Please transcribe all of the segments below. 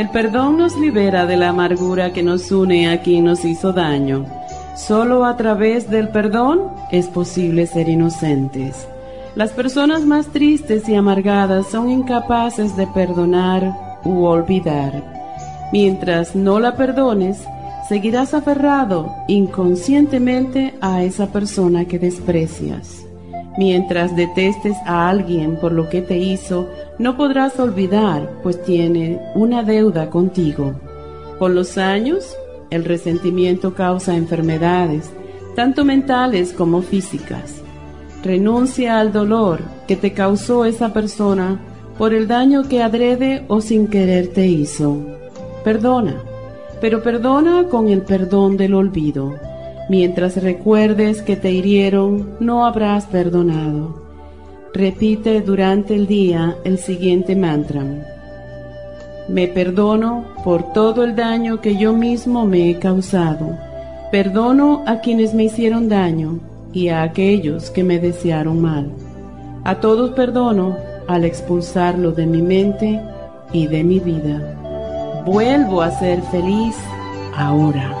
El perdón nos libera de la amargura que nos une a quien nos hizo daño. Solo a través del perdón es posible ser inocentes. Las personas más tristes y amargadas son incapaces de perdonar u olvidar. Mientras no la perdones, seguirás aferrado inconscientemente a esa persona que desprecias. Mientras detestes a alguien por lo que te hizo, no podrás olvidar, pues tiene una deuda contigo. Con los años, el resentimiento causa enfermedades, tanto mentales como físicas. Renuncia al dolor que te causó esa persona por el daño que adrede o sin querer te hizo. Perdona, pero perdona con el perdón del olvido. Mientras recuerdes que te hirieron, no habrás perdonado. Repite durante el día el siguiente mantra. Me perdono por todo el daño que yo mismo me he causado. Perdono a quienes me hicieron daño y a aquellos que me desearon mal. A todos perdono al expulsarlo de mi mente y de mi vida. Vuelvo a ser feliz ahora.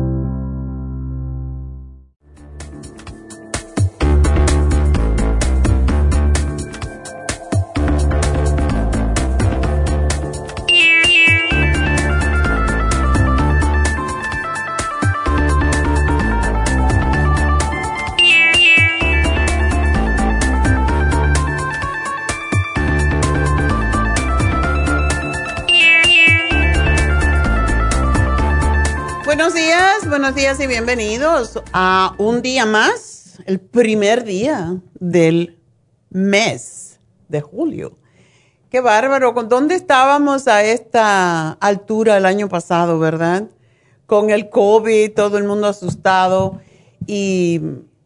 Buenos días, y bienvenidos a un día más, el primer día del mes de julio. Qué bárbaro, ¿con dónde estábamos a esta altura el año pasado, verdad? Con el COVID, todo el mundo asustado y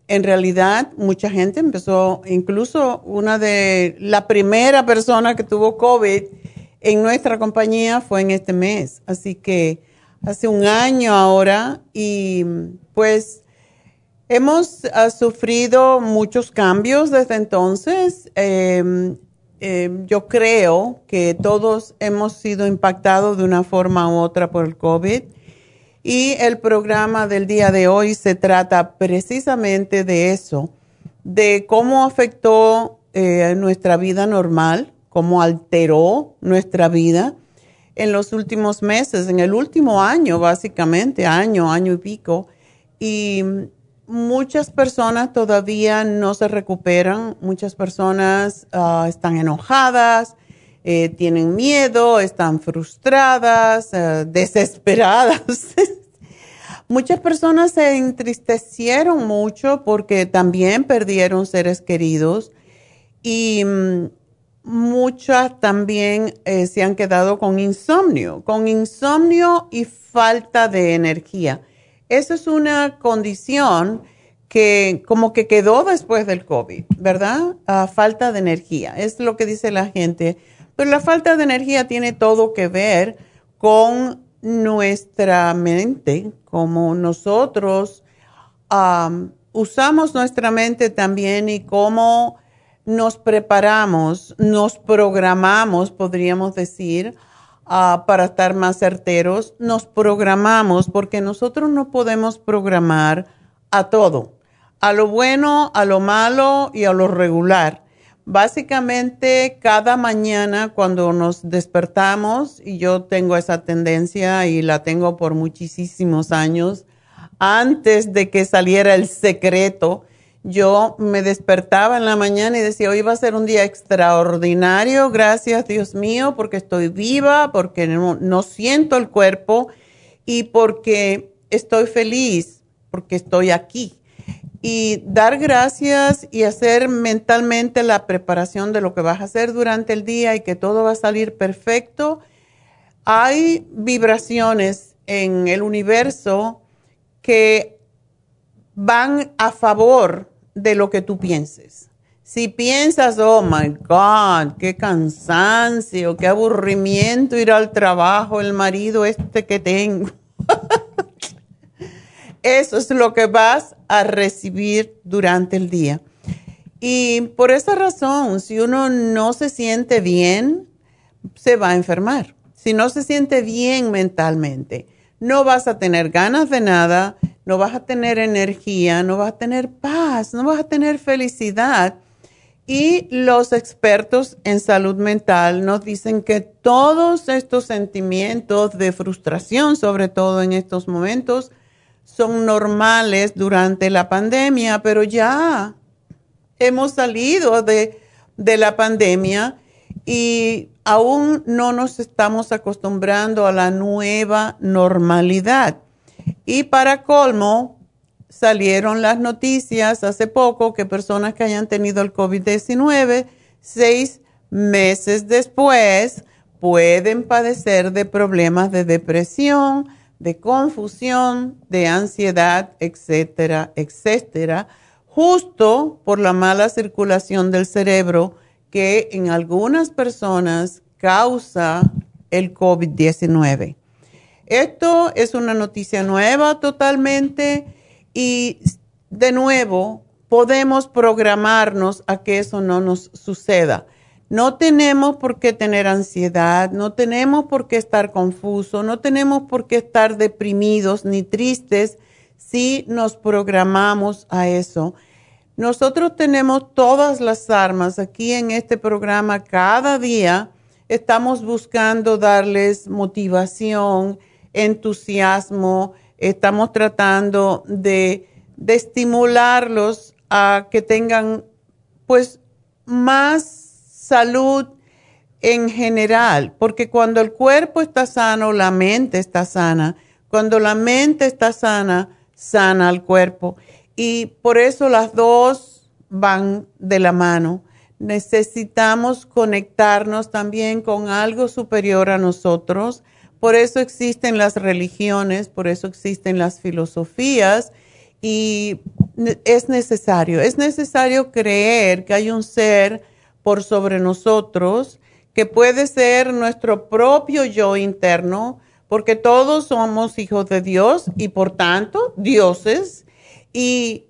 en realidad mucha gente empezó, incluso una de la primera persona que tuvo COVID en nuestra compañía fue en este mes, así que hace un año ahora y pues Hemos ah, sufrido muchos cambios desde entonces. Em, em, yo creo que todos hemos sido impactados de una forma u otra por el COVID. Y el programa del día de hoy se trata precisamente de eso, de cómo afectó eh, nuestra vida normal, cómo alteró nuestra vida en los últimos meses, en el último año, básicamente, año, año y pico. Y muchas personas todavía no se recuperan, muchas personas ah, están enojadas, eh, tienen miedo, están frustradas, eh, desesperadas. muchas personas se entristecieron mucho porque también perdieron seres queridos y mm, muchas también eh, se han quedado con insomnio, con insomnio y falta de energía. Eso es una condición que como que quedó después del COVID, ¿verdad? falta de energía, es lo que dice la gente. Pero la falta de energía tiene todo que ver con nuestra mente, como nosotros usamos nuestra mente también y cómo nos preparamos, nos programamos, podríamos decir, Ah, para estar más certeros, nos programamos porque nosotros no podemos programar a todo, a lo bueno, a lo malo y a lo regular. Básicamente, cada mañana cuando nos despertamos, y yo tengo esa tendencia y la tengo por muchísimos años, antes de que saliera el secreto, yo me despertaba en la mañana y decía, hoy va a ser un día extraordinario, gracias Dios mío, porque estoy viva, porque no, siento el cuerpo y porque estoy feliz, porque estoy aquí. Y dar gracias y hacer mentalmente la preparación de lo que vas a hacer durante el día y que todo va a salir perfecto. Hay vibraciones en el universo que van a favor de lo que tú pienses. Si piensas, oh my God, qué cansancio, qué aburrimiento ir al trabajo, el marido este que tengo. Eso es lo que vas a recibir durante el día. Y por esa razón, si uno no se siente bien, se va a enfermar. Si no se siente bien mentalmente, no vas a tener ganas de nada, no vas a tener energía, no vas a tener paz, no vas a tener felicidad. Y los expertos en salud mental nos dicen que todos estos sentimientos de frustración, sobre todo en estos momentos, son normales durante la pandemia, pero ya hemos salido de, de la pandemia y aún no nos estamos acostumbrando a la nueva normalidad. Y para colmo, salieron las noticias hace poco que personas que hayan tenido el COVID-19, seis meses después, pueden padecer de problemas de depresión, de confusión, de ansiedad, etcétera, etcétera, justo por la mala circulación del cerebro que en algunas personas causa el COVID-19. Esto es una noticia nueva totalmente y de nuevo podemos programarnos a que eso no nos suceda. No tenemos por qué tener ansiedad, no tenemos por qué estar confusos, no tenemos por qué estar deprimidos ni tristes si nos programamos a eso. Nosotros tenemos todas las armas aquí en este programa cada día. Estamos buscando darles motivación, entusiasmo, estamos tratando de, estimularlos a que tengan pues más salud en general, porque cuando el cuerpo está sano, la mente está sana. Cuando la mente está sana, sana el cuerpo. Y por eso las dos van de la mano. Necesitamos conectarnos también con algo superior a nosotros. Por eso existen las religiones, por eso existen las filosofías. Y es necesario, es necesario creer que hay un ser por sobre nosotros que puede ser nuestro propio yo interno, porque todos somos hijos de Dios y por tanto dioses, y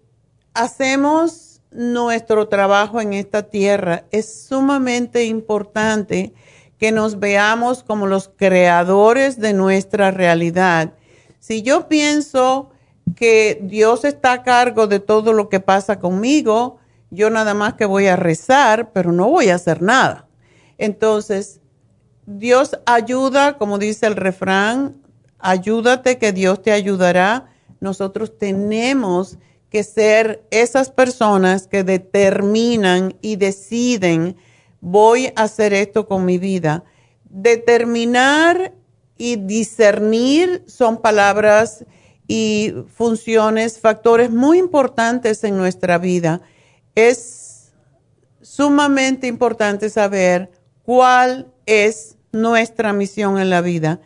hacemos nuestro trabajo en esta tierra, es sumamente importante que nos veamos como los creadores de nuestra realidad. Si yo pienso que Dios está a cargo de todo lo que pasa conmigo, yo nada más que voy a rezar, pero no voy a hacer nada. Entonces, Dios ayuda, como dice el refrán, ayúdate que Dios te ayudará. Nosotros tenemos que ser esas personas que determinan y deciden, voy a hacer esto con mi vida. Determinar y discernir son palabras y funciones, factores muy importantes en nuestra vida. Es sumamente importante saber cuál es nuestra misión en la vida.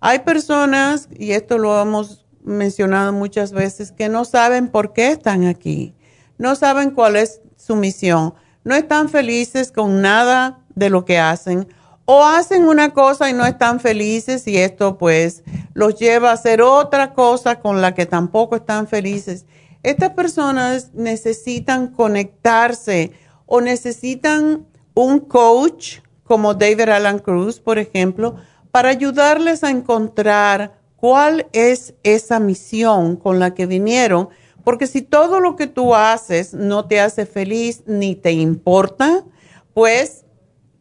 Hay personas, y esto lo hemos mencionado muchas veces, que no saben por qué están aquí, no saben cuál es su misión, no están felices con nada de lo que hacen o hacen una cosa y no están felices y esto pues los lleva a hacer otra cosa con la que tampoco están felices. Estas personas necesitan conectarse o necesitan un coach como David Alan Cruz, por ejemplo, para ayudarles a encontrar cuál es esa misión con la que vinieron. Porque si todo lo que tú haces no te hace feliz ni te importa, pues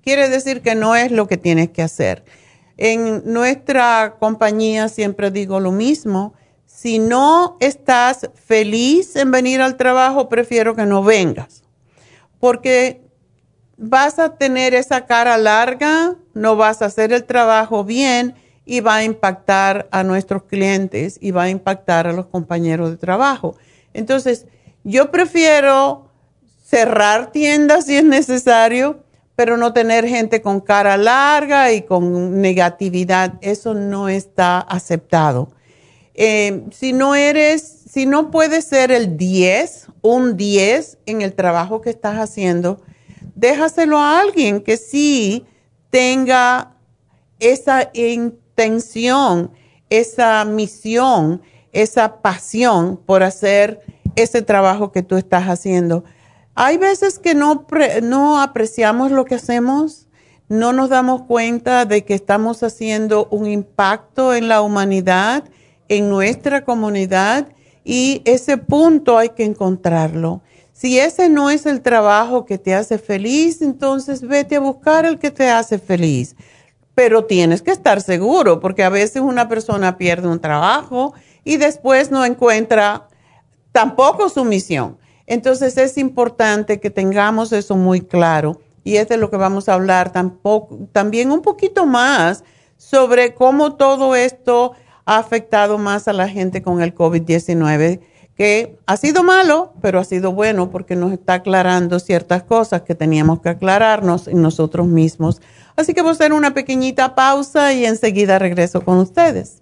quiere decir que no es lo que tienes que hacer. En nuestra compañía siempre digo lo mismo. Si no estás feliz en venir al trabajo, prefiero que no vengas. Porque vas a tener esa cara larga, no vas a hacer el trabajo bien y va a impactar a nuestros clientes y va a impactar a los compañeros de trabajo. Entonces, yo prefiero cerrar tiendas si es necesario pero no tener gente con cara larga y con negatividad, eso no está aceptado. Eh, si no eres, si no puedes ser el 10, un 10 en el trabajo que estás haciendo, déjaselo a alguien que sí tenga esa intención, esa misión, esa pasión por hacer ese trabajo que tú estás haciendo hay veces que no, no apreciamos lo que hacemos, no nos damos cuenta de que estamos haciendo un impacto en la humanidad, en nuestra comunidad, y ese punto hay que encontrarlo. Si ese no es el trabajo que te hace feliz, entonces vete a buscar el que te hace feliz. Pero tienes que estar seguro, porque a veces una persona pierde un trabajo y después no encuentra tampoco su misión. Entonces es importante que tengamos eso muy claro y es de lo que vamos a hablar también un poquito más sobre cómo todo esto ha afectado más a la gente con el COVID-19, que ha sido malo, pero ha sido bueno porque nos está aclarando ciertas cosas que teníamos que aclararnos nosotros mismos. Así que voy a hacer una pequeñita pausa y enseguida regreso con ustedes.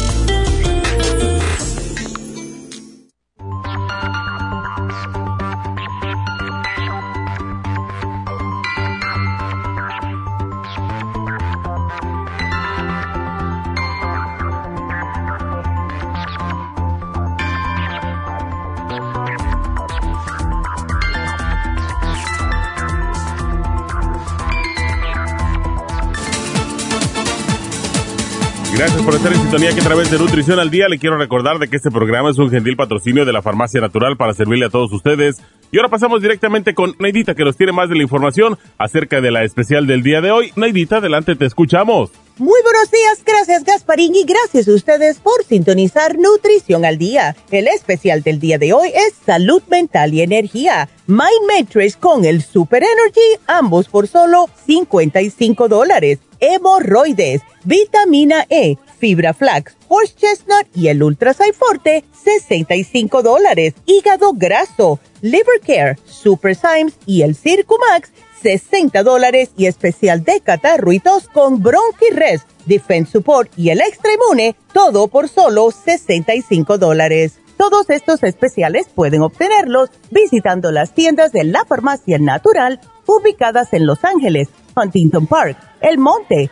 Por estar en sintonía que a través de Nutrición al Día le quiero recordar de que este programa es un gentil patrocinio de la Farmacia Natural para servirle a todos ustedes. Y ahora pasamos directamente con Neidita que nos tiene más de la información acerca de la especial del día de hoy. Neidita, adelante, te escuchamos. Muy buenos días, gracias Gasparín y gracias a ustedes por sintonizar Nutrición al Día. El especial del día de hoy es Salud Mental y Energía. Mind Matrix con el Super Energy, ambos por solo 55 dólares. Hemorroides, vitamina E, fibra flax, horse chestnut y el Ultra Forte, 65 dólares. Hígado graso, liver care, super Symes y el Circumax, 60 dólares y especial de catarro con Bronchi-Rest, Defense Support y el Extra Inmune, todo por solo 65 dólares. Todos estos especiales pueden obtenerlos visitando las tiendas de la farmacia natural ubicadas en Los Ángeles, Huntington Park, El Monte,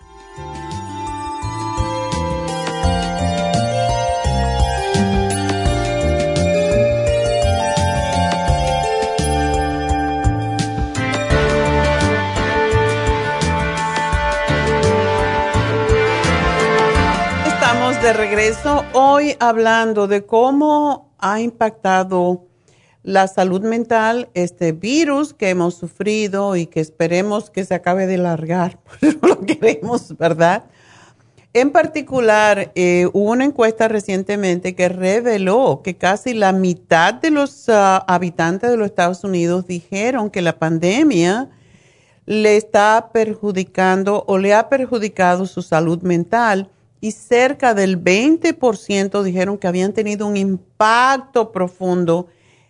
De regreso hoy hablando de cómo ha impactado la salud mental este virus que hemos sufrido y que esperemos que se acabe de largar, no lo queremos, ¿verdad? En particular, eh, hubo una encuesta recientemente que reveló que casi la mitad de los ah, habitantes de los Estados Unidos dijeron que la pandemia le está perjudicando o le ha perjudicado su salud mental y cerca del 20% dijeron que habían tenido un impacto profundo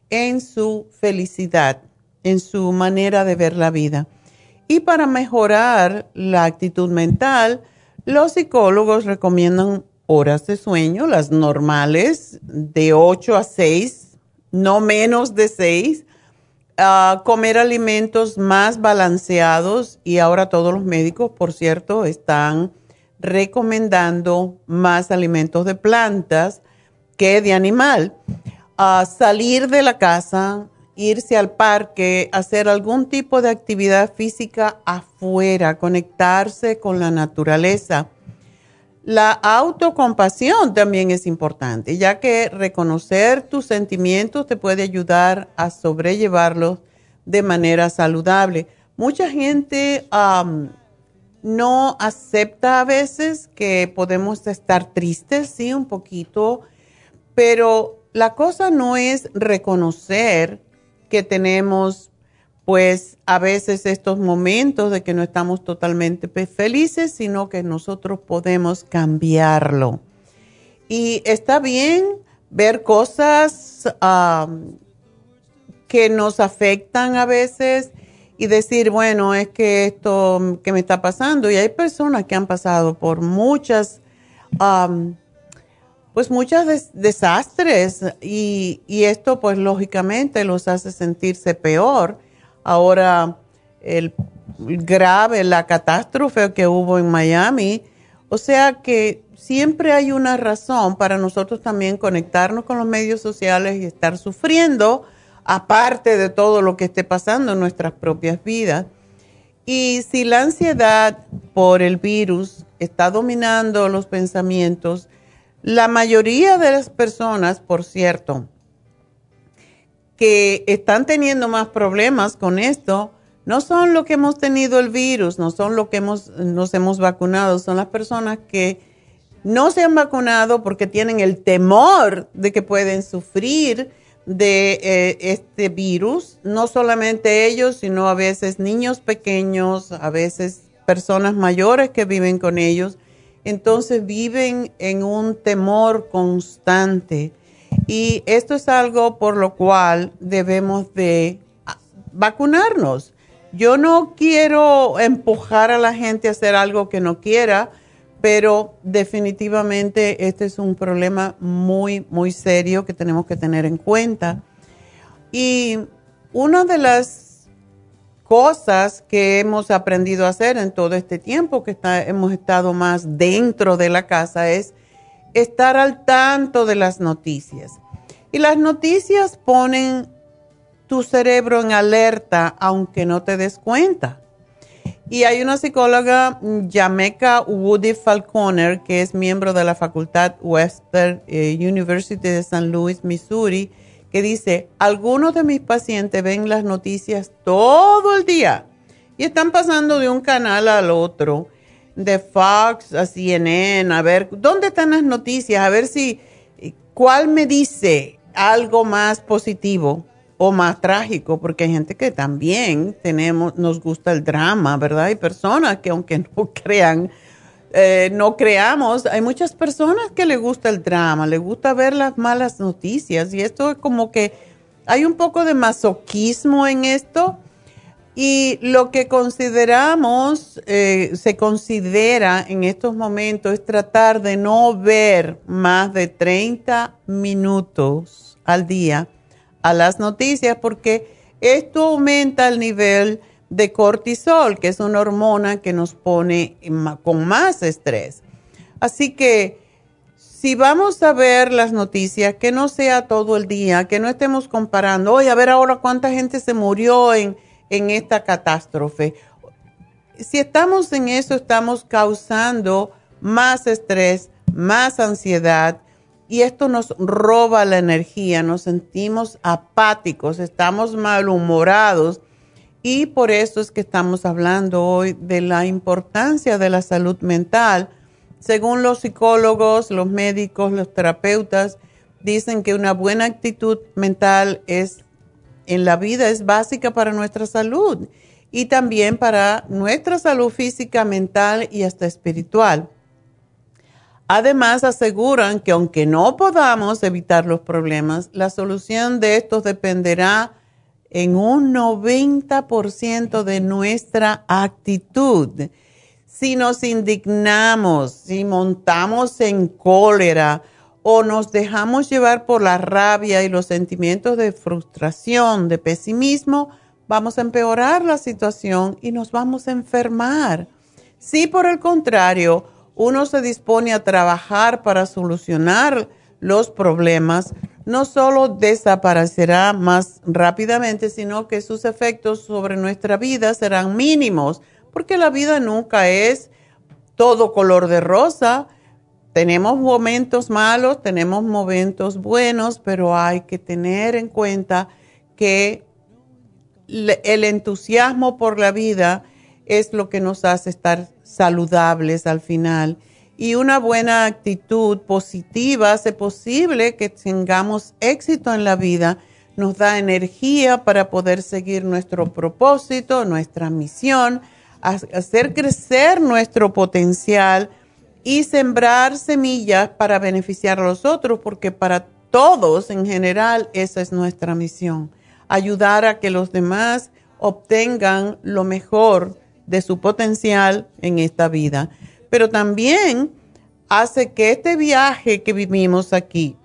en su felicidad, en su manera de ver la vida. Y para mejorar la actitud mental, los psicólogos recomiendan horas de sueño, las normales, de 8 a 6, no menos de 6, ah, comer alimentos más balanceados y ahora todos los médicos, por cierto, están recomendando más alimentos de plantas que de animal. salir de la casa, irse al parque, hacer algún tipo de actividad física afuera, conectarse con la naturaleza. La autocompasión también es importante, ya que reconocer tus sentimientos te puede ayudar a sobrellevarlos de manera saludable. Mucha gente no acepta a veces que podemos estar tristes, sí, un poquito, pero la cosa no es reconocer que tenemos pues a veces estos momentos de que no estamos totalmente felices, sino que nosotros podemos cambiarlo. Y está bien ver cosas que nos afectan a veces y decir, bueno, es que esto que me está pasando, y hay personas que han pasado por muchas, pues muchas desastres, y, y, esto pues lógicamente los hace sentirse peor. Ahora, el grave, la catástrofe que hubo en Miami, o sea que siempre hay una razón para nosotros también conectarnos con los medios sociales y estar sufriendo aparte de todo lo que esté pasando en nuestras propias vidas. Y si la ansiedad por el virus está dominando los pensamientos, la mayoría de las personas, por cierto, que están teniendo más problemas con esto, no son lo que hemos tenido el virus, no son lo que hemos, nos hemos vacunado, son las personas que no se han vacunado porque tienen el temor de que pueden sufrir de eh, este virus, no solamente ellos, sino a veces niños pequeños, a veces personas mayores que viven con ellos. Entonces viven en un temor constante. Y esto es algo por lo cual debemos de ah, vacunarnos. Yo no quiero empujar a la gente a hacer algo que no quiera, pero definitivamente este es un problema muy, muy serio que tenemos que tener en cuenta. Y una de las cosas que hemos aprendido a hacer en todo este tiempo que hemos estado más dentro de la casa es estar al tanto de las noticias. Y las noticias ponen tu cerebro en alerta aunque no te des cuenta. Y hay una psicóloga, Jamaica Woody Falconer, que es miembro de la Facultad Western eh, University de San Luis, Missouri, que dice, algunos de mis pacientes ven las noticias todo el día y están pasando de un canal al otro, de Fox a CNN, a ver, ¿dónde están las noticias? A ver si, ¿cuál me dice algo más positivo? O más trágico, porque hay gente que también tenemos, nos gusta el drama, ¿verdad? Hay personas que aunque no crean, eh, no creamos, hay muchas personas que le gusta el drama, le gusta ver las malas noticias y esto es como que hay un poco de masoquismo en esto y lo que consideramos, eh, se considera en estos momentos es tratar de no ver más de 30 minutos al día a las noticias porque esto aumenta el nivel de cortisol, que es una hormona que nos pone con más estrés. Así que si vamos a ver las noticias, que no sea todo el día, que no estemos comparando, oye, a ver ahora cuánta gente se murió en, en esta catástrofe. Si estamos en eso, estamos causando más estrés, más ansiedad, y esto nos roba la energía, nos sentimos apáticos, estamos malhumorados y por eso es que estamos hablando hoy de la importancia de la salud mental. Según los psicólogos, los médicos, los terapeutas, dicen que una buena actitud mental es en la vida es básica para nuestra salud y también para nuestra salud física, mental y hasta espiritual. Además, aseguran que aunque no podamos evitar los problemas, la solución de estos dependerá en un 90% de nuestra actitud. Si nos indignamos, si montamos en cólera o nos dejamos llevar por la rabia y los sentimientos de frustración, de pesimismo, vamos a empeorar la situación y nos vamos a enfermar. Si por el contrario, uno se dispone a trabajar para solucionar los problemas, no solo desaparecerá más rápidamente, sino que sus efectos sobre nuestra vida serán mínimos, porque la vida nunca es todo color de rosa. Tenemos momentos malos, tenemos momentos buenos, pero hay que tener en cuenta que el entusiasmo por la vida es lo que nos hace estar saludables al final. Y una buena actitud positiva hace posible que tengamos éxito en la vida, nos da energía para poder seguir nuestro propósito, nuestra misión, hacer crecer nuestro potencial y sembrar semillas para beneficiar a los otros, porque para todos en general esa es nuestra misión, ayudar a que los demás obtengan lo mejor de su potencial en esta vida. Pero también hace que este viaje que vivimos aquí,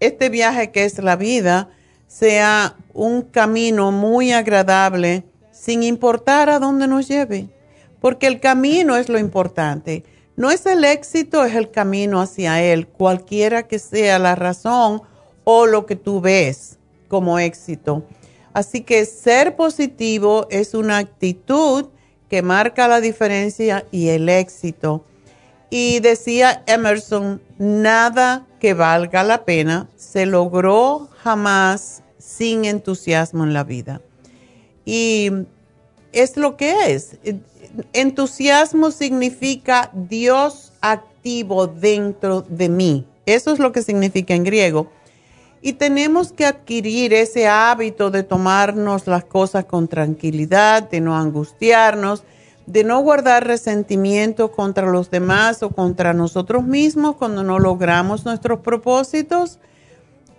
este viaje que es la vida, sea un camino muy agradable sin importar a dónde nos lleve. Porque el camino es lo importante. No es el éxito, es el camino hacia él, cualquiera que sea la razón o lo que tú ves como éxito. Así que ser positivo es una actitud que marca la diferencia y el éxito. Y decía Emerson, nada que valga la pena se logró jamás sin entusiasmo en la vida. Y es lo que es. Entusiasmo significa Dios activo dentro de mí. Eso es lo que significa en griego. Y tenemos que adquirir ese hábito de tomarnos las cosas con tranquilidad, de no angustiarnos, de no guardar resentimiento contra los demás o contra nosotros mismos cuando no logramos nuestros propósitos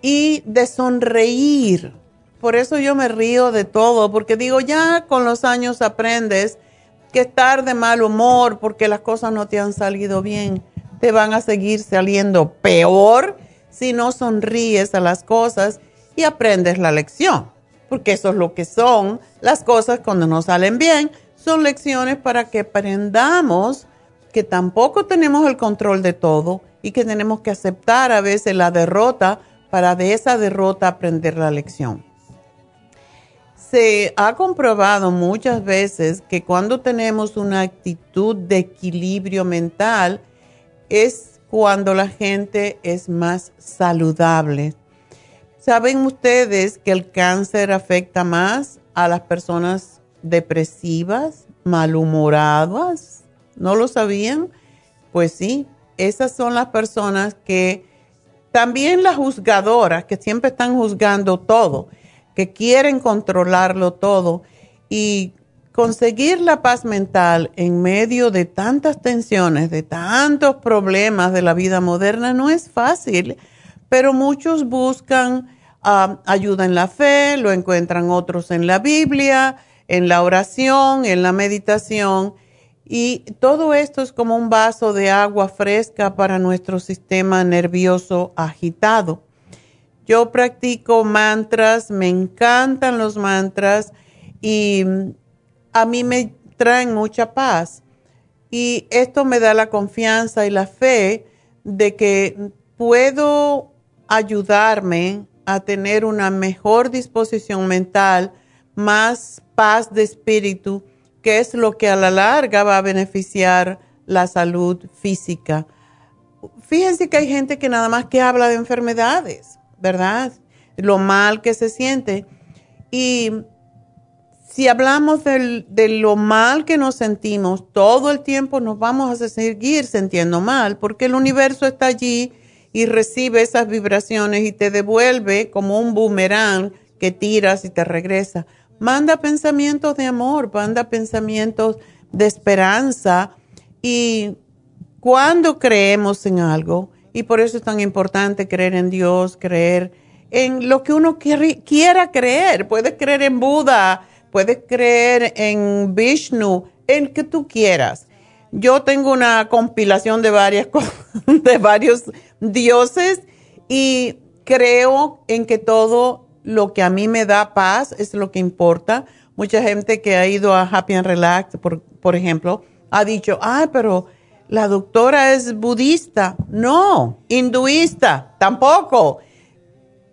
y de sonreír. Por eso yo me río de todo, porque digo, ya con los años aprendes que estar de mal humor porque las cosas no te han salido bien, te van a seguir saliendo peor si no sonríes a las cosas y aprendes la lección. porque eso es lo que son las cosas cuando no salen bien. Son lecciones para que aprendamos que tampoco tenemos el control de todo y que tenemos que aceptar a veces la derrota para de esa derrota aprender la lección. Se ha comprobado muchas veces que cuando tenemos una actitud de equilibrio mental es cuando la gente es más saludable. ¿Saben ustedes que el cáncer afecta más a las personas depresivas, malhumoradas? ¿No lo sabían? Pues sí, esas son las personas que también las juzgadoras, que siempre están juzgando todo, que quieren controlarlo todo y conseguir la paz mental en medio de tantas tensiones, de tantos problemas de la vida moderna no es fácil, pero muchos buscan ah, ayuda en la fe, lo encuentran otros en la Biblia, en la oración, en la meditación y todo esto es como un vaso de agua fresca para nuestro sistema nervioso agitado. Yo practico mantras, me encantan los mantras y a mí me traen mucha paz. Y esto me da la confianza y la fe de que puedo ayudarme a tener una mejor disposición mental, más paz de espíritu que es lo que a la larga va a beneficiar la salud física. Fíjense que hay gente que nada más que habla de enfermedades, ¿verdad? Lo mal que se siente. Y si hablamos de lo mal que nos sentimos, todo el tiempo nos vamos a seguir sintiendo mal, porque el universo está allí y recibe esas vibraciones y te devuelve como un boomerang que tiras y te regresa. Manda pensamientos de amor, manda pensamientos de esperanza y cuando creemos en algo, y por eso es tan importante creer en Dios, creer en lo que uno quiera creer. Puedes creer en Buda, puedes creer en Vishnu, en que tú quieras. Yo tengo una compilación de varias de varios dioses y creo en que todo lo que a mí me da paz es lo que importa. Mucha gente que ha ido a Happy and Relax, por, por ejemplo, ha dicho, ah, pero la doctora es budista. No, hinduista, tampoco.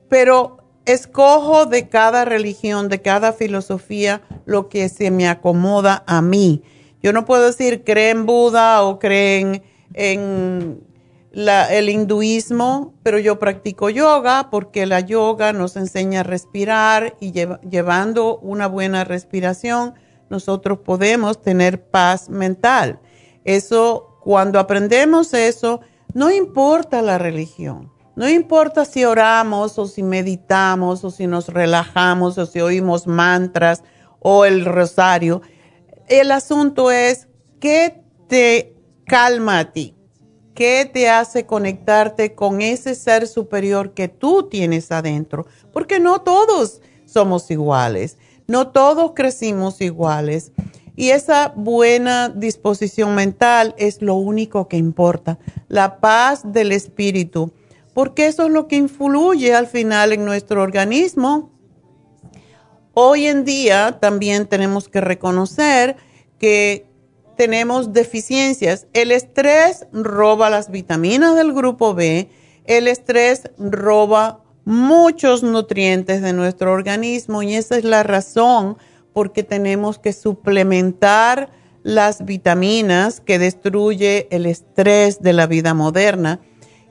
Pero escojo de cada religión, de cada filosofía, lo que se me acomoda a mí. Yo no puedo decir creen en Buda o creen en el hinduismo, pero yo practico yoga porque la yoga nos enseña a respirar y llevando una buena respiración, nosotros podemos tener paz mental. Eso, cuando aprendemos eso, no importa la religión, no importa si oramos o si meditamos o si nos relajamos o si oímos mantras o el rosario. El asunto es qué te calma a ti ¿Qué te hace conectarte con ese ser superior que tú tienes adentro? Porque no todos somos iguales, no todos crecimos iguales. Y esa buena disposición mental es lo único que importa, la paz del espíritu, porque eso es lo que influye al final en nuestro organismo. Hoy en día también tenemos que reconocer que tenemos deficiencias. El estrés roba las vitaminas del grupo B, el estrés roba muchos nutrientes de nuestro organismo y esa es la razón por qué tenemos que suplementar las vitaminas que destruye el estrés de la vida moderna.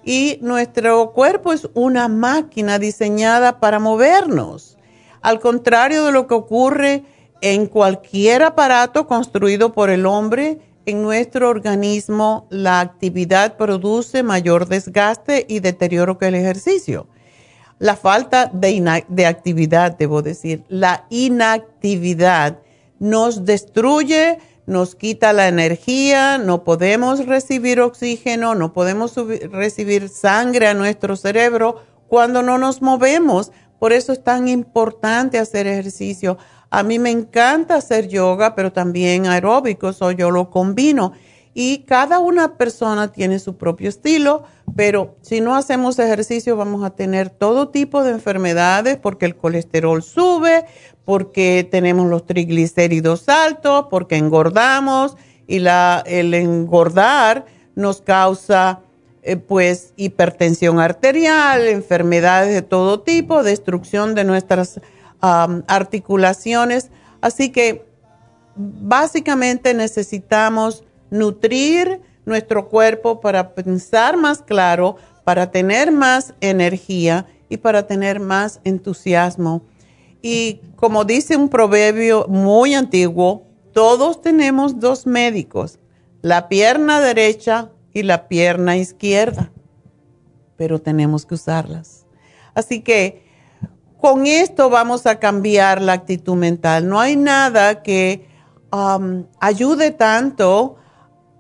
Y nuestro cuerpo es una máquina diseñada para movernos. Al contrario de lo que ocurre en cualquier aparato construido por el hombre, en nuestro organismo la actividad produce mayor desgaste y deterioro que el ejercicio. La falta de, de, actividad, debo decir, la inactividad nos destruye, nos quita la energía, no podemos recibir oxígeno, no podemos recibir sangre a nuestro cerebro cuando no nos movemos. Por eso es tan importante hacer ejercicio a mí me encanta hacer yoga, pero también aeróbicos, o yo lo combino. Y cada una persona tiene su propio estilo, pero si no hacemos ejercicio vamos a tener todo tipo de enfermedades porque el colesterol sube, porque tenemos los triglicéridos altos, porque engordamos y la, el engordar nos causa eh, pues hipertensión arterial, enfermedades de todo tipo, destrucción de nuestras articulaciones. Así que básicamente necesitamos nutrir nuestro cuerpo para pensar más claro, para tener más energía y para tener más entusiasmo. Y como dice un proverbio muy antiguo, todos tenemos dos médicos, la pierna derecha y la pierna izquierda, pero tenemos que usarlas. Así que con esto vamos a cambiar la actitud mental. No hay nada que ayude tanto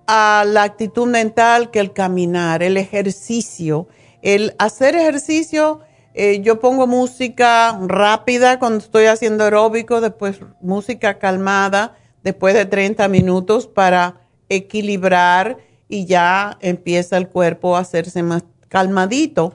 a la actitud mental que el caminar, el ejercicio. El hacer ejercicio, eh, yo pongo música rápida cuando estoy haciendo aeróbico, después música calmada, después de 30 minutos para equilibrar y ya empieza el cuerpo a hacerse más calmadito.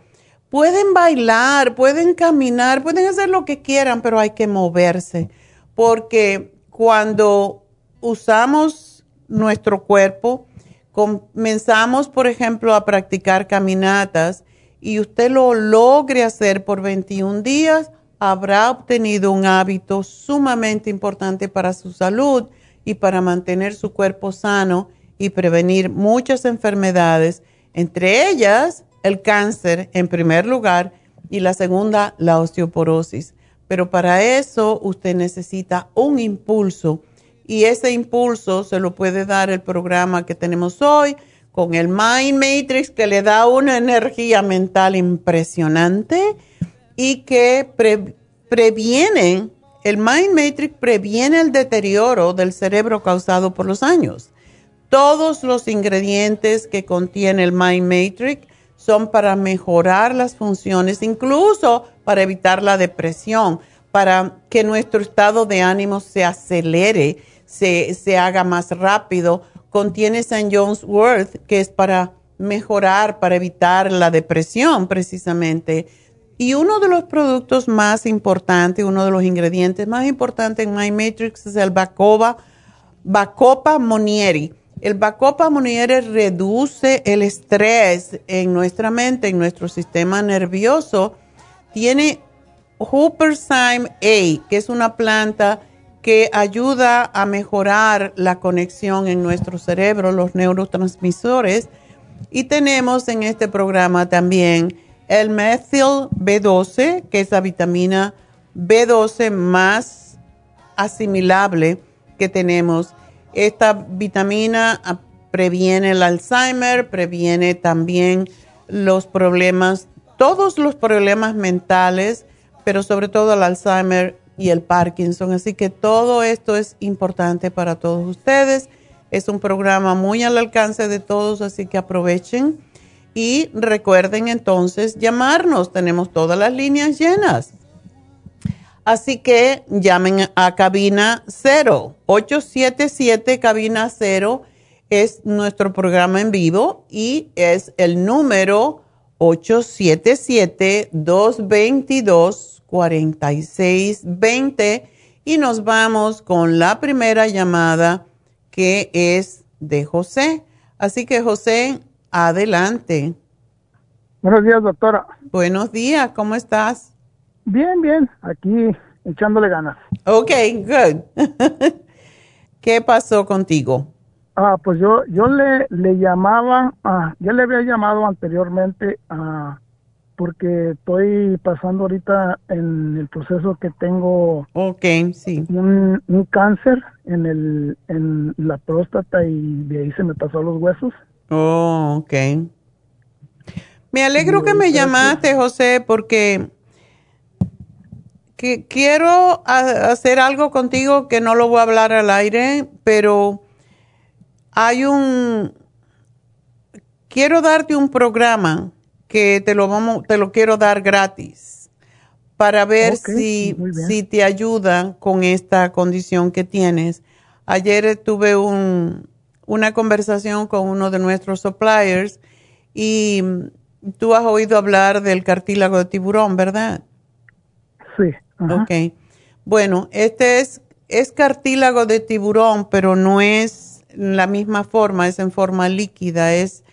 Pueden bailar, pueden caminar, pueden hacer lo que quieran, pero hay que moverse, porque cuando usamos nuestro cuerpo. Comenzamos, por ejemplo, a practicar caminatas y usted lo logre hacer por 21 días, habrá obtenido un hábito sumamente importante para su salud y para mantener su cuerpo sano y prevenir muchas enfermedades, entre ellas el cáncer en primer lugar y la segunda la osteoporosis. Pero para eso usted necesita un impulso y ese impulso se lo puede dar el programa que tenemos hoy con el Mind Matrix que le da una energía mental impresionante y que previene, el Mind Matrix previene el deterioro del cerebro causado por los años. Todos los ingredientes que contiene el Mind Matrix son para mejorar las funciones, incluso para evitar la depresión, para que nuestro estado de ánimo se acelere se, haga más rápido. Contiene St. John's Wort, que es para mejorar, para evitar la depresión precisamente. Y uno de los productos más importantes, uno de los ingredientes más importantes en My Matrix es el Bacopa, Bacopa Monieri. El Bacopa Monieri reduce el estrés en nuestra mente, en nuestro sistema nervioso. Tiene Hooperzyme A, que es una planta que ayuda a mejorar la conexión en nuestro cerebro, los neurotransmisores. Y tenemos en este programa también el methyl B12, que es la vitamina B12 más asimilable que tenemos. Esta vitamina ah, previene el Alzheimer, previene también los problemas, todos los problemas mentales, pero sobre todo el Alzheimer y el Parkinson. Así que todo esto es importante para todos ustedes. Es un programa muy al alcance de todos, así que aprovechen. Y recuerden entonces llamarnos, tenemos todas las líneas llenas. Así que llamen a cabina 0, 877 cabina 0 es nuestro programa en vivo y es el número 877 222 4620 y nos vamos con la primera llamada que es de José. Así que José, adelante. Buenos días, doctora. Buenos días, ¿cómo estás? Bien, bien, aquí echándole ganas. Ok, good. ¿Qué pasó contigo? Ah, pues yo, yo le, le llamaba, ah, ya le había llamado anteriormente a porque estoy pasando ahorita en el proceso que tengo okay, sí. un, cáncer en, el, en la próstata y de ahí se me pasó los huesos. Oh, ok. Me alegro que me llamaste, José, porque que quiero hacer algo contigo que no lo voy a hablar al aire, pero hay un... Quiero darte un programa que te lo vamos, te lo quiero dar gratis para ver si, si te ayuda con esta condición que tienes. Ayer tuve un, una conversación con uno de nuestros suppliers y tú has oído hablar del cartílago de tiburón, ¿verdad? Sí. Ok. Bueno, este es, es cartílago de tiburón, pero no es la misma forma, es en forma líquida. Es,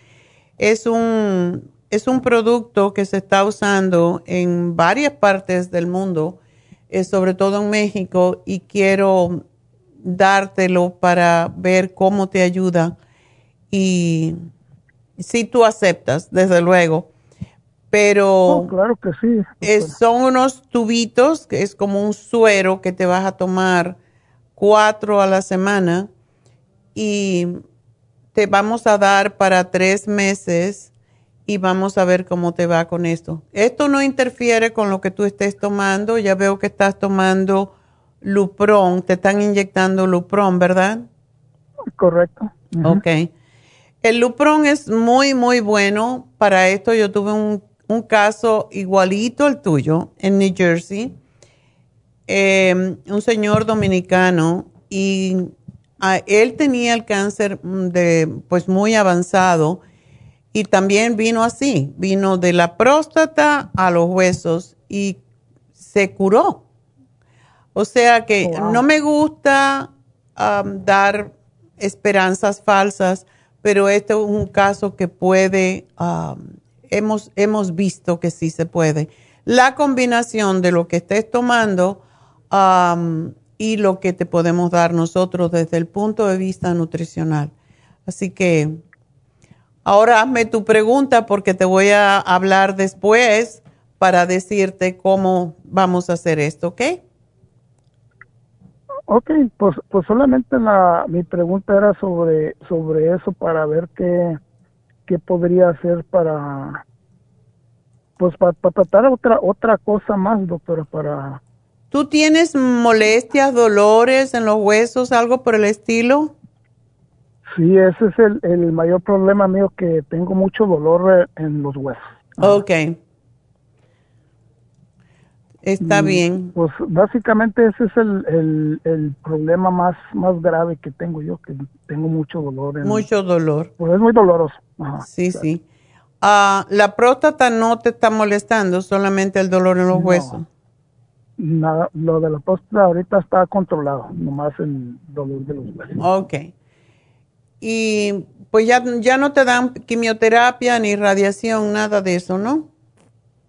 es, un, es un producto que se está usando en varias partes del mundo, eh, sobre todo en México, y quiero dártelo para ver cómo te ayuda y si tú aceptas, desde luego. Pero oh, claro que sí. son unos tubitos, que es como un suero que te vas a tomar cuatro a la semana y te vamos a dar para tres meses y vamos a ver cómo te va con esto. Esto no interfiere con lo que tú estés tomando. Ya veo que estás tomando Lupron, te están inyectando Lupron, ¿verdad? Correcto. Ok. El Lupron es muy, muy bueno para esto. Yo tuve un, caso igualito al tuyo en New Jersey. Em, un señor dominicano y él tenía el cáncer de, pues muy avanzado y también vino así, vino de la próstata a los huesos y se curó o sea que oh, no me gusta um, dar esperanzas falsas, pero este es un caso que puede, um, hemos, hemos visto que sí se puede. La combinación de lo que estés tomando um, y lo que te podemos dar nosotros desde el punto de vista nutricional. Así que ahora hazme tu pregunta porque te voy a hablar después para decirte cómo vamos a hacer esto, ¿ok? Ok, pues, pues solamente la, mi pregunta era sobre, sobre eso para ver qué, qué podría hacer para, pues para, tratar otra, otra cosa más, doctora, para... ¿Tú tienes molestias, dolores en los huesos, algo por el estilo? Sí, ese es el, el mayor problema mío, que tengo mucho dolor en los huesos. Ok. Está bien. Pues básicamente ese es el, el, problema más, más grave que tengo yo, que tengo mucho dolor. En, mucho dolor. Pues es muy doloroso. sí, sí. Ah, ¿La próstata no te está molestando, solamente el dolor en los huesos? Nada, lo de la próstata ahorita está controlado, nomás el dolor de los huesos. Ok. Y pues ya, ya no te dan quimioterapia ni radiación, nada de eso, ¿no?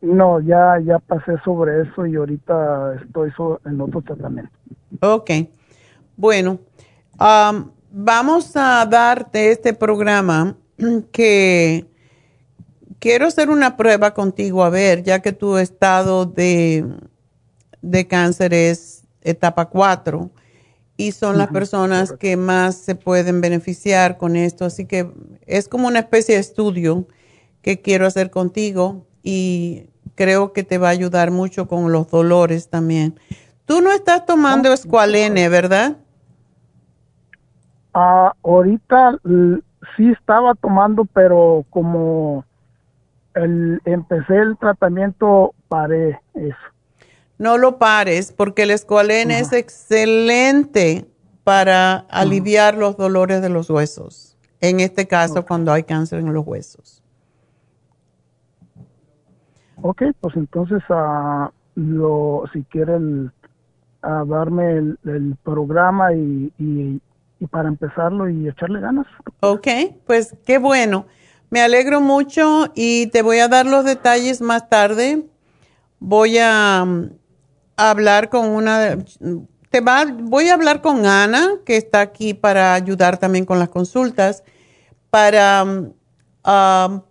No, ya, ya pasé sobre eso y ahorita estoy en otro tratamiento. Ok. Bueno, vamos a darte este programa que quiero hacer una prueba contigo, a ver, ya que tu estado de, de cáncer es etapa 4 y son las personas que más se pueden beneficiar con esto. Así que es como una especie de estudio que quiero hacer contigo y creo que te va a ayudar mucho con los dolores también. Tú no estás tomando oh, escualene, ¿verdad? Ah, ahorita sí estaba tomando, pero como el, empecé el tratamiento, paré eso. No lo pares, porque el escualene es excelente para aliviar los dolores de los huesos. En este caso, cuando hay cáncer en los huesos. Ok, pues entonces uh, lo, si quieren uh, darme el, programa y, y, para empezarlo y echarle ganas. Ok, pues qué bueno. Me alegro mucho y te voy a dar los detalles más tarde. Voy a, hablar con una, te va, voy a hablar con Ana, que está aquí para ayudar también con las consultas, para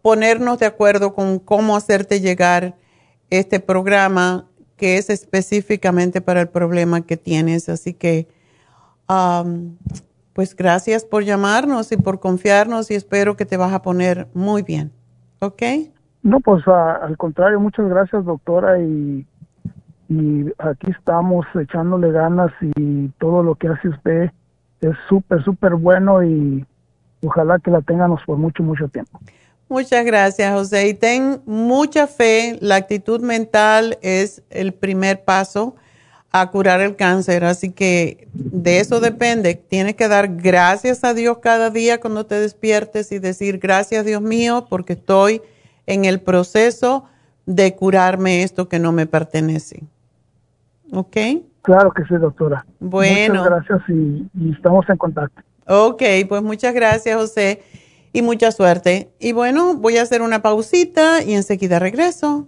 ponernos de acuerdo con cómo hacerte llegar este programa que es específicamente para el problema que tienes. Así que, pues gracias por llamarnos y por confiarnos y espero que te vas a poner muy bien. ¿Ok? No, pues al contrario, muchas gracias doctora y, y aquí estamos echándole ganas y todo lo que hace usted es súper, súper bueno y Ojalá que la tengamos por mucho, mucho tiempo. Muchas gracias, José. Y ten mucha fe. La actitud mental es el primer paso. a curar el cáncer. Así que de eso depende. Tienes que dar gracias a Dios cada día cuando te despiertes y decir gracias Dios mío porque estoy en el proceso de curarme esto que no me pertenece. ¿Ok? Claro que sí, doctora. Bueno. Muchas gracias y, y estamos en contacto. Ok, pues muchas gracias José y mucha suerte. Y bueno, voy a hacer una pausita y enseguida regreso.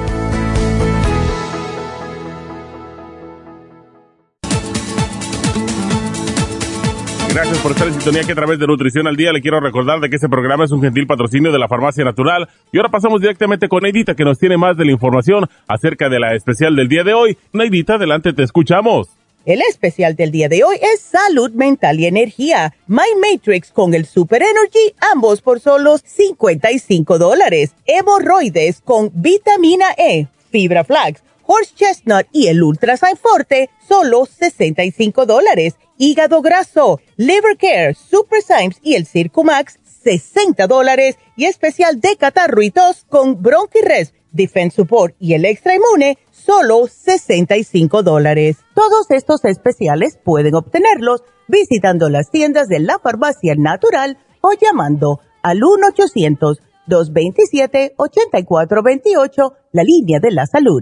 Gracias por estar en sintonía que a través de Nutrición al Día le quiero recordar de que este programa es un gentil patrocinio de la Farmacia Natural. Y ahora pasamos directamente con Neidita que nos tiene más de la información acerca de la especial del día de hoy. Neidita, adelante, te escuchamos. El especial del día de hoy es salud mental y energía. My Matrix con el Super Energy, ambos por solo 55 dólares. Hemorroides con vitamina E, fibra flax, horse chestnut y el Ultra Forte, solo 65 dólares. Hígado graso, liver care, Super Symes y el Circumax, 60 dólares. Y especial de catarro y tos con Defense Support y el Extra Inmune, solo 65 dólares. Todos estos especiales pueden obtenerlos visitando las tiendas de la farmacia natural o llamando al 1-800-227-8428, la línea de la salud.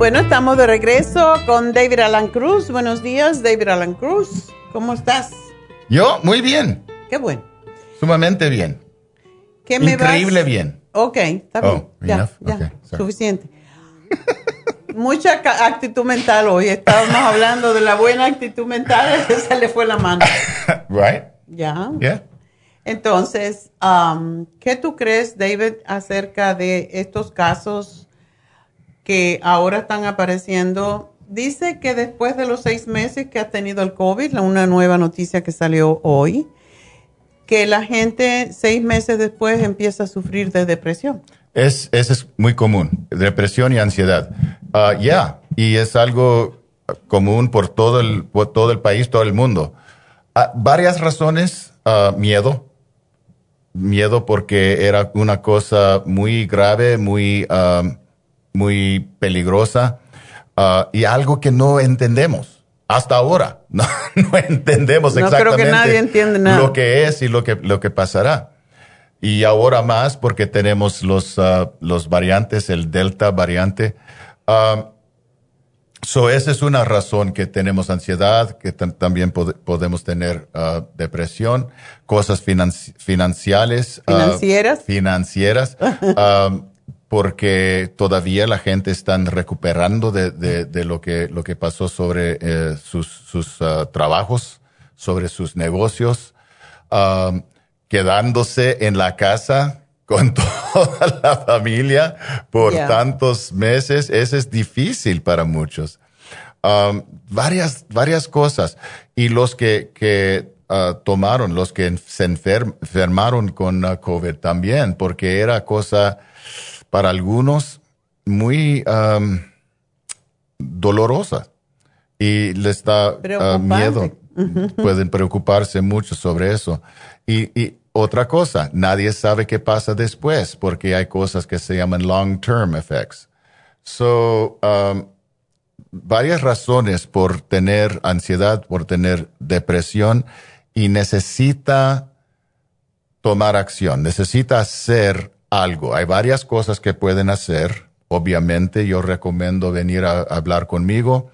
Bueno, estamos de regreso con David Alan Cruz. Buenos días, David Alan Cruz. ¿Cómo estás? Yo, muy bien. Qué bueno. Sumamente bien. ¿Qué me Increíble vas? bien. Ok, está bien. Oh, ya, enough? ya, Okay, suficiente. Mucha actitud mental hoy. Estábamos hablando de la buena actitud mental, se le fue la mano. right? Ya. Yeah. Entonces, um, ¿qué tú crees, David, acerca de estos casos que ahora están apareciendo? Dice que después de los seis meses que ha tenido el COVID, una nueva noticia que salió hoy, que la gente seis meses después empieza a sufrir de depresión. Es, eso es muy común, depresión y ansiedad. Ah, Ya, y es algo común por todo el, por todo el país, todo el mundo. Ah, varias razones, ah, miedo, miedo porque era una cosa muy grave, muy, muy peligrosa ah, y algo que no entendemos. Hasta ahora no, no entendemos No creo que exactamente nadie entiende nada. lo que es y lo que, lo que pasará. Y ahora más porque tenemos los, ah, los variantes, el delta variante. Ah, So, esa es una razón que tenemos ansiedad, que también podemos tener uh, depresión, cosas financieras. Uh, financieras. financieras, um, porque todavía la gente está recuperando de, de, lo, que, lo que pasó sobre eh, sus, sus uh, trabajos, sobre sus negocios, quedándose en la casa con toda la familia por tantos meses, eso es difícil para muchos. Um, varias, varias cosas. Y los que, que uh, tomaron, los que se enfermaron con uh, COVID también, porque era cosa para algunos muy um, dolorosa y les da uh, miedo. Pueden preocuparse mucho sobre eso. Y, y otra cosa, nadie sabe qué pasa después porque hay cosas que se llaman long-term effects. So, um, varias razones por tener ansiedad, por tener depresión y necesita tomar acción, necesita hacer algo. Hay varias cosas que pueden hacer. Obviamente yo recomiendo venir a hablar conmigo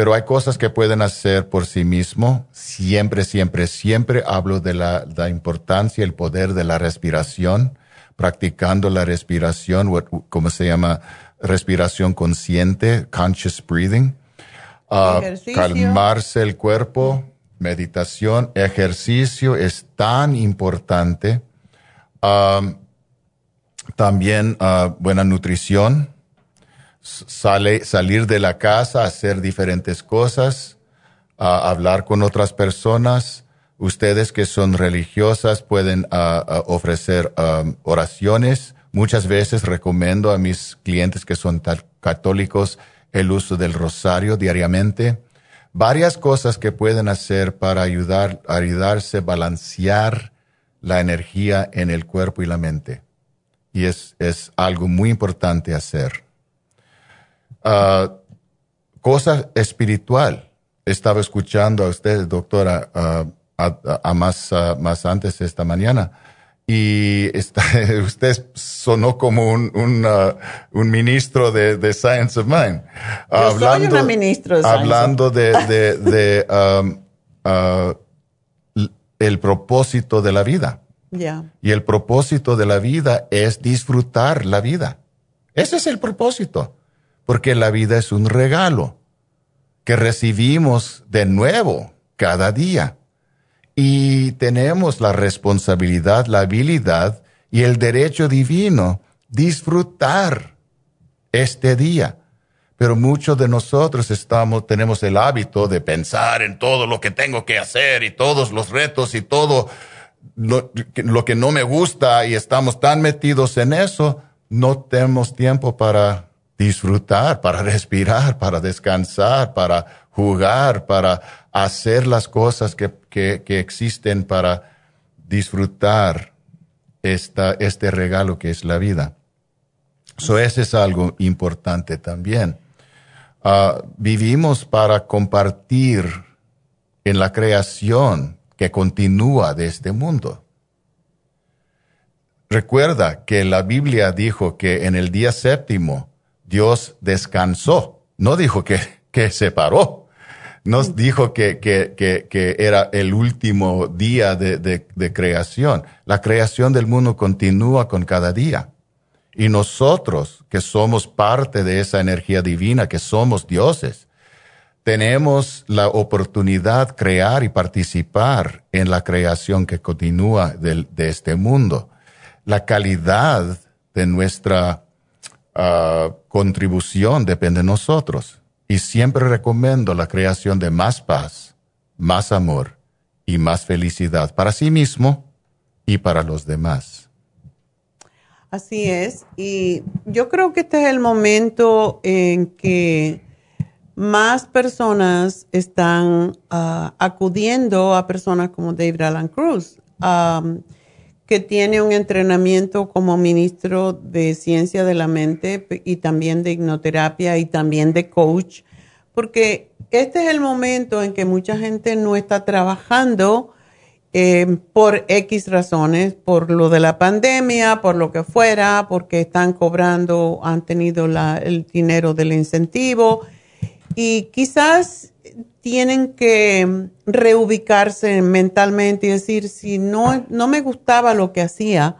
pero hay cosas que pueden hacer por sí mismo. Siempre, siempre, siempre hablo de la, la importancia, el poder de la respiración, practicando la respiración, como se llama, respiración consciente, conscious breathing. Uh, calmarse el cuerpo, meditación, ejercicio es tan importante. Um, también uh, buena nutrición, sale, salir de la casa, hacer diferentes cosas, hablar con otras personas. Ustedes que son religiosas pueden ofrecer oraciones. Muchas veces recomiendo a mis clientes que son católicos el uso del rosario diariamente. Varias cosas que pueden hacer para ayudar, ayudarse a balancear la energía en el cuerpo y la mente. Y es, es algo muy importante hacer. Uh, cosa espiritual. Estaba escuchando a usted, doctora, a, más, más antes esta mañana. Y usted sonó como un, un, un ministro de, de, Science of Mind. Yo hablando, soy una ministro de Hablando de, de, de um, el propósito de la vida. Y el propósito de la vida es disfrutar la vida. Ese es el propósito porque la vida es un regalo que recibimos de nuevo cada día. Y tenemos la responsabilidad, la habilidad y el derecho divino disfrutar este día. Pero muchos de nosotros estamos, tenemos el hábito de pensar en todo lo que tengo que hacer y todos los retos y todo lo, lo que no me gusta y estamos tan metidos en eso, no tenemos tiempo para disfrutar, para respirar, para descansar, para jugar, para hacer las cosas que, que, existen para disfrutar esta, este regalo que es la vida. Eso es algo importante también. Ah, vivimos para compartir en la creación que continúa de este mundo. Recuerda que la Biblia dijo que en el día séptimo Dios descansó. No dijo que, que se paró. Nos dijo que, que, que, era el último día de, de, creación. La creación del mundo continúa con cada día. Y nosotros, que somos parte de esa energía divina, que somos dioses, tenemos la oportunidad crear y participar en la creación que continúa de, este mundo. La calidad de nuestra uh, contribución depende de nosotros. Y siempre recomiendo la creación de más paz, más amor y más felicidad para sí mismo y para los demás. Así es. Y yo creo que este es el momento en que más personas están uh, acudiendo a personas como David Alan Cruz. Que tiene un entrenamiento como ministro de ciencia de la mente y también de hipnoterapia y también de coach, porque este es el momento en que mucha gente no está trabajando eh, por X razones, por lo de la pandemia, por lo que fuera, porque están cobrando, han tenido el dinero del incentivo y quizás tienen que reubicarse mentalmente y decir, si no, no me gustaba lo que hacía,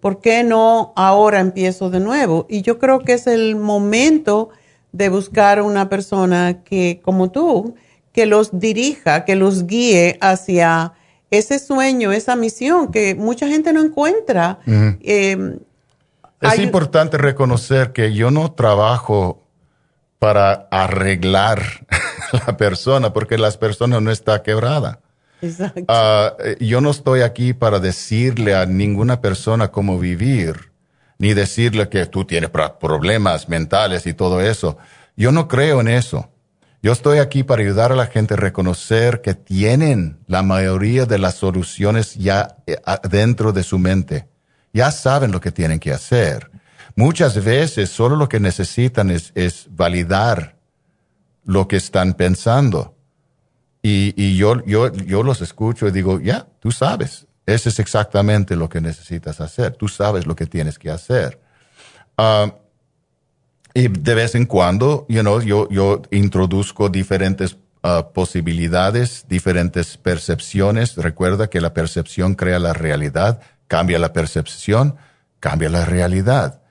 ¿por qué no ahora empiezo de nuevo? Y yo creo que es el momento de buscar una persona que, como tú, que los dirija, que los guíe hacia ese sueño, esa misión que mucha gente no encuentra. Eh, es importante reconocer que yo no trabajo para arreglar la persona, porque la persona no está quebrada. Exacto. Ah, eh, yo no estoy aquí para decirle a ninguna persona cómo vivir, ni decirle que tú tienes problemas mentales y todo eso. Yo no creo en eso. Yo estoy aquí para ayudar a la gente a reconocer que tienen la mayoría de las soluciones ya eh, dentro de su mente. Ya saben lo que tienen que hacer. Muchas veces solo lo que necesitan es, validar lo que están pensando. Y, yo, yo, yo los escucho y digo, ya, tú sabes, eso es exactamente lo que necesitas hacer. Tú sabes lo que tienes que hacer. Ah, y de vez en cuando, yo, yo introduzco diferentes ah, posibilidades, diferentes percepciones. Recuerda que la percepción crea la realidad, cambia la percepción, cambia la realidad.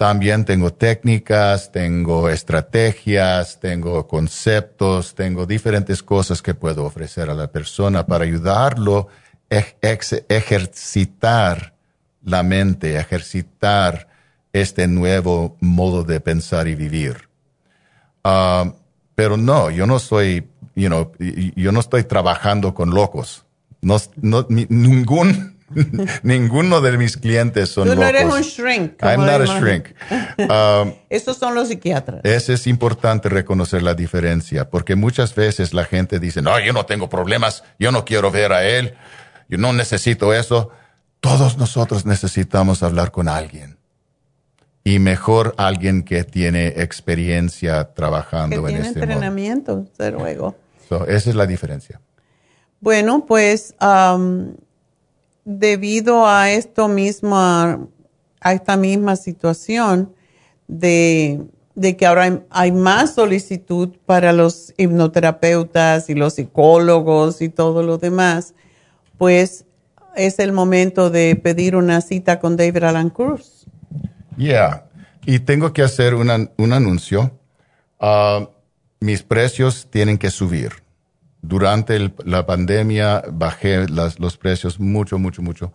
También tengo técnicas, tengo estrategias, tengo conceptos, tengo diferentes cosas que puedo ofrecer a la persona para ayudarlo a ejercitar la mente, ejercitar este nuevo modo de pensar y vivir. Ah, pero no, yo no soy, you know, yo no estoy trabajando con locos. No, no, ningún Ninguno de mis clientes son Tú no eres un shrink. I'm not a shrink. Um, Estos son los psiquiatras. Ese es importante reconocer la diferencia, porque muchas veces la gente dice, no, yo no tengo problemas, yo no quiero ver a él, yo no necesito eso. Todos nosotros necesitamos hablar con alguien. Y mejor alguien que tiene experiencia trabajando en este entrenamiento, desde luego. esa es la diferencia. Bueno, pues... Um, debido a esto mismo, a, esta misma situación de, que ahora hay, más solicitud para los hipnoterapeutas y los psicólogos y todo lo demás, pues es el momento de pedir una cita con David Alan Cruz. Yeah, y tengo que hacer un anuncio. Ah, mis precios tienen que subir durante la pandemia bajé los precios mucho, mucho, mucho.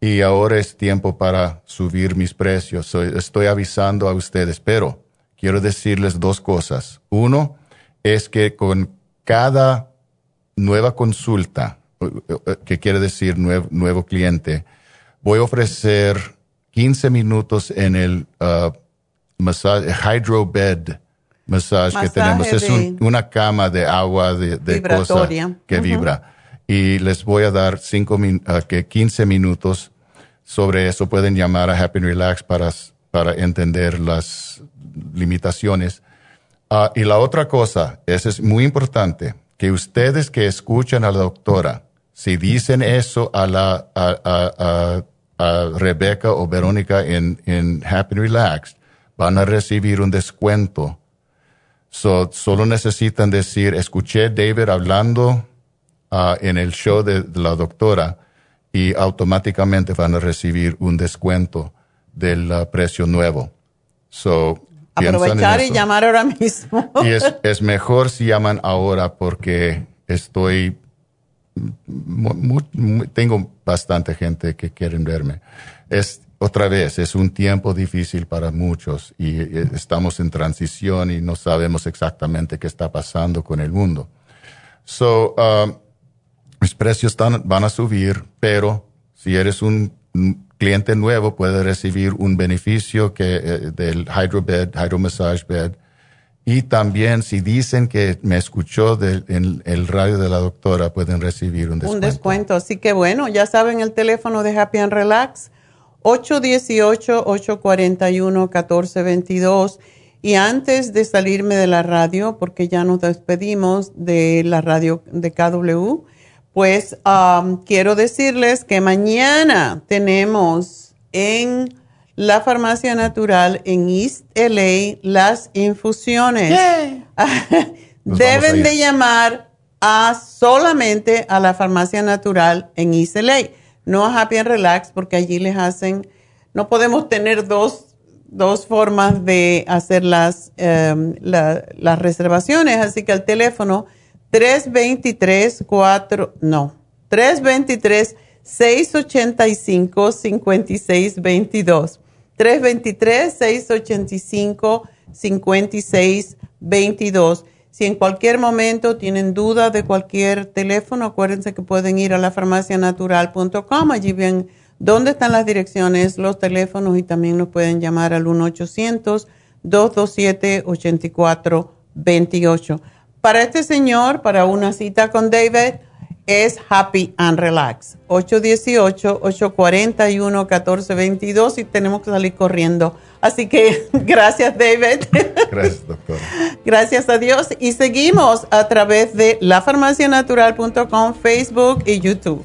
Y ahora es tiempo para subir mis precios. estoy avisando a ustedes, pero quiero decirles dos cosas. Uno es que con cada nueva consulta, que quiere decir nuevo, cliente, voy a ofrecer 15 minutos en el uh, hydro bed massage que tenemos. Es una cama de agua de, de cosa que vibra. Y les voy a dar cinco uh, que 15 minutos sobre eso. Pueden llamar a Happy Relax para, para entender las limitaciones. Uh, y la otra cosa, eso es muy importante, que ustedes que escuchan a la doctora, si dicen eso a la a, a, a, Rebeca o Verónica en, en Happy Relax, van a recibir un descuento solo necesitan decir, escuché David hablando ah, en el show de, la doctora y automáticamente van a recibir un descuento del ah, precio nuevo. So, Aprovechar y llamar ahora mismo. y es, es, mejor si llaman ahora porque estoy, tengo bastante gente que quieren verme. Es, otra vez, es un tiempo difícil para muchos y eh, estamos en transición y no sabemos exactamente qué está pasando con el mundo. So, um, mis precios van a subir, pero si eres un cliente nuevo, puedes recibir un beneficio que, eh, del Hydrobed, Hydromassage Bed. Y también, si dicen que me escuchó en el radio de la doctora, pueden recibir un descuento. Un descuento. Así que bueno, ya saben el teléfono de Happy and Relax 818-841-1422. Y antes de salirme de la radio, porque ya nos despedimos de la radio de KW, pues um, quiero decirles que mañana tenemos en la farmacia natural en East LA las infusiones. deben de llamar a solamente a la farmacia natural en Iselay, no a Happy Relax, porque allí les hacen, no podemos tener dos, formas de hacer las, em, las reservaciones, así que el teléfono 323 4, no, 323 685 5622 323 685 5622 si en cualquier momento tienen duda de cualquier teléfono, acuérdense que pueden ir a la farmacianatural.com. Allí ven dónde están las direcciones, los teléfonos y también nos pueden llamar al 1-800-227-8428. Para este señor, para una cita con David, es Happy and Relax. 818-841-1422 y tenemos que salir corriendo. Así que gracias David. Gracias doctora. gracias a Dios y seguimos a través de lafarmacianatural.com, Facebook y YouTube.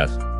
días.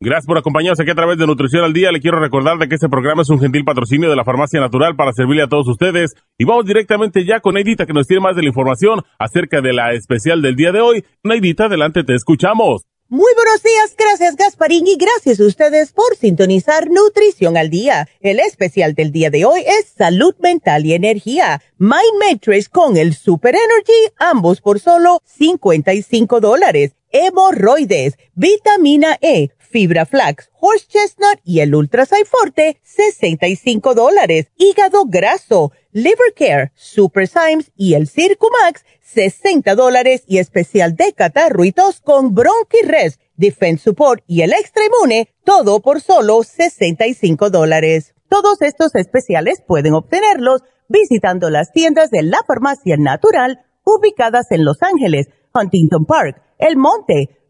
Gracias por acompañarnos aquí a través de Nutrición al Día. Le quiero recordar de que este programa es un gentil patrocinio de la Farmacia Natural para servirle a todos ustedes. Y vamos directamente ya con Neidita que nos tiene más de la información acerca de la especial del día de hoy. Neidita, adelante, te escuchamos. Muy buenos días, gracias Gasparín y gracias a ustedes por sintonizar Nutrición al Día. El especial del día de hoy es Salud Mental y Energía. Mind Matrix con el Super Energy, ambos por solo 55 dólares. Hemorroides, vitamina E fibra flax, horse chestnut y el ultra forte, 65 dólares. Hígado graso, liver care, super Symes y el Circumax, 60 dólares y especial de catarro con bronchi-res, defense support y el extra inmune, todo por solo 65 dólares. Todos estos especiales pueden obtenerlos visitando las tiendas de la farmacia natural ubicadas en Los Ángeles, Huntington Park, El Monte,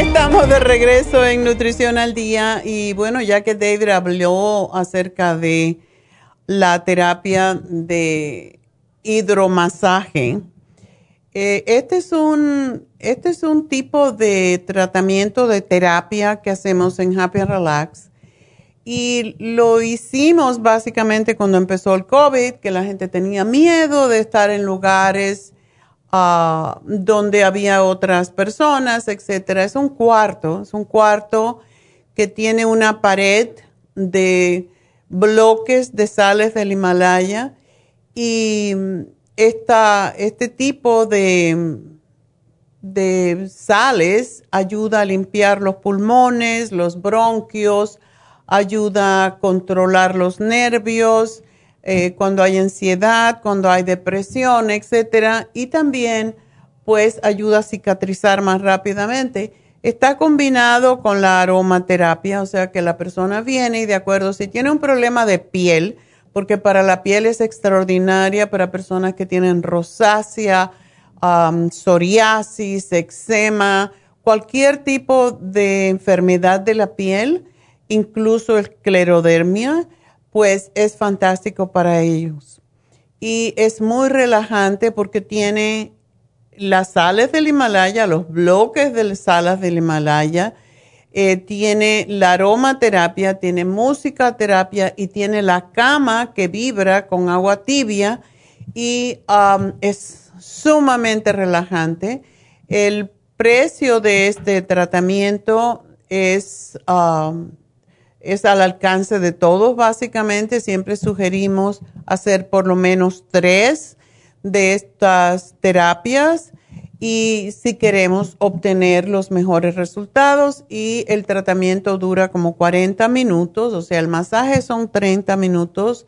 Estamos de regreso en Nutrición al Día y bueno, ya que David habló acerca de la terapia de hidromasaje, eh, este, es un, este es un tipo de tratamiento de terapia que hacemos en Happy Relax y lo hicimos básicamente cuando empezó el COVID, que la gente tenía miedo de estar en lugares Ah, donde había otras personas, etcétera. Es un cuarto, es un cuarto que tiene una pared de bloques de sales del Himalaya y esta, este tipo de, de sales ayuda a limpiar los pulmones, los bronquios, ayuda a controlar los nervios, eh, cuando hay ansiedad, cuando hay depresión, etcétera, y también pues ayuda a cicatrizar más rápidamente. Está combinado con la aromaterapia, o sea que la persona viene y de acuerdo, si tiene un problema de piel, porque para la piel es extraordinaria, para personas que tienen rosácea, psoriasis, eczema, cualquier tipo de enfermedad de la piel, incluso esclerodermia, pues es fantástico para ellos. Y es muy relajante porque tiene las sales del Himalaya, los bloques de las salas del Himalaya, eh, tiene la aromaterapia, tiene música terapia y tiene la cama que vibra con agua tibia y um, es sumamente relajante. El precio de este tratamiento es um, es al alcance de todos básicamente. Siempre sugerimos hacer por lo menos tres de estas terapias y si queremos obtener los mejores resultados y el tratamiento dura como 40 minutos, o sea, el masaje son 30 minutos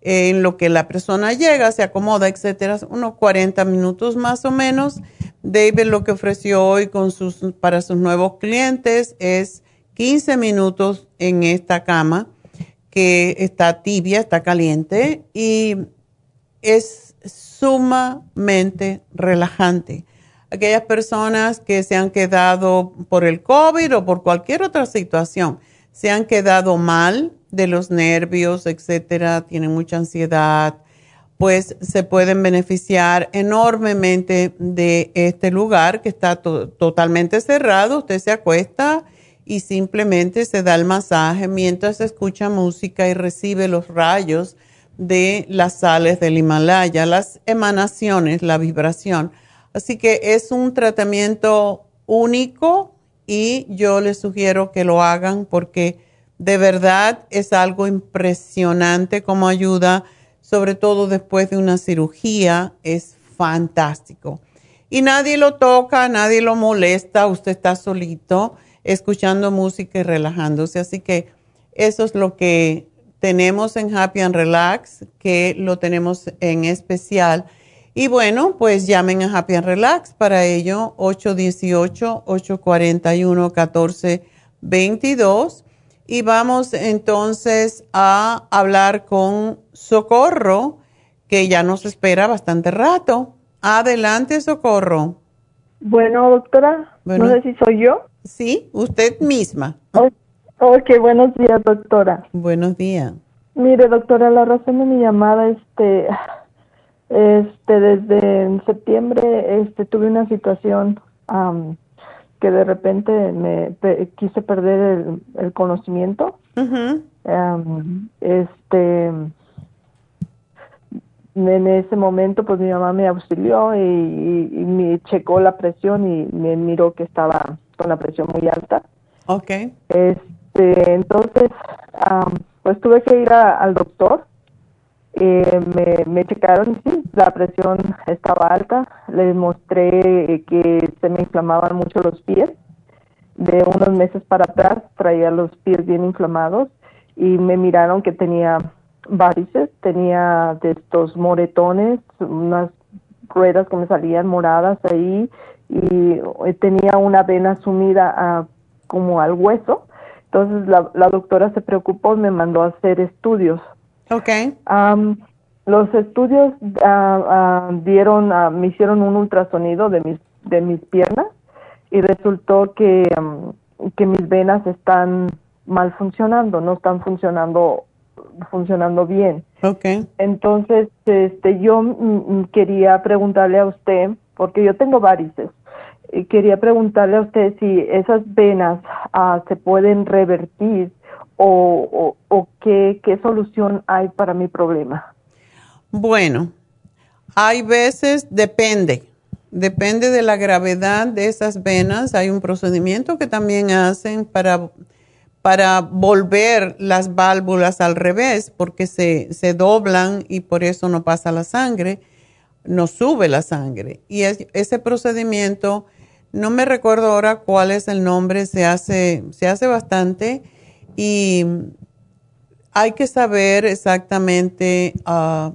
en lo que la persona llega, se acomoda, etcétera, unos 40 minutos más o menos. David lo que ofreció hoy con sus, para sus nuevos clientes es 15 minutos en esta cama que está tibia, está caliente y es sumamente relajante. Aquellas personas que se han quedado por el COVID o por cualquier otra situación, se han quedado mal de los nervios, etcétera, tienen mucha ansiedad, pues se pueden beneficiar enormemente de este lugar que está totalmente cerrado. Usted se acuesta y simplemente se da el masaje mientras escucha música y recibe los rayos de las sales del Himalaya, las emanaciones, la vibración. Así que es un tratamiento único y yo les sugiero que lo hagan porque de verdad es algo impresionante como ayuda, sobre todo después de una cirugía, es fantástico. Y nadie lo toca, nadie lo molesta, usted está solito escuchando música y relajándose. Así que eso es lo que tenemos en Happy and Relax, que lo tenemos en especial. Y bueno, pues llamen a Happy and Relax para ello, 818-841-1422. Y vamos entonces a hablar con Socorro, que ya nos espera bastante rato. Adelante, Socorro. Bueno, doctora, no sé si soy yo. Sí, usted misma. ok, buenos días, doctora. Buenos días. Mire, doctora, la razón de mi llamada, este, este, desde septiembre, este, tuve una situación que de repente me quise perder el, conocimiento. este, en ese momento, pues mi mamá me auxilió y, y me checó la presión y me miró que estaba con la presión muy alta. Ok. Este, entonces, pues tuve que ir al doctor. Eh, me, me checaron y sí, la presión estaba alta. Les mostré que se me inflamaban mucho los pies. De unos meses para atrás traía los pies bien inflamados y me miraron que tenía varices, tenía de estos moretones, unas ruedas que me salían moradas ahí y tenía una vena sumida como al hueso. Entonces la, la, doctora se preocupó y me mandó a hacer estudios. Ok. los estudios dieron, me hicieron un ultrasonido de mis, de mis piernas y resultó que, mm, que mis venas están mal funcionando, no están funcionando funcionando bien. Okay. Entonces, este, yo mm, mm, quería preguntarle a usted, porque yo tengo varices, y quería preguntarle a usted si esas venas ah, se pueden revertir o, o, qué, qué solución hay para mi problema. Bueno, hay veces, depende, depende de la gravedad de esas venas. Hay un procedimiento que también hacen para para volver las válvulas al revés, porque se, se, doblan y por eso no pasa la sangre, no sube la sangre. Y ese procedimiento, no me recuerdo ahora cuál es el nombre, se hace, se hace bastante y hay que saber exactamente ah,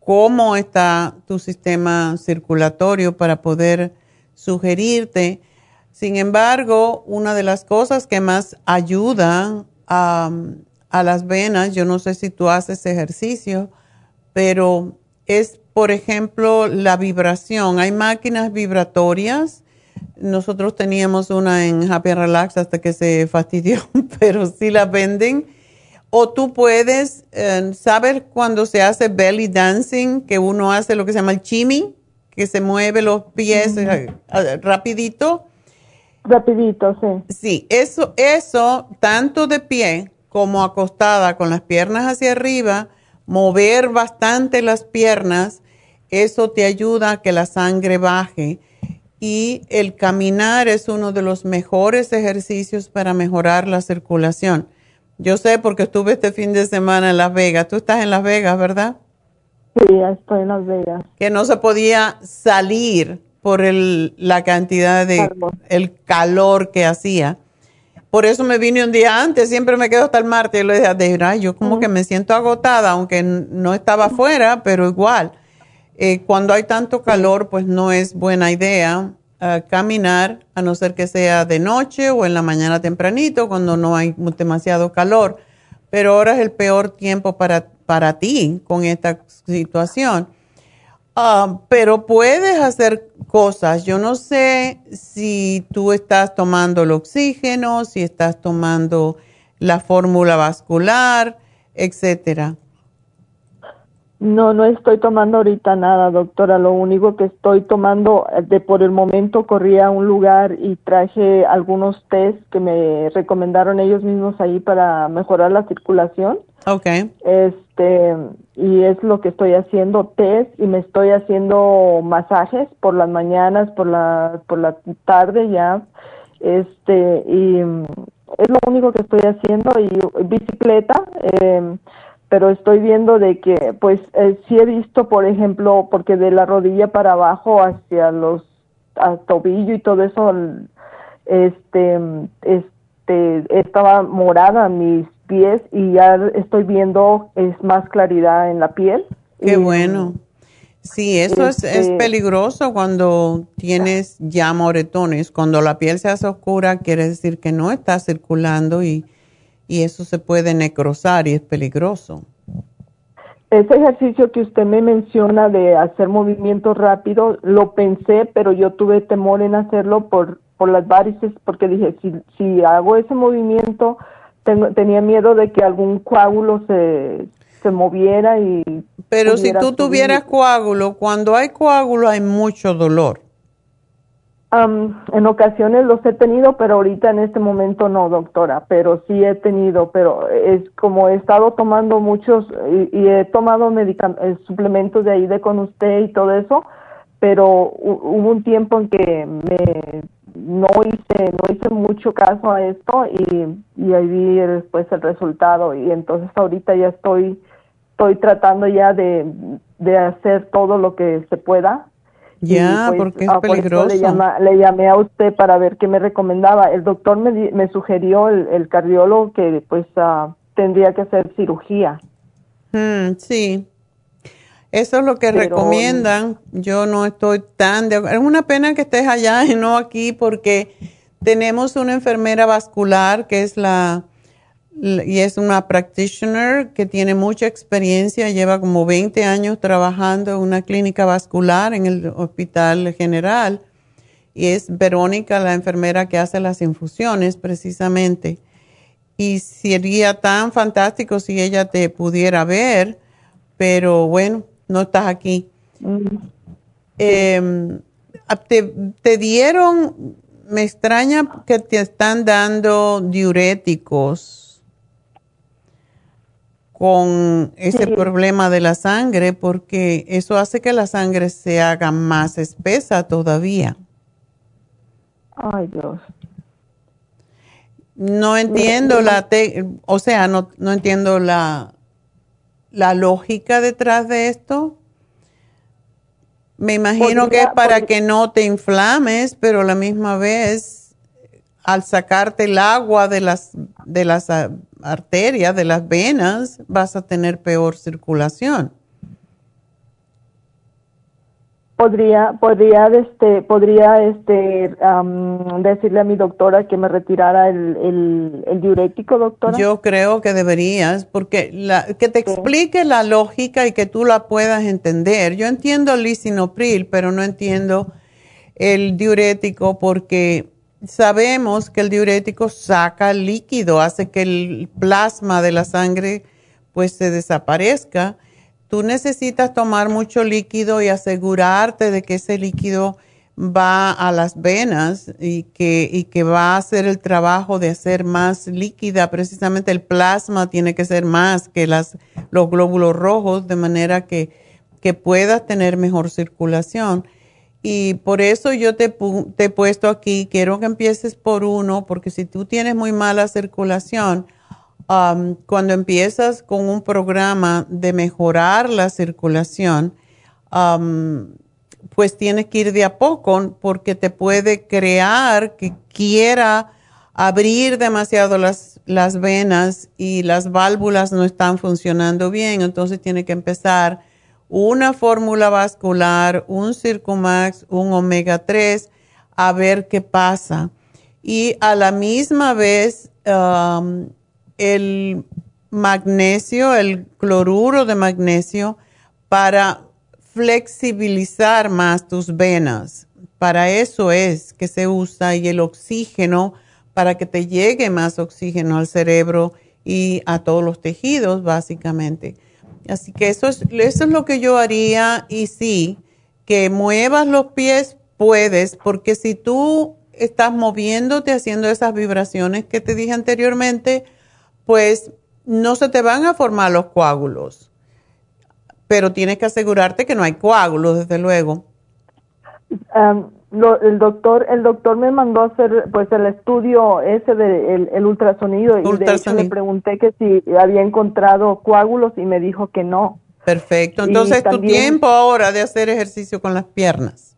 cómo está tu sistema circulatorio para poder sugerirte sin embargo, una de las cosas que más ayuda a, las venas, yo no sé si tú haces ejercicio, pero es, por ejemplo, la vibración. Hay máquinas vibratorias. Nosotros teníamos una en Happy Relax hasta que se fastidió, pero sí la venden. O tú puedes eh, saber cuando se hace belly dancing, que uno hace lo que se llama el chimi, que se mueve los pies eh, rapidito Rapidito, sí. Sí, eso, eso, tanto de pie como acostada con las piernas hacia arriba, mover bastante las piernas, eso te ayuda a que la sangre baje. Y el caminar es uno de los mejores ejercicios para mejorar la circulación. Yo sé porque estuve este fin de semana en Las Vegas. Tú estás en Las Vegas, ¿verdad? Sí, estoy en Las Vegas. Que no se podía salir por el, la cantidad de el calor que hacía. Por eso me vine un día antes, siempre me quedo hasta el martes y le dije a yo como que me siento agotada, aunque no estaba afuera, pero igual. Eh, cuando hay tanto calor, pues no es buena idea eh, caminar, a no ser que sea de noche o en la mañana tempranito, cuando no hay demasiado calor. Pero ahora es el peor tiempo para, para ti con esta situación. Ah, pero puedes hacer cosas. Yo no sé si tú estás tomando el oxígeno, si estás tomando la fórmula vascular, etcétera. No, no estoy tomando ahorita nada, doctora. Lo único que estoy tomando, eh, de por el momento corrí a un lugar y traje algunos test que me recomendaron ellos mismos ahí para mejorar la circulación. Okay. Este, y es lo que estoy haciendo test y me estoy haciendo masajes por las mañanas, por la por la tarde ya. Este, y es lo único que estoy haciendo y bicicleta eh, pero estoy viendo de que pues eh, sí he visto por ejemplo porque de la rodilla para abajo hacia los al tobillo y todo eso este este estaba morada mis pies y ya estoy viendo es más claridad en la piel. Qué bueno. Sí, eso es, es, este peligroso cuando tienes ya moretones. Cuando la piel se hace oscura, quiere decir que no está circulando y, y eso se puede necrosar y es peligroso. Ese ejercicio que usted me menciona de hacer movimientos rápidos, lo pensé, pero yo tuve temor en hacerlo por, por las varices, porque dije, si, si hago ese movimiento, tenía miedo de que algún coágulo se, se moviera y... Pero si tú tuvieras coágulo, cuando hay coágulo hay mucho dolor. en ocasiones los he tenido, pero ahorita en este momento no, doctora, pero sí he tenido, pero es como he estado tomando muchos y, he tomado eh, suplementos de ahí de con usted y todo eso, pero hubo un tiempo en que me no hice no hice mucho caso a esto y, y ahí vi después el resultado y entonces ahorita ya estoy estoy tratando ya de, de hacer todo lo que se pueda. Ya pues, porque es ah, peligroso. le, llamé a usted para ver qué me recomendaba. El doctor me, me sugirió el, cardiólogo que pues uh, tendría que hacer cirugía. Mm, sí eso es lo que recomiendan. Yo no estoy tan de Es una pena que estés allá y no aquí porque tenemos una enfermera vascular que es la, y es una practitioner que tiene mucha experiencia, lleva como 20 años trabajando en una clínica vascular en el hospital general y es Verónica, la enfermera que hace las infusiones precisamente. Y sería tan fantástico si ella te pudiera ver, pero bueno, no estás aquí. Mm. Em, te, te dieron, me extraña que te están dando diuréticos con ese Sí. problema de la sangre, porque eso hace que la sangre se haga más espesa todavía. Ay, Dios. No entiendo la, te- o sea, no, no entiendo la, la lógica detrás de esto. Me imagino que es para que no te inflames, pero a la misma vez, al sacarte el agua de las, de las ah, arterias, de las venas, vas a tener peor circulación. Podría, podría, este, podría, este, decirle a mi doctora que me retirara el, el, el diurético, doctora. Yo creo que deberías, porque la, que te explique la lógica y que tú la puedas entender. Yo entiendo el lisinopril, pero no entiendo el diurético porque sabemos que el diurético saca líquido, hace que el plasma de la sangre pues se desaparezca. Tú necesitas tomar mucho líquido y asegurarte de que ese líquido va a las venas y que, y que va a hacer el trabajo de hacer más líquida. Precisamente el plasma tiene que ser más que las, los glóbulos rojos, de manera que, que puedas tener mejor circulación. Y por eso yo te, te he puesto aquí, quiero que empieces por uno, porque si tú tienes muy mala circulación, um, cuando empiezas con un programa de mejorar la circulación, um, pues tienes que ir de a poco porque te puede crear que quiera abrir demasiado las, las venas y las válvulas no están funcionando bien, entonces tiene que empezar una fórmula vascular, un Circumax, un omega 3, a ver qué pasa. Y a la misma vez, um, el magnesio, el cloruro de magnesio, para flexibilizar más tus venas. Para eso es que se usa y el oxígeno para que te llegue más oxígeno al cerebro y a todos los tejidos, básicamente. Así que eso es, eso es lo que yo haría y sí, que muevas los pies puedes, porque si tú estás moviéndote, haciendo esas vibraciones que te dije anteriormente, pues no se te van a formar los coágulos. Pero tienes que asegurarte que no hay coágulos, desde luego. Lo- el doctor, el doctor me mandó a hacer, pues, el estudio ese de el, el ultrasonido y de hecho le pregunté que si había encontrado coágulos y me dijo que no. Perfecto. Entonces, tu tiempo ahora de hacer ejercicio con las piernas.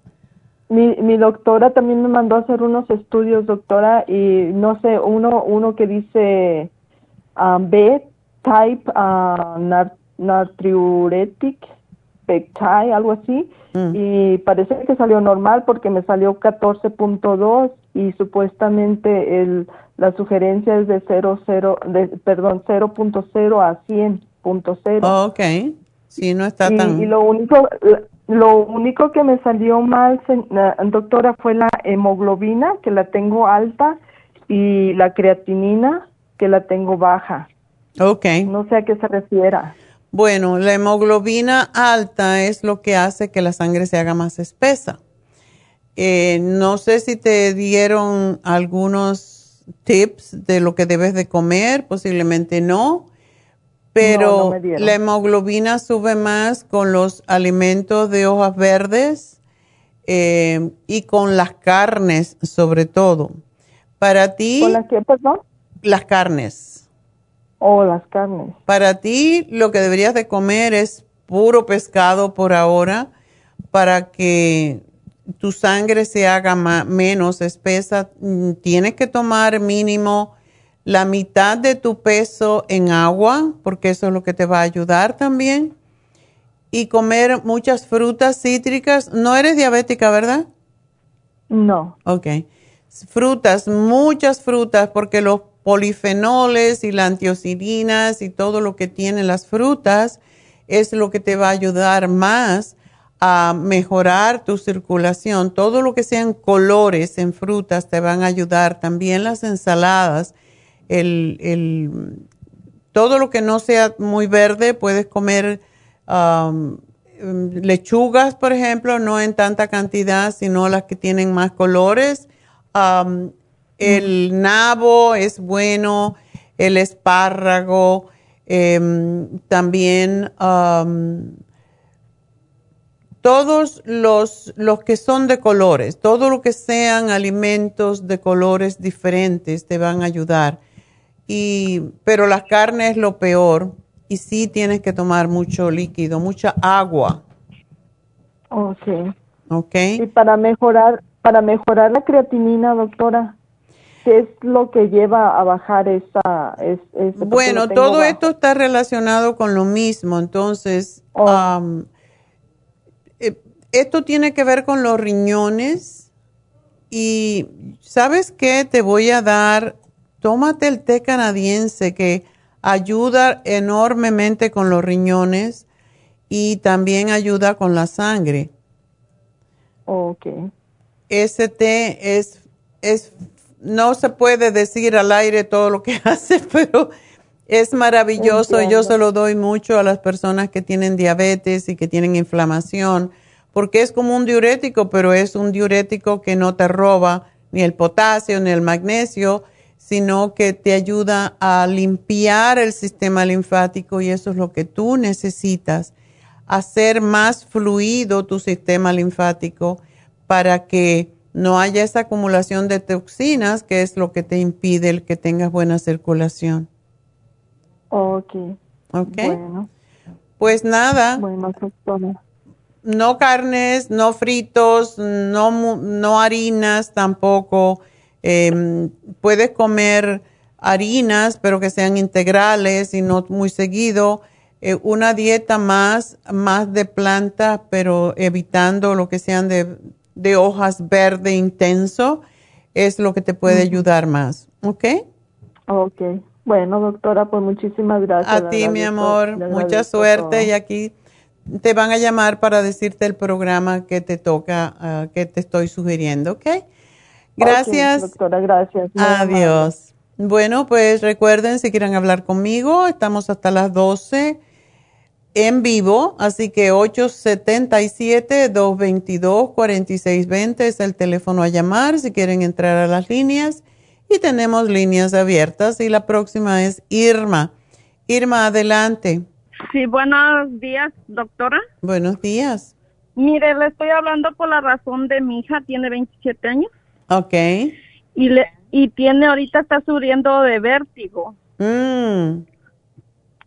Mi, mi doctora también me mandó a hacer unos estudios, doctora, y no sé, uno, uno que dice um, B type uh, nar- natriuretic peptide, algo así, Mm. y parece que salió normal porque me salió 14.2 y supuestamente el, la sugerencia es de 0, de, perdón, 0.0 a 100.0. Oh, ok. Sí, no está y, tan... y lo único lo único que me salió mal doctora fue la hemoglobina que la tengo alta y la creatinina que la tengo baja Ok. no sé a qué se refiera Bueno, la hemoglobina alta es lo que hace que la sangre se haga más espesa. Eh, no sé si te dieron algunos tips de lo que debes de comer, posiblemente no, pero no la hemoglobina sube más con los alimentos de hojas verdes eh, y con las carnes sobre todo. Para ti, con la que perdón las carnes. o las carnes Para ti lo que deberías de comer es puro pescado por ahora para que tu sangre se haga ma- menos espesa. Mm, Tienes que tomar mínimo la mitad de tu peso en agua porque eso es lo que te va a ayudar también. Y comer muchas frutas cítricas. No eres diabética, ¿verdad? no Ok. Frutas, muchas frutas, porque los polifenoles y las antioxidinas y todo lo que tienen las frutas es lo que te va a ayudar más a mejorar tu circulación. Todo lo que sean colores en frutas te van a ayudar. También las ensaladas. El, todo lo que no sea muy verde, puedes comer um, lechugas, por ejemplo, no en tanta cantidad, sino las que tienen más colores. Um, el nabo es bueno, el espárrago, em, también um, todos los, los que son de colores, todo lo que sean alimentos de colores diferentes te van a ayudar. Y, pero la carne es lo peor y sí tienes que tomar mucho líquido, mucha agua. Ok. Ok. Y para mejorar, para mejorar la creatinina, doctora, ¿qué es lo que lleva a bajar esa? bueno, todo esto está relacionado con lo mismo, entonces, oh. eh, esto tiene que ver con los riñones y, ¿sabes qué? Te voy a dar, tómate el té canadiense que ayuda enormemente con los riñones y también ayuda con la sangre. Ok. Ese té es, es, no se puede decir al aire todo lo que hace, pero es maravilloso. Yo se lo doy mucho a las personas que tienen diabetes y que tienen inflamación, porque es como un diurético, pero es un diurético que no te roba ni el potasio ni el magnesio sino que te ayuda a limpiar el sistema linfático y eso es lo que tú necesitas, hacer más fluido tu sistema linfático para que no haya esa acumulación de toxinas, que es lo que te impide el que tengas buena circulación. Ok. Ok. Bueno. Pues nada. Bueno, no carnes, no fritos, no, no harinas tampoco Em, puedes comer harinas, pero que sean integrales y no muy seguido. Eh, una dieta más, más de plantas, pero evitando lo que sean de, de hojas verde intenso, es lo que te puede ayudar más. ¿Ok? Ok. Bueno, doctora, pues muchísimas gracias. A ti, mi amor, mucha suerte y aquí te van a llamar para decirte el programa que te toca, ah, que te estoy sugiriendo, ¿ok? Gracias. doctora, gracias. Adiós. Bueno, pues recuerden, si quieren hablar conmigo, estamos hasta las 12 en vivo, así que 877-222-4620 es el teléfono a llamar si quieren entrar a las líneas y tenemos líneas abiertas y la próxima es Irma. Irma, adelante. Sí, buenos días, doctora. Buenos días. Mire, le estoy hablando por la razón de mi hija, tiene 27 años. Ok. Y, le, y tiene, ahorita está sufriendo de vértigo. Mm.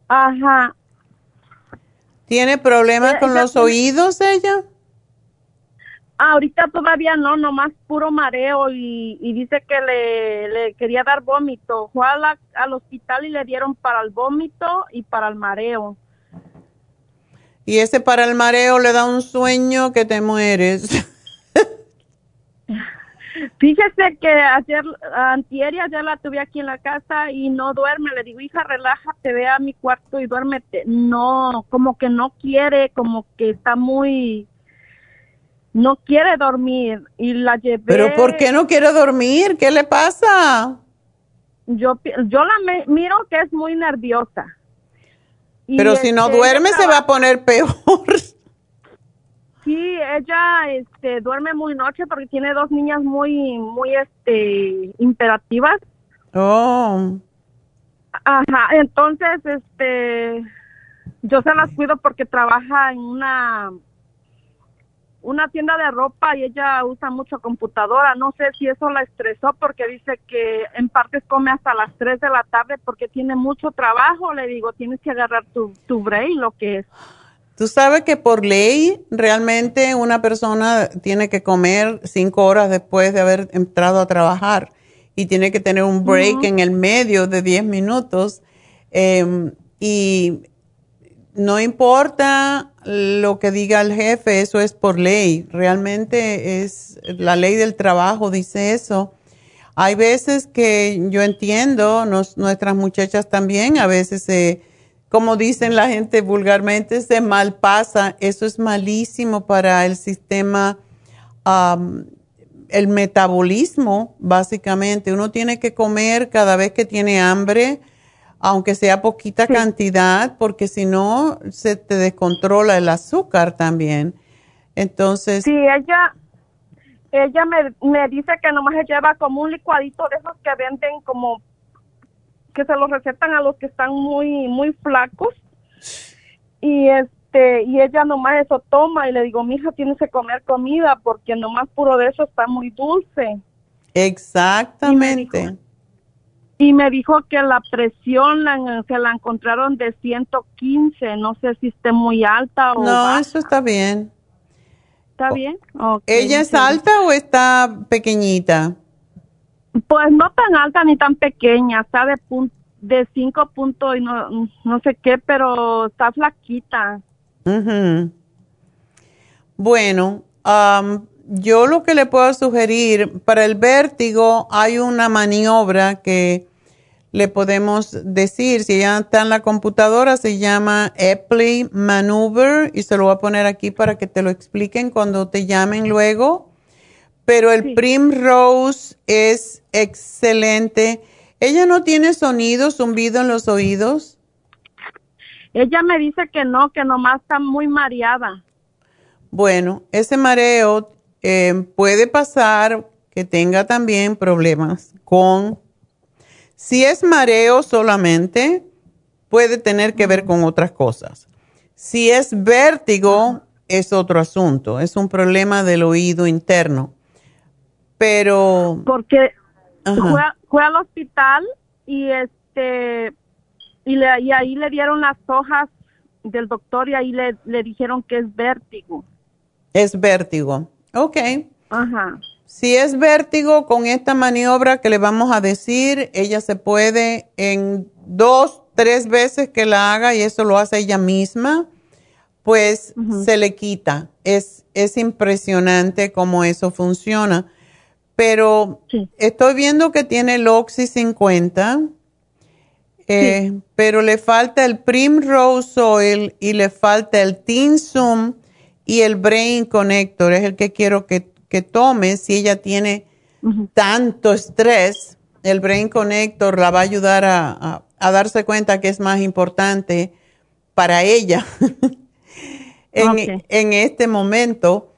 Ajá. ¿Tiene problemas con los oídos ella? ahorita todavía no, nomás puro mareo y, dice que le, le, quería dar vómito. Fue al hospital y le dieron para el vómito y para el mareo. Y ese para el mareo le da un sueño que te mueres. Fíjese que ayer, antier ayer la tuve aquí en la casa y no duerme. Le digo, hija, relájate, ve a mi cuarto y duérmete. No, como que no quiere, como que está muy, no quiere dormir. Y la llevé. ¿Pero por qué no quiere dormir? ¿Qué le pasa? Yo, yo la miro que es muy nerviosa. Pero si no este, duerme se va a poner peor. Sí, ella este, duerme muy noche porque tiene dos niñas muy, muy este, imperativas. Oh. Ajá, entonces, este, yo se las cuido porque trabaja en una, una tienda de ropa y ella usa mucho computadora. No sé si eso la estresó porque dice que en partes come hasta las 3 de la tarde porque tiene mucho trabajo. Le digo, tienes que agarrar tu, tu break, lo que es. Tú sabes que por ley realmente una persona tiene que comer cinco horas después de haber entrado a trabajar y tiene que tener un break en el medio de diez minutos. Em, y no importa lo que diga el jefe, eso es por ley. Realmente es la ley del trabajo, dice eso. Hay veces que yo entiendo, nuestras muchachas también a veces se como dicen la gente vulgarmente, se malpasa. Eso es malísimo para el sistema, el metabolismo, básicamente. Uno tiene que comer cada vez que tiene hambre, aunque sea poquita cantidad, porque si no, se te descontrola el azúcar también. Entonces. Sí, ella, ella me, me dice que nomás se lleva como un licuadito de esos que venden como que se los recetan a los que están muy muy flacos. Y este y ella nomás eso toma y le digo mi hija tienes que comer comida porque nomás puro de eso está muy dulce exactamente. y me dijo, que la presión se la encontraron de 115 no sé si esté muy alta o no eso está bien. Está bien ella es alta o está pequeñita pues no tan alta ni tan pequeña, está de de cinco puntos y no, no sé qué, pero está flaquita. Bueno, yo lo que le puedo sugerir, para el vértigo hay una maniobra que le podemos decir, si ya está en la computadora, se llama Epley Maneuver y se lo voy a poner aquí para que te lo expliquen cuando te llamen luego. Pero el Primrose es excelente. ¿Ella no tiene sonido, zumbido en los oídos? Ella me dice que no, que nomás está muy mareada. Bueno, ese mareo eh, puede pasar que tenga también problemas con... Si es mareo solamente, puede tener que ver con otras cosas. Si es vértigo, es otro asunto, es un problema del oído interno. Pero... Porque fue, al hospital y este y, le, y ahí le dieron las hojas del doctor y ahí le, le dijeron que es vértigo. Es vértigo. Ok. Ajá. Si es vértigo, con esta maniobra que le vamos a decir, ella se puede en dos, tres veces que la haga y eso lo hace ella misma, pues se le quita. Es, es impresionante cómo eso funciona pero estoy viendo que tiene el Oxy 50, eh, pero le falta el Primrose Oil y le falta el Tinsum y el Brain Connector, es el que quiero que, tome si ella tiene tanto estrés. El Brain Connector la va a ayudar a, darse cuenta que es más importante para ella. En, en este momento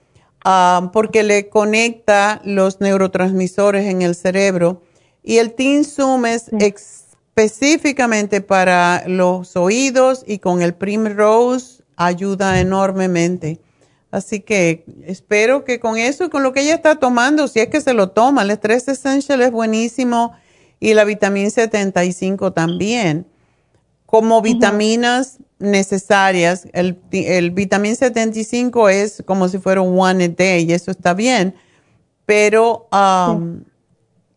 Ah, porque le conecta los neurotransmisores en el cerebro. Y el Zoom es específicamente para los oídos y con el Primrose ayuda enormemente. Así que espero que con eso y con lo que ella está tomando, si es que se lo toma, el estrés essential es buenísimo y la vitamina 75 también. Como vitaminas, necesarias. El, el vitamín 75 es como si fuera un one a day y eso está bien, pero um,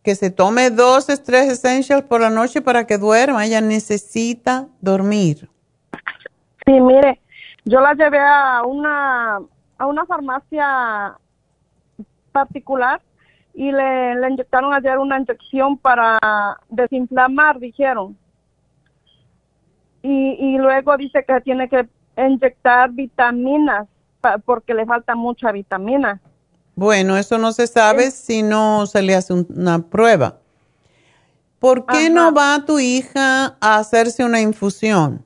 que se tome dos Stress Essentials por la noche para que duerma. Ella necesita dormir. Sí, mire, yo la llevé a una, a una farmacia particular y le, le inyectaron ayer una inyección para desinflamar, dijeron y, luego dice que tiene que inyectar vitaminas porque le falta mucha vitamina. Bueno, eso no se sabe si no se le hace una prueba. ¿Por qué no va tu hija a hacerse una infusión?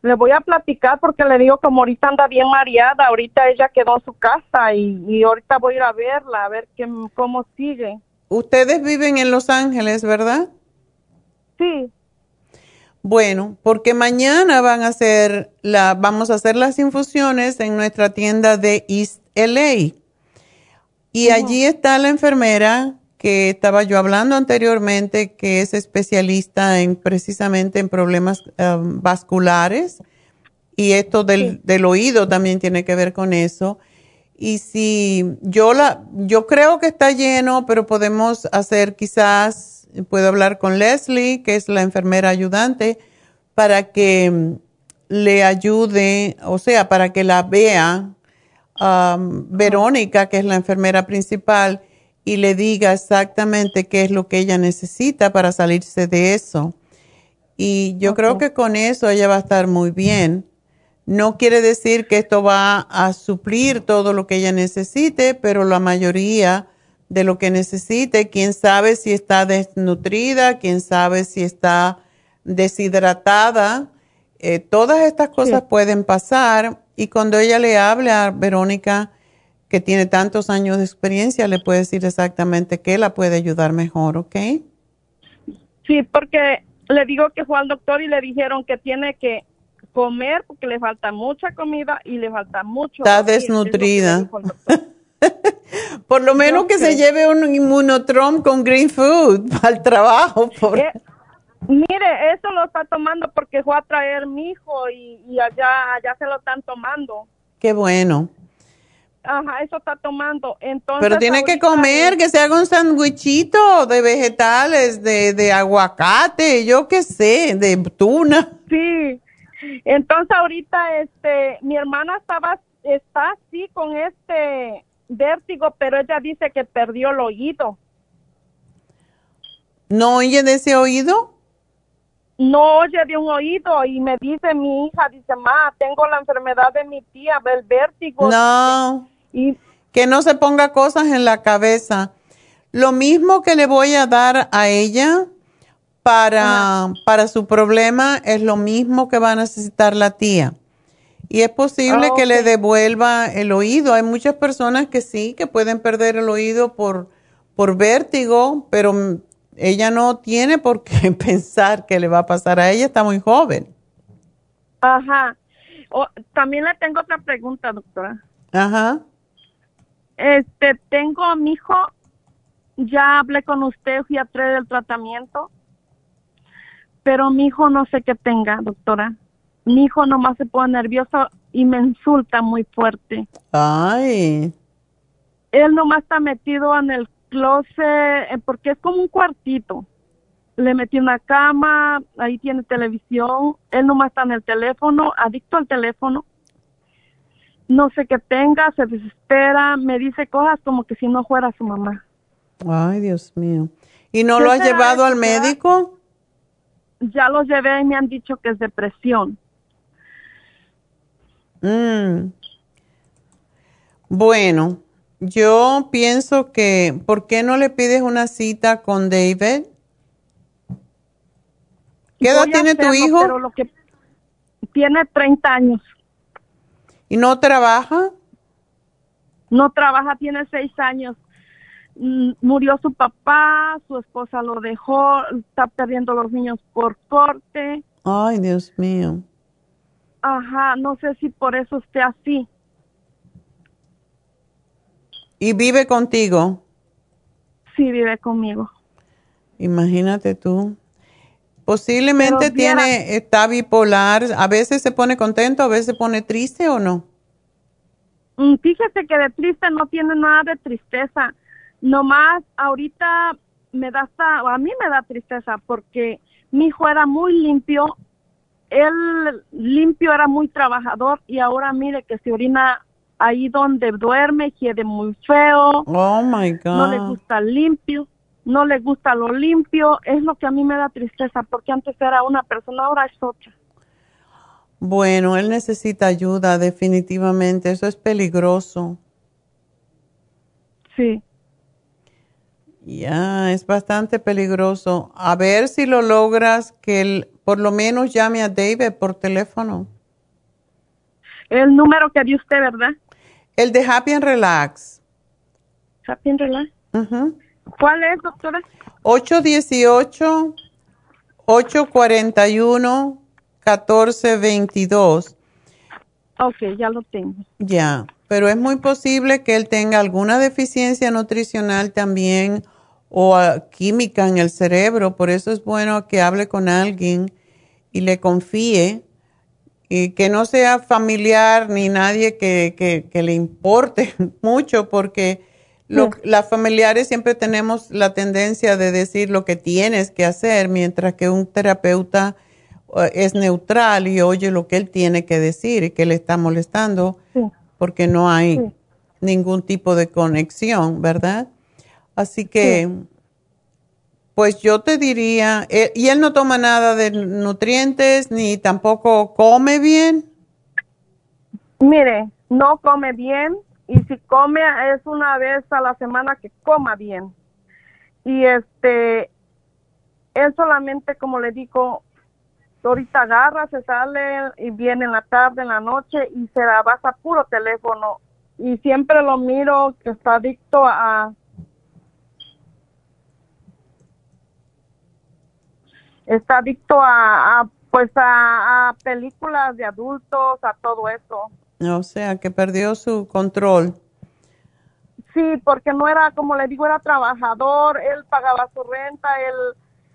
Le voy a platicar porque le digo como ahorita anda bien mareada, ahorita ella quedó en su casa y, y ahorita voy a ir a verla, a ver qué, cómo sigue. Ustedes viven en Los Ángeles, ¿verdad? Sí. Bueno, porque mañana van a hacer la, vamos a hacer las infusiones en nuestra tienda de East LA. Y allí está la enfermera que estaba yo hablando anteriormente, que es especialista en precisamente en problemas um, vasculares. Y esto del, del oído también tiene que ver con eso. Y si yo la, yo creo que está lleno, pero podemos hacer quizás puedo hablar con Leslie, que es la enfermera ayudante, para que mm, le ayude, o sea, para que la vea um, Verónica, que es la enfermera principal, y le diga exactamente qué es lo que ella necesita para salirse de eso. Y yo creo que con eso ella va a estar muy bien. No quiere decir que esto va a suplir todo lo que ella necesite, pero la mayoría de lo que necesite, quién sabe si está desnutrida, quién sabe si está deshidratada, eh, todas estas cosas pueden pasar y cuando ella le hable a Verónica, que tiene tantos años de experiencia, le puede decir exactamente qué la puede ayudar mejor, ¿ok? Sí, porque le digo que fue al doctor y le dijeron que tiene que comer porque le falta mucha comida y le falta mucho. Está desnutrida. Por lo menos que se lleve un inmunotrom con green food al trabajo. Por... Eh, mire, eso lo está tomando porque fue a traer mi hijo y, y allá, allá se lo están tomando. Qué bueno. Ajá, eso está tomando. Entonces, Pero tiene que comer, que se haga un sandwichito de vegetales, de, de aguacate, yo qué sé, de tuna. Sí. Entonces ahorita este mi hermana estaba está así con este vértigo, pero ella dice que perdió el oído. ¿No oye de ese oído? No oye de un oído y me dice mi hija, dice, ma, tengo la enfermedad de mi tía, el vértigo. No, que no se ponga cosas en la cabeza. Lo mismo que le voy a dar a ella para, para su problema es lo mismo que va a necesitar la tía. Y es posible que le devuelva el oído. Hay muchas personas que sí, que pueden perder el oído por, por vértigo, pero ella no tiene por qué pensar que le va a pasar a ella, está muy joven. Ajá. también le tengo otra pregunta, doctora. Ajá. Este, tengo a mi hijo, ya hablé con usted, fui a traer el tratamiento, pero mi hijo no sé qué tenga, doctora. Mi hijo nomás se pone nervioso y me insulta muy fuerte. Ay. Él nomás está metido en el closet, eh, porque es como un cuartito. Le metí una cama, ahí tiene televisión, él nomás está en el teléfono, adicto al teléfono no sé qué tenga, se desespera, me dice cosas como que si no fuera su mamá. Ay, Dios mío. ¿Y no lo has llevado al médico? Ya lo llevé y me han dicho que es depresión. Mm. Bueno, yo pienso que, ¿por qué no le pides una cita con David? ¿Qué edad tiene tu hijo? Pero lo que tiene 30 años. ¿Y no trabaja? No trabaja, tiene seis años. Mm, murió su papá, su esposa lo dejó, está perdiendo los niños por corte. Ay, Dios mío. Ajá, no sé si por eso esté así. ¿Y vive contigo? Sí, vive conmigo. Imagínate tú. Posiblemente tiene, está bipolar, a veces se pone contento, a veces se pone triste o no. Mm, fíjese que de triste no tiene nada de tristeza, nomás ahorita me da hasta, a mí me da tristeza porque mi hijo era muy limpio, él limpio era muy trabajador y ahora mire que se orina ahí donde duerme, quiere muy feo. Oh my God. No le gusta limpio no le gusta lo limpio, es lo que a mí me da tristeza, porque antes era una persona, ahora es otra. Bueno, él necesita ayuda, definitivamente, eso es peligroso. Sí. Ya, es bastante peligroso. A ver si lo logras que él por lo menos llame a David por teléfono. El número que dio usted, ¿verdad? El de Happy and Relax. Happy and Relax. ¿Cuál es, doctora? 818-841-1422. Ok, ya lo tengo. Ya, pero es muy posible que él tenga alguna deficiencia nutricional también o ah, química en el cerebro, por eso es bueno que hable con alguien y le confíe y que no sea familiar ni nadie que, que, que le importe mucho porque las familiares siempre tenemos la tendencia de decir lo que tienes que hacer, mientras que un terapeuta eh, es neutral y oye lo que él tiene que decir y que le está molestando, porque no hay ningún tipo de conexión, ¿verdad? Así que pues yo te diría, eh, ¿y él no toma nada de nutrientes ni tampoco come bien? Mire, no come bien y si come es una vez a la semana que coma bien. Y este, él solamente, como le digo, ahorita agarra, se sale y viene en la tarde, en la noche y se la basa puro teléfono. Y siempre lo miro que está adicto a... Está adicto a, a pues a, a películas de adultos, a todo eso. O sea, que perdió su control. Sí, porque no era, como le digo, era trabajador, él pagaba su renta, él,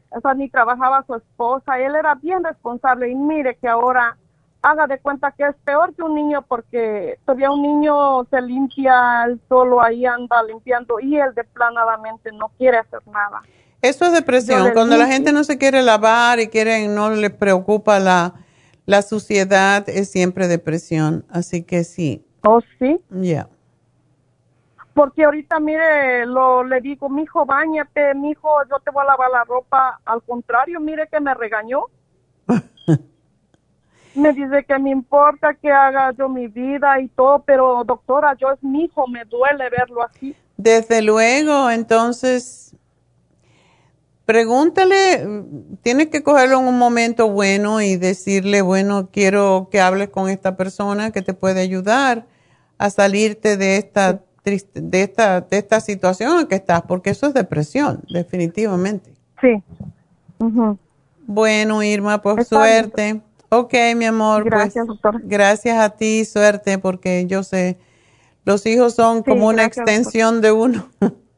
o sea, ni trabajaba su esposa, él era bien responsable y mire que ahora haga de cuenta que es peor que un niño porque todavía un niño se limpia, él solo ahí anda limpiando y él de planadamente no quiere hacer nada. Eso es depresión, cuando la gente no se quiere lavar y quiere, no le preocupa la, la suciedad, es siempre depresión, así que sí. ¿Oh, sí? Ya. Porque ahorita, mire, lo le digo, mi hijo, bañate, mi hijo, yo te voy a lavar la ropa. Al contrario, mire que me regañó. me dice que me importa que haga yo mi vida y todo, pero doctora, yo es mi hijo, me duele verlo así. Desde luego, entonces, pregúntale, tienes que cogerlo en un momento bueno y decirle, bueno, quiero que hables con esta persona que te puede ayudar a salirte de esta de esta, de esta situación en que estás, porque eso es depresión, definitivamente. Sí. Bueno, Irma, pues suerte. Ok, mi amor. Pues, gracias, doctor. Gracias a ti, suerte, porque yo sé, los hijos son como una extensión de uno.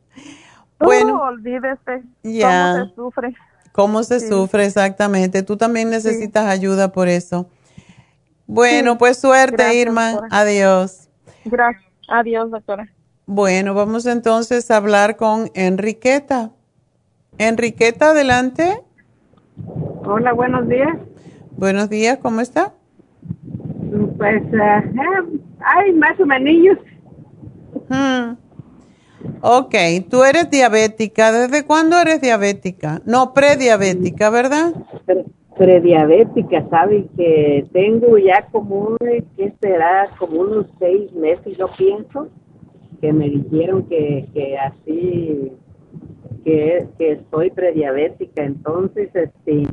bueno, no, olvídese cómo se sufre. Cómo se sufre, exactamente. Tú también necesitas ayuda por eso. Bueno, pues suerte, Irma. Adiós. Gracias. Adiós, doctora. Bueno, vamos entonces a hablar con Enriqueta. Enriqueta, adelante. Hola, buenos días. Buenos días, ¿cómo está? Pues, uh, ay, más o menos. Hmm. Ok, tú eres diabética. ¿Desde cuándo eres diabética? No, prediabética, ¿verdad? prediabética, ¿sabe? Que tengo ya como, ¿qué será? Como unos seis meses, yo pienso que me dijeron que, que así, que, que estoy prediabética. Entonces, este,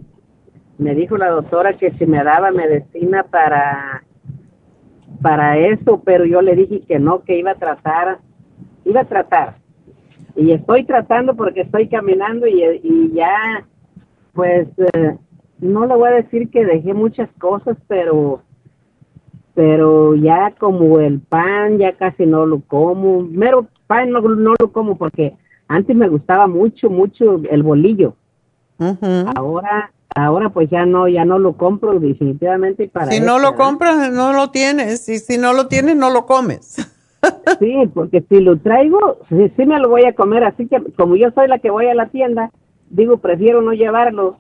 me dijo la doctora que si me daba medicina para, para eso, pero yo le dije que no, que iba a tratar, iba a tratar. Y estoy tratando porque estoy caminando y, y ya, pues, eh, no le voy a decir que dejé muchas cosas, pero pero ya como el pan ya casi no lo como, mero pan no, no lo como porque antes me gustaba mucho, mucho el bolillo. Ahora, ahora pues ya no, ya no lo compro definitivamente para. Si no lo compras, no lo tienes, y si no lo tienes, no lo comes. sí, porque si lo traigo, sí, sí me lo voy a comer, así que como yo soy la que voy a la tienda, digo, prefiero no llevarlo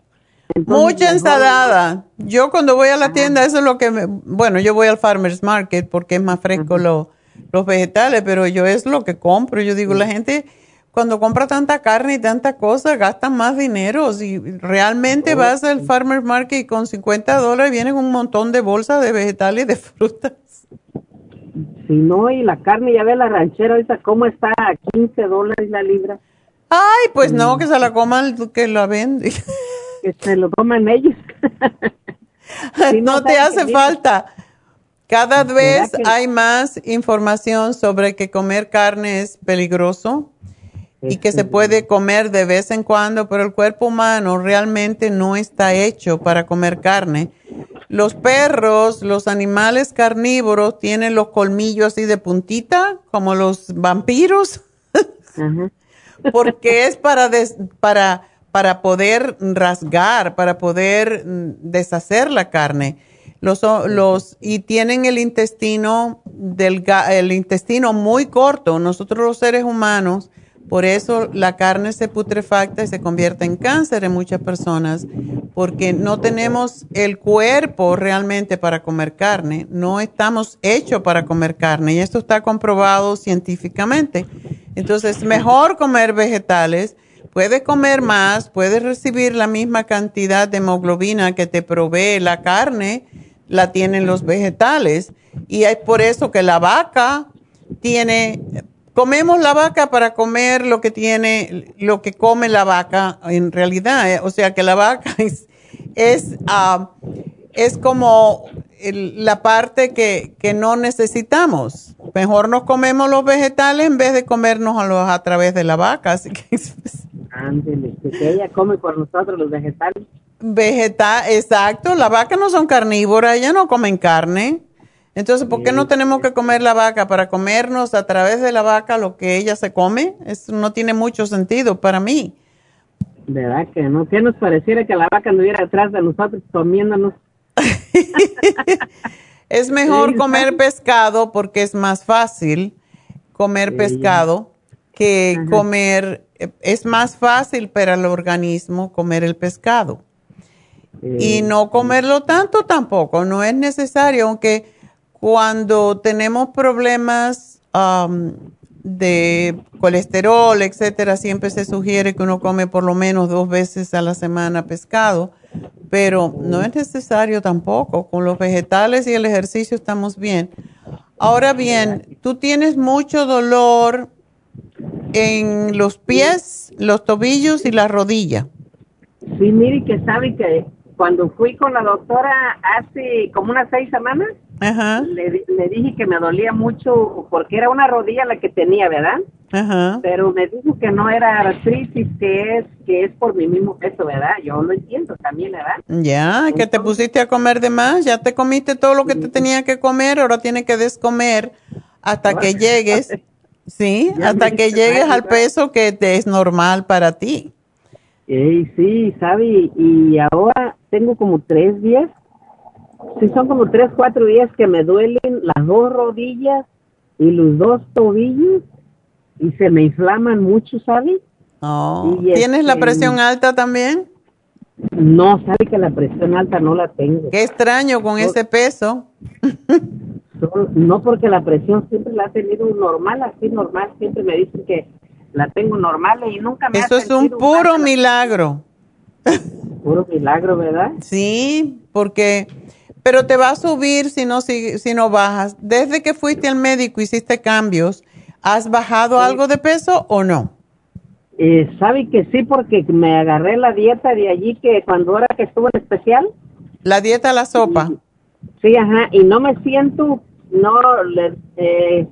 Mucha ensalada. Yo cuando voy a la tienda, eso es lo que me... Bueno, yo voy al farmer's market porque es más fresco los vegetales, pero yo es lo que compro. Yo digo, la gente cuando compra tanta carne y tanta cosa, gasta más dinero. Si realmente vas al farmer's market y con 50 dólares vienen un montón de bolsas de vegetales y de frutas. Si no, y la carne, ya ve la ranchera ahorita cómo está a 15 dólares la libra. Ay, pues no, mm. que se la coman que la vende. que se lo toman ellos. no, te hace falta. Cada vez hay más información sobre que comer carne es peligroso y que se puede comer de vez en cuando, pero el cuerpo humano realmente no está hecho para comer carne. Los perros, los animales carnívoros tienen los colmillos así de puntita, como los vampiros, porque es para, para para poder rasgar, para poder mm, deshacer la carne. Los, los, y tienen el intestino, del, el intestino muy corto. Nosotros los seres humanos, por eso la carne se putrefacta y se convierte en cáncer en muchas personas, porque no tenemos el cuerpo realmente para comer carne. No estamos hechos para comer carne y esto está comprobado científicamente. Entonces, mejor comer vegetales Puedes comer más, puedes recibir la misma cantidad de hemoglobina que te provee la carne, la tienen los vegetales. Y es por eso que la vaca tiene, comemos la vaca para comer lo que tiene, lo que come la vaca en realidad. eh, O sea que la vaca es, es, ah, es como el- la parte que, que no necesitamos. Mejor nos comemos los vegetales en vez de comernos a, los, a través de la vaca. Así que Ándele, que ella come por nosotros los vegetales. Vegetal, exacto, las vacas no son carnívoras, ellas no comen carne. Entonces, ¿por qué no tenemos que comer la vaca para comernos a través de la vaca lo que ella se come? Eso no tiene mucho sentido para mí. ¿Verdad que no? ¿Qué nos pareciera que la vaca anduviera detrás de nosotros comiéndonos? Es mejor comer pescado porque es más fácil comer pescado que comer, es más fácil para el organismo comer el pescado. Y no comerlo tanto tampoco, no es necesario, aunque cuando tenemos problemas am, de colesterol, etcétera, siempre se sugiere que uno come por lo menos dos veces a la semana pescado, pero no es necesario tampoco. Con los vegetales y el ejercicio estamos bien. Ahora bien, tú tienes mucho dolor en los pies, los tobillos y la rodilla. Sí, mire que sabe que cuando fui con la doctora hace como unas seis semanas, Ajá, le, le dije que me dolía mucho porque era una rodilla la que tenía, ¿verdad? ajá. Pero me dijo que no era artritis, que es que es por mi mismo peso, ¿verdad? Yo lo entiendo también, ¿verdad? Ya, que te pusiste a comer de más, ya te comiste todo lo que te tenía que comer, ahora tienes que descomer hasta que llegues, sí, Ya hasta que llegues mal, al ¿verdad? peso que te es normal para ti. Ey, sí, sabe, y ahora tengo como tres días, sí, son como tres, cuatro días que me duelen las dos rodillas y los dos tobillos y se me inflaman mucho, ¿sabe? Oh, Y ¿Tienes la este- presión alta también? No, sabe que la presión alta no la tengo. Qué extraño con ese peso. No porque la presión siempre la ha tenido normal, así normal, siempre me dicen que la tengo normal y nunca me ha Eso es un puro mal, milagro. puro milagro, ¿verdad? Sí, porque, pero te va a subir si no, si, si no bajas. Desde que fuiste al médico, hiciste cambios, ¿has bajado algo de peso o no? Eh, sabe que sí, porque me agarré la dieta de allí que cuando era que estuvo en especial. La dieta a la sopa. Sí, ajá, y no me siento, no, le, eh,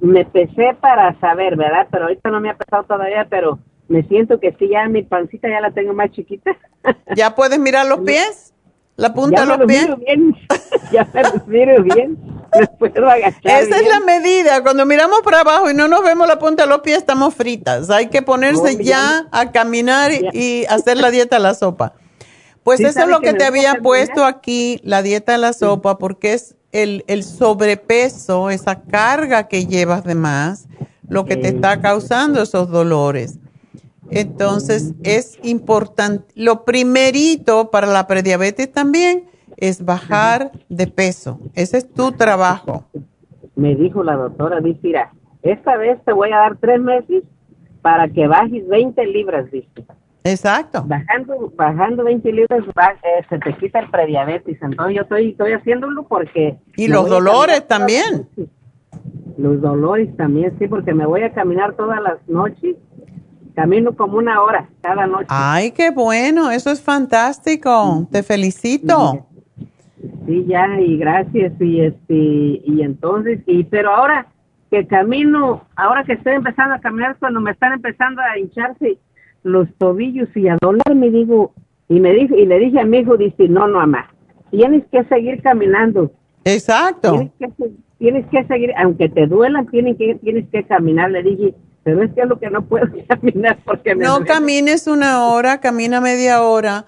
me pesé para saber, ¿verdad? Pero ahorita no me ha pesado todavía, pero me siento que sí, ya mi pancita ya la tengo más chiquita. ¿Ya puedes mirar los pies? ¿La punta de los lo pies? miro bien, ya me lo miro bien, me puedo agachar Esa es la medida. Cuando miramos para abajo y no nos vemos la punta de los pies, estamos fritas. Hay que ponerse Oh, ya a caminar y, Ya. y hacer la dieta a la sopa. Pues Sí, eso es lo que te había caminar. puesto aquí, la dieta a la sopa, porque es el, el sobrepeso, esa carga que llevas de más, lo que te está causando esos dolores. Entonces, es importante, lo primerito para la prediabetes también es bajar de peso. Ese es tu trabajo. Me dijo la doctora, dice, mira, esta vez te voy a dar tres meses para que bajes 20 libras, dice. Exacto. Bajando, bajando 20 libras va- eh, se te quita el prediabetes. Entonces yo estoy, estoy haciéndolo porque... Y los dolores también. Los dolores también, sí, porque me voy a caminar todas las noches. Camino como una hora cada noche. Ay, qué bueno, eso es fantástico. Te felicito. Sí, ya, y gracias, y este, y entonces, y pero ahora que camino, ahora que estoy empezando a caminar, cuando me están empezando a hincharse los tobillos y a dolerme, digo, y me dije, y le dije a mi hijo, dice, no, no, mamá, tienes que seguir caminando. Exacto. Tienes que, tienes que seguir, aunque te duelan, tienes que, tienes que caminar, le dije, pero es que es lo que no puedo caminar porque me No duele. camines una hora, camina media hora.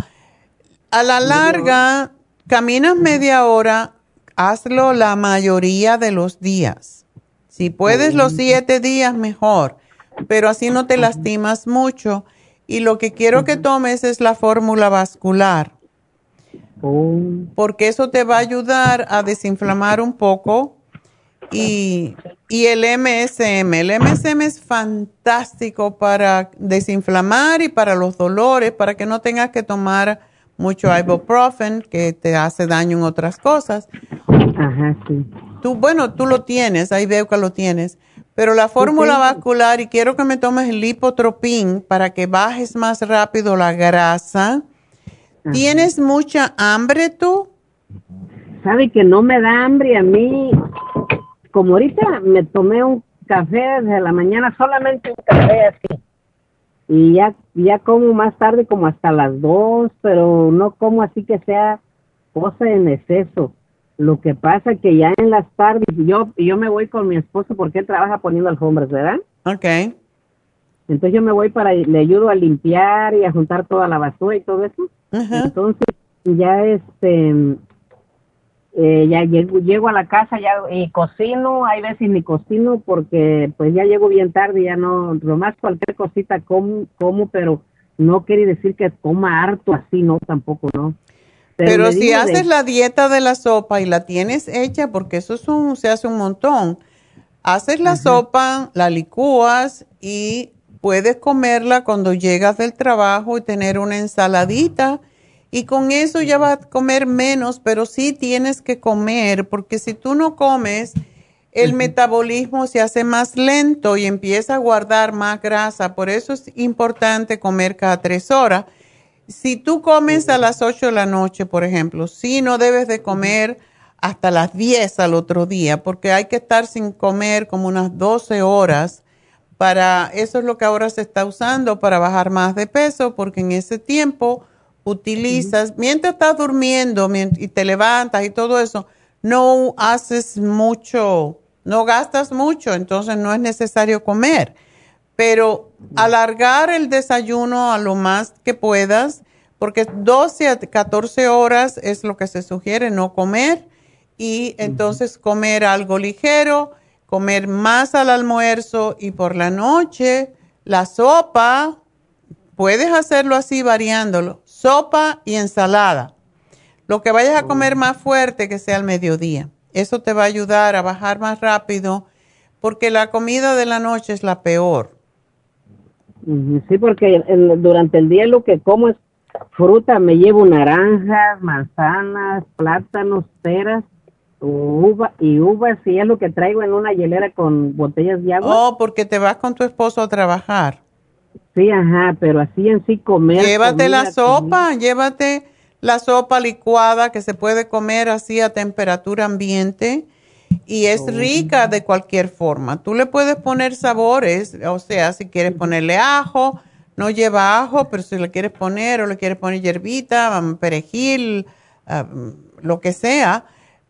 A la larga, caminas media hora, hazlo la mayoría de los días. Si puedes los siete días, mejor, pero así no te lastimas mucho. Y lo que quiero que tomes es la fórmula vascular, Oh, porque eso te va a ayudar a desinflamar un poco y, y el MSM. El MSM es fantástico para desinflamar y para los dolores, para que no tengas que tomar mucho ibuprofen que te hace daño en otras cosas. Ajá, sí. Tú, bueno, tú lo tienes, ahí veo que lo tienes, pero la fórmula vascular y quiero que me tomes el lipotropín para que bajes más rápido la grasa. ¿Tienes mucha hambre tú? Sabe que no me da hambre a mí. Como ahorita me tomé un café desde la mañana, solamente un café así. Y ya, ya como más tarde, como hasta las dos, pero no como así que sea cosa en exceso. Lo que pasa que ya en las tardes, yo, yo me voy con mi esposo porque él trabaja poniendo alfombras, ¿verdad? Ok. Entonces yo me voy para, le ayudo a limpiar y a juntar toda la basura y todo eso. Entonces ya este, eh, ya llego, llego a la casa ya y cocino, hay veces ni cocino porque pues ya llego bien tarde, ya no, nomás cualquier cosita como, como pero no quiere decir que coma harto así, no, tampoco, no. Pero, si digo de- haces la dieta de la sopa y la tienes hecha, porque eso es un- se hace un montón, haces la sopa, la licúas y puedes comerla cuando llegas del trabajo y tener una ensaladita. Y con eso ya vas a comer menos, pero sí tienes que comer, porque si tú no comes, el metabolismo se hace más lento y empieza a guardar más grasa. Por eso es importante comer cada tres horas. Si tú comes a las 8 de la noche, por ejemplo, sí no debes de comer hasta las 10 al otro día, porque hay que estar sin comer como unas 12 horas para, eso es lo que ahora se está usando para bajar más de peso, porque en ese tiempo utilizas, mientras estás durmiendo mien- y te levantas y todo eso, no haces mucho, no gastas mucho, entonces no es necesario comer. Pero alargar el desayuno a lo más que puedas, porque 12 a 14 horas es lo que se sugiere no comer y entonces comer algo ligero, comer más al almuerzo y por la noche la sopa, puedes hacerlo así variándolo, sopa y ensalada. Lo que vayas a comer más fuerte que sea al mediodía. Eso te va a ayudar a bajar más rápido porque la comida de la noche es la peor. Sí, porque el- durante el día lo que como es fruta, me llevo naranjas, manzanas, plátanos, peras, uva y uvas, y es lo que traigo en una hielera con botellas de agua. Oh, porque te vas con tu esposo a trabajar. Sí, ajá, pero así en sí comer. Llévate la comida, sopa, llévate la sopa licuada que se puede comer así a temperatura ambiente y es rica de cualquier forma. Tú le puedes poner sabores, o sea, si quieres ponerle ajo, no lleva ajo, pero si le quieres poner o le quieres poner hierbita, um, perejil, ah, lo que sea,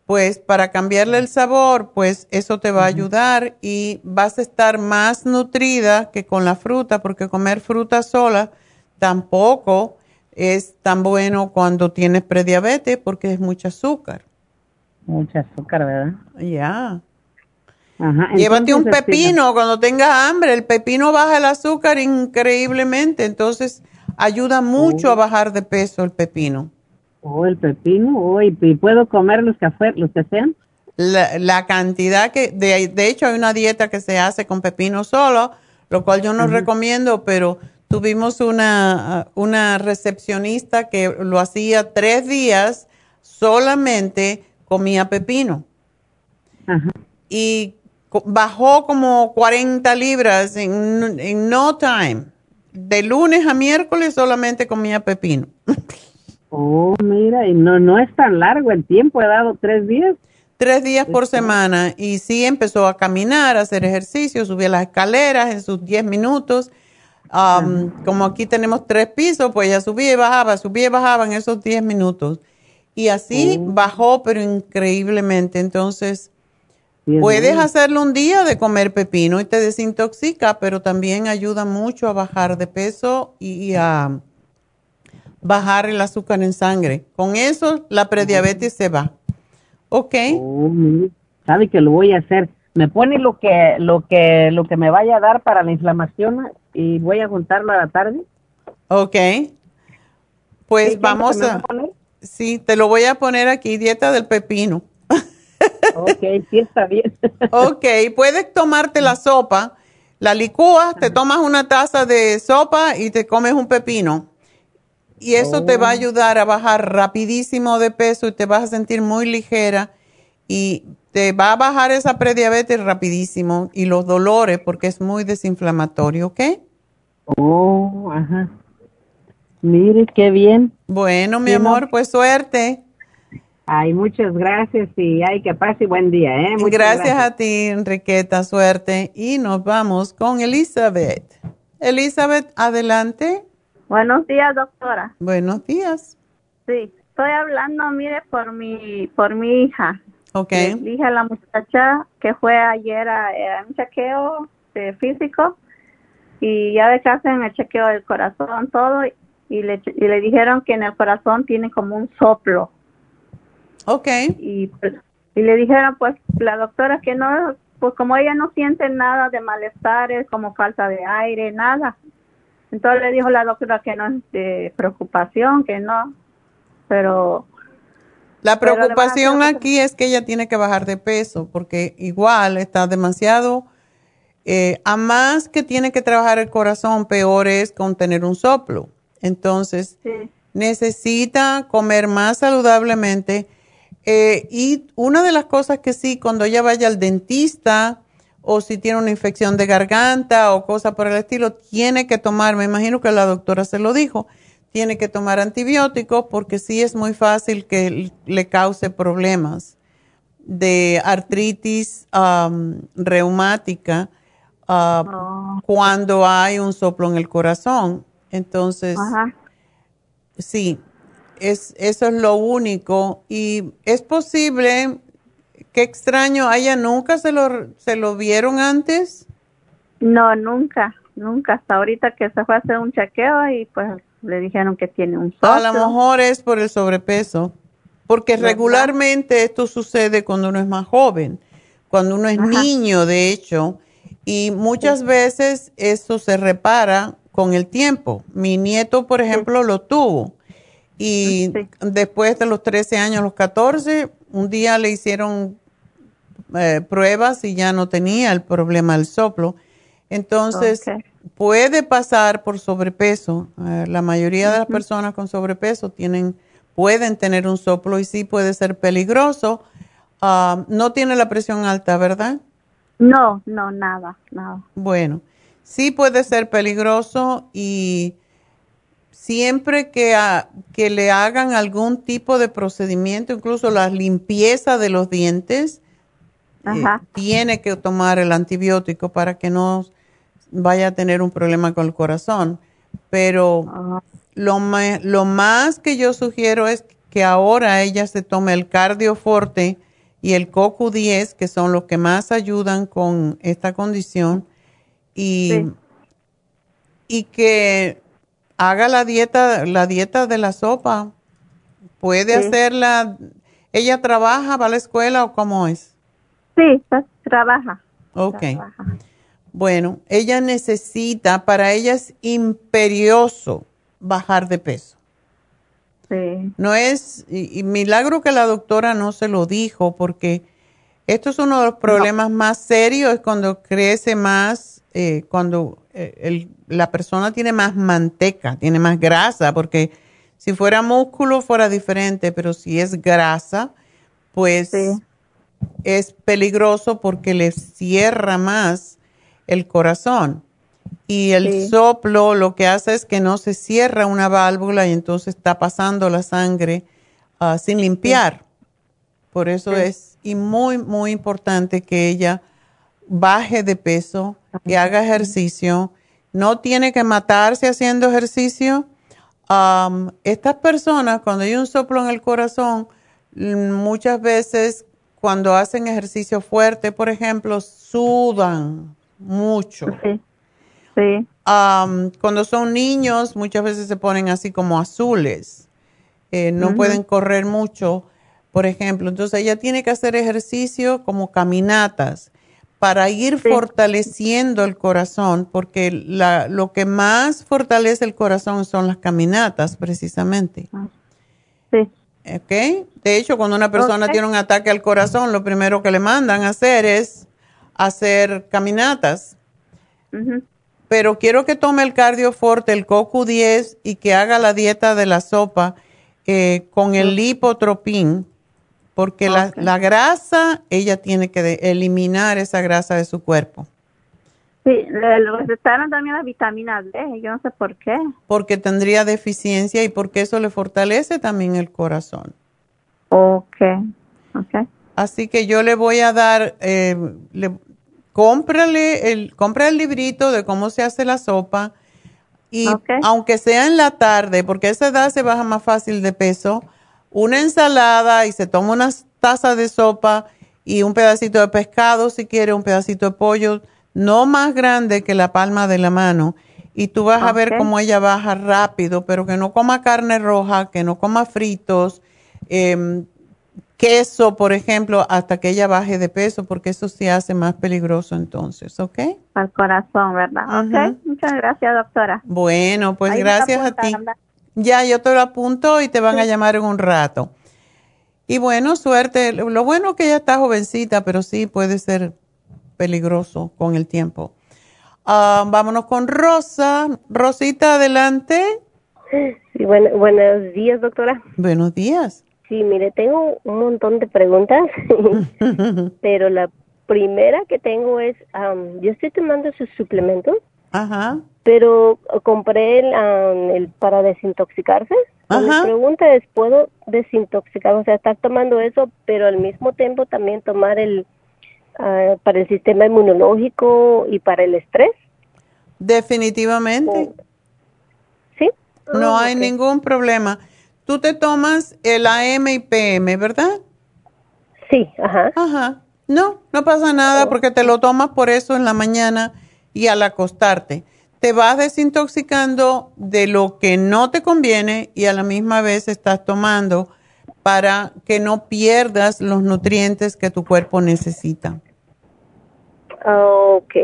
pues para cambiarle el sabor, pues eso te va a ayudar y vas a estar más nutrida que con la fruta, porque comer fruta sola tampoco es tan bueno cuando tienes prediabetes porque es mucho azúcar. Mucha azúcar, ¿verdad? Ya. Ajá. Llévate un pepino cuando tengas hambre. El pepino baja el azúcar increíblemente, entonces ayuda mucho a bajar de peso el pepino. Oh, el pepino, oh, y, y puedo comer los que, los que sean. La, la cantidad que, de, de hecho hay una dieta que se hace con pepino solo, lo cual yo no recomiendo, pero tuvimos una, una recepcionista que lo hacía tres días, solamente comía pepino. Y bajó como 40 libras en, en no time. De lunes a miércoles solamente comía pepino. Oh, mira, y no, no es tan largo el tiempo, he dado tres días. Tres días por semana y sí empezó a caminar, a hacer ejercicio, subía las escaleras en sus 10 minutos. Am, como aquí tenemos tres pisos, pues ella subía y bajaba, subía y bajaba en esos 10 minutos. Y así bajó, pero increíblemente. Entonces, Bien, puedes bien. hacerlo un día de comer pepino y te desintoxica, pero también ayuda mucho a bajar de peso y, y a bajar el azúcar en sangre. Con eso, la prediabetes se va. ¿Ok? Oh, sabe que lo voy a hacer. Me pone lo que, lo que, lo que me vaya a dar para la inflamación y voy a juntarlo a la tarde. Ok. Pues ¿Sí, qué es lo vamos a... a poner? Sí, te lo voy a poner aquí, dieta del pepino. ok, sí está bien. ok, puedes tomarte la sopa, la licúas, te tomas una taza de sopa y te comes un pepino. Y eso te va a Oh. ayudar a bajar rapidísimo de peso y te vas a sentir muy ligera y te va a bajar esa prediabetes rapidísimo y los dolores porque es muy desinflamatorio, ¿ok? Oh, ajá. Mire, qué bien. Bueno, mi no. amor, pues suerte. Ay, muchas gracias y ay, que pase buen día, ¿eh? Muchas Gracias, a ti, Enriqueta, suerte. Y nos vamos con Elizabeth. Elizabeth, adelante. Buenos días, doctora. Buenos días. Sí, estoy hablando, mire, por mi, por mi hija. Ok. Le dije a la muchacha que fue ayer a, a un chequeo de físico y ya de que hacen el chequeo del corazón, todo, y le, y le dijeron que en el corazón tiene como un soplo. Ok. Y, y le dijeron, pues, la doctora que no, pues como ella no siente nada de malestares, como falta de aire, nada. Entonces le dijo la doctora que no es de preocupación, que no, pero La preocupación aquí es que ella tiene que bajar de peso porque igual está demasiado, eh, a más que tiene que trabajar el corazón, peor es con tener un soplo. Entonces, sí, necesita comer más saludablemente. eh, y una de las cosas que sí, cuando ella vaya al dentista o si tiene una infección de garganta o cosa por el estilo, tiene que tomar, me imagino que la doctora se lo dijo, tiene que tomar antibióticos porque sí es muy fácil que le cause problemas de artritis reumática ah, cuando hay un soplo en el corazón. Entonces, Ajá. sí, es, eso es lo único. Y es posible, qué extraño, a ella nunca se lo, se lo vieron antes. no, nunca, nunca, hasta ahorita que se fue a hacer un chequeo y pues le dijeron que tiene un soplo. A lo mejor es por el sobrepeso, porque regularmente esto sucede cuando uno es más joven, cuando uno es Ajá. niño, de hecho, y muchas veces eso se repara con el tiempo. Mi nieto, por ejemplo, lo tuvo y después de los 13 años, los 14, un día le hicieron eh, pruebas y ya no tenía el problema del soplo. Entonces, puede pasar por sobrepeso. Eh, la mayoría de las personas con sobrepeso tienen, pueden tener un soplo y sí puede ser peligroso. Ah, no tiene la presión alta, ¿verdad? No, no, nada, nada. Bueno, sí puede ser peligroso y siempre que, a- que le hagan algún tipo de procedimiento, incluso la limpieza de los dientes, eh, tiene que tomar el antibiótico para que no vaya a tener un problema con el corazón. Pero Ah. lo, lo más que yo sugiero es que ahora ella se tome el cardioforte y el CoQ10, que son los que más ayudan con esta condición, y, Sí. y que haga la dieta, la dieta de la sopa. Puede Sí. hacerla. ¿Ella trabaja, va a la escuela o cómo es? Sí, trabaja. Ok. trabaja. Bueno, ella necesita, para ella es imperioso bajar de peso. Sí, No es, y, y milagro que la doctora no se lo dijo, porque esto es uno de los problemas más serios, es cuando crece más, eh, cuando eh, el- la persona tiene más manteca, tiene más grasa, porque si fuera músculo fuera diferente, pero si es grasa, pues es peligroso porque le cierra más el corazón. Y el Sí. soplo lo que hace es que no se cierra una válvula y entonces está pasando la sangre ah, sin limpiar. Por eso Sí. es y muy, muy importante que ella baje de peso, que haga ejercicio. No tiene que matarse haciendo ejercicio. Estas personas, cuando hay un soplo en el corazón, mm, muchas veces cuando hacen ejercicio fuerte, por ejemplo, sudan mucho. sí, sí. Cuando son niños, muchas veces se ponen así como azules. Eh, no pueden correr mucho, por ejemplo. Entonces ella tiene que hacer ejercicio como caminatas para ir fortaleciendo el corazón, porque la, lo que más fortalece el corazón son las caminatas, precisamente. Sí. ¿Ok? De hecho, cuando una persona tiene un ataque al corazón, lo primero que le mandan a hacer es hacer caminatas. Pero quiero que tome el cardioforte, el CoQ10 y que haga la dieta de la sopa eh, con el lipotropín, porque la, la grasa, ella tiene que eliminar esa grasa de su cuerpo. Sí, le recetaron también las vitaminas D, yo no sé por qué. Porque tendría deficiencia y porque eso le fortalece también el corazón. Ok, ok. Así que yo le voy a dar, eh, le, cómprale el, compra el librito de cómo se hace la sopa y aunque sea en la tarde, porque a esa edad se baja más fácil de peso, una ensalada y se toma una taza de sopa y un pedacito de pescado si quiere, un pedacito de pollo no más grande que la palma de la mano. Y tú vas a ver cómo ella baja rápido, pero que no coma carne roja, que no coma fritos, em, queso, por ejemplo, hasta que ella baje de peso, porque eso sí hace más peligroso entonces, ¿ok? Al corazón, ¿verdad? Ok, muchas gracias, doctora. Bueno, pues gracias a ti. Ya, yo te lo apunto y te van a llamar en un rato. Y bueno, suerte. Lo bueno es que ella está jovencita, pero sí puede ser peligroso con el tiempo. Ah, vámonos con Rosa. Rosita, adelante. Sí, buenos días, doctora. Buenos días. Sí, mire, tengo un montón de preguntas, pero la primera que tengo es, yo estoy tomando sus suplementos, Ajá. pero compré el, el para desintoxicarse. Ajá. Mi pregunta es, ¿puedo desintoxicar? O sea, estar tomando eso, pero al mismo tiempo también tomar el Ah, para el sistema inmunológico y para el estrés? Definitivamente. ¿Sí? No ah, hay ningún problema. Tú te tomas el AM y PM, ¿verdad? Sí, ajá. Ajá. No, no pasa nada oh. porque te lo tomas por eso en la mañana y al acostarte. Te vas desintoxicando de lo que no te conviene y a la misma vez estás tomando para que no pierdas los nutrientes que tu cuerpo necesita. Ok.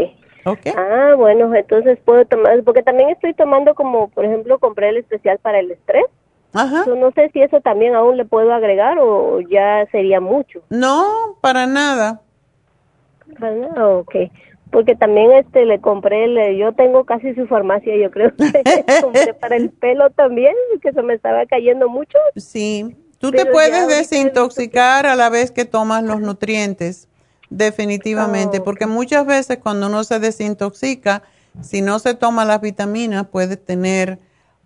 Okay. Ah, bueno, entonces puedo tomar, porque también estoy tomando como, por ejemplo, compré el especial para el estrés. Ajá. no sé si eso también aún le puedo agregar o ya sería mucho. No, para nada. Bueno, ok. Porque también este le compré, le, yo tengo casi su farmacia, yo creo. compré para el pelo también, que se me estaba cayendo mucho. Sí. Tú te puedes desintoxicar a la vez que tomas los nutrientes. Definitivamente, oh, porque muchas veces cuando uno se desintoxica, si no se toma las vitaminas, puede tener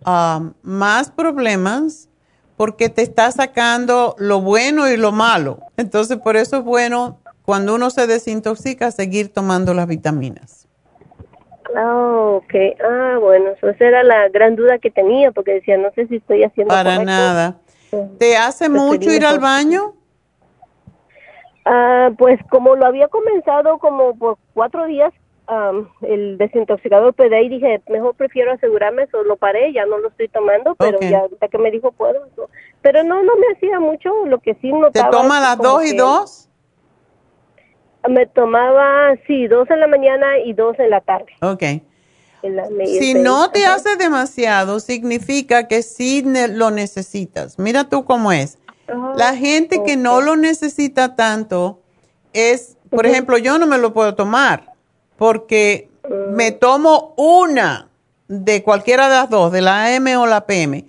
um, más problemas porque te está sacando lo bueno y lo malo. Entonces, por eso es bueno cuando uno se desintoxica seguir tomando las vitaminas. Oh, ok. Ah, bueno, esa era la gran duda que tenía porque decía, no sé si estoy haciendo Para nada. ¿Te hace pues mucho ir al baño? Ah, pues como lo había comenzado como por cuatro días, el desintoxicador, pues de ahí dije, mejor prefiero asegurarme, solo lo paré, ya no lo estoy tomando, pero ya ahorita que me dijo puedo. Pero no, no me hacía mucho, lo que sí notaba. ¿Te toma las dos y dos? Me tomaba, sí, dos en la mañana y dos en la tarde. Ok. si no te hace demasiado, significa que sí lo necesitas. Mira tú cómo es la gente que no lo necesita tanto es, por ejemplo, yo no me lo puedo tomar porque me tomo una de cualquiera de las dos, de la AM o la PM.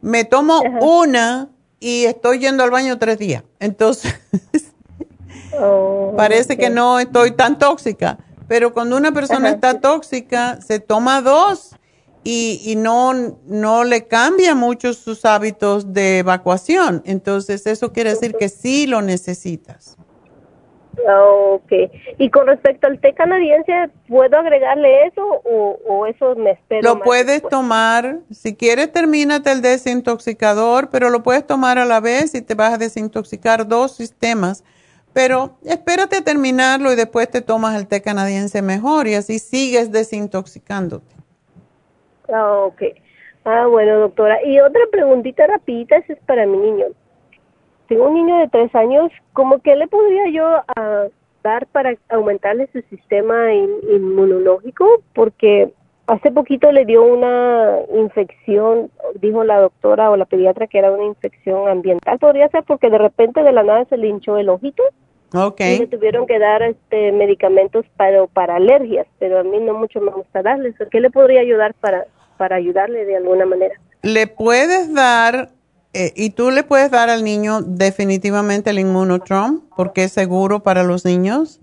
Me tomo una y estoy yendo al baño tres días. Entonces, oh, parece que no estoy tan tóxica. Pero cuando una persona está tóxica, se toma dos y, no, no le cambia mucho sus hábitos de evacuación. Entonces, eso quiere decir que sí lo necesitas. Ok. Y con respecto al té canadiense, ¿puedo agregarle eso o, eso me espero? Lo puedes tomar, si quieres termínate el desintoxicador, pero lo puedes tomar a la vez y te vas a desintoxicar dos sistemas. Pero espérate a terminarlo y después te tomas el té canadiense mejor y así sigues desintoxicándote. Ah, ok. Ah, bueno, doctora. Y otra preguntita rapidita, esa es para mi niño. Tengo un niño de tres años, ¿cómo que le podría yo ah, dar para aumentarle su sistema inmunológico? Porque hace poquito le dio una infección, dijo la doctora o la pediatra que era una infección ambiental. Podría ser porque de repente de la nada se le hinchó el ojito. Okay. Y le tuvieron que dar este medicamentos para, para alergias, pero a mí no mucho me gusta darles. ¿Qué le podría ayudar para, para ayudarle de alguna manera? Le puedes dar, eh, y tú le puedes dar al niño definitivamente el inmunotrom, porque es seguro para los niños,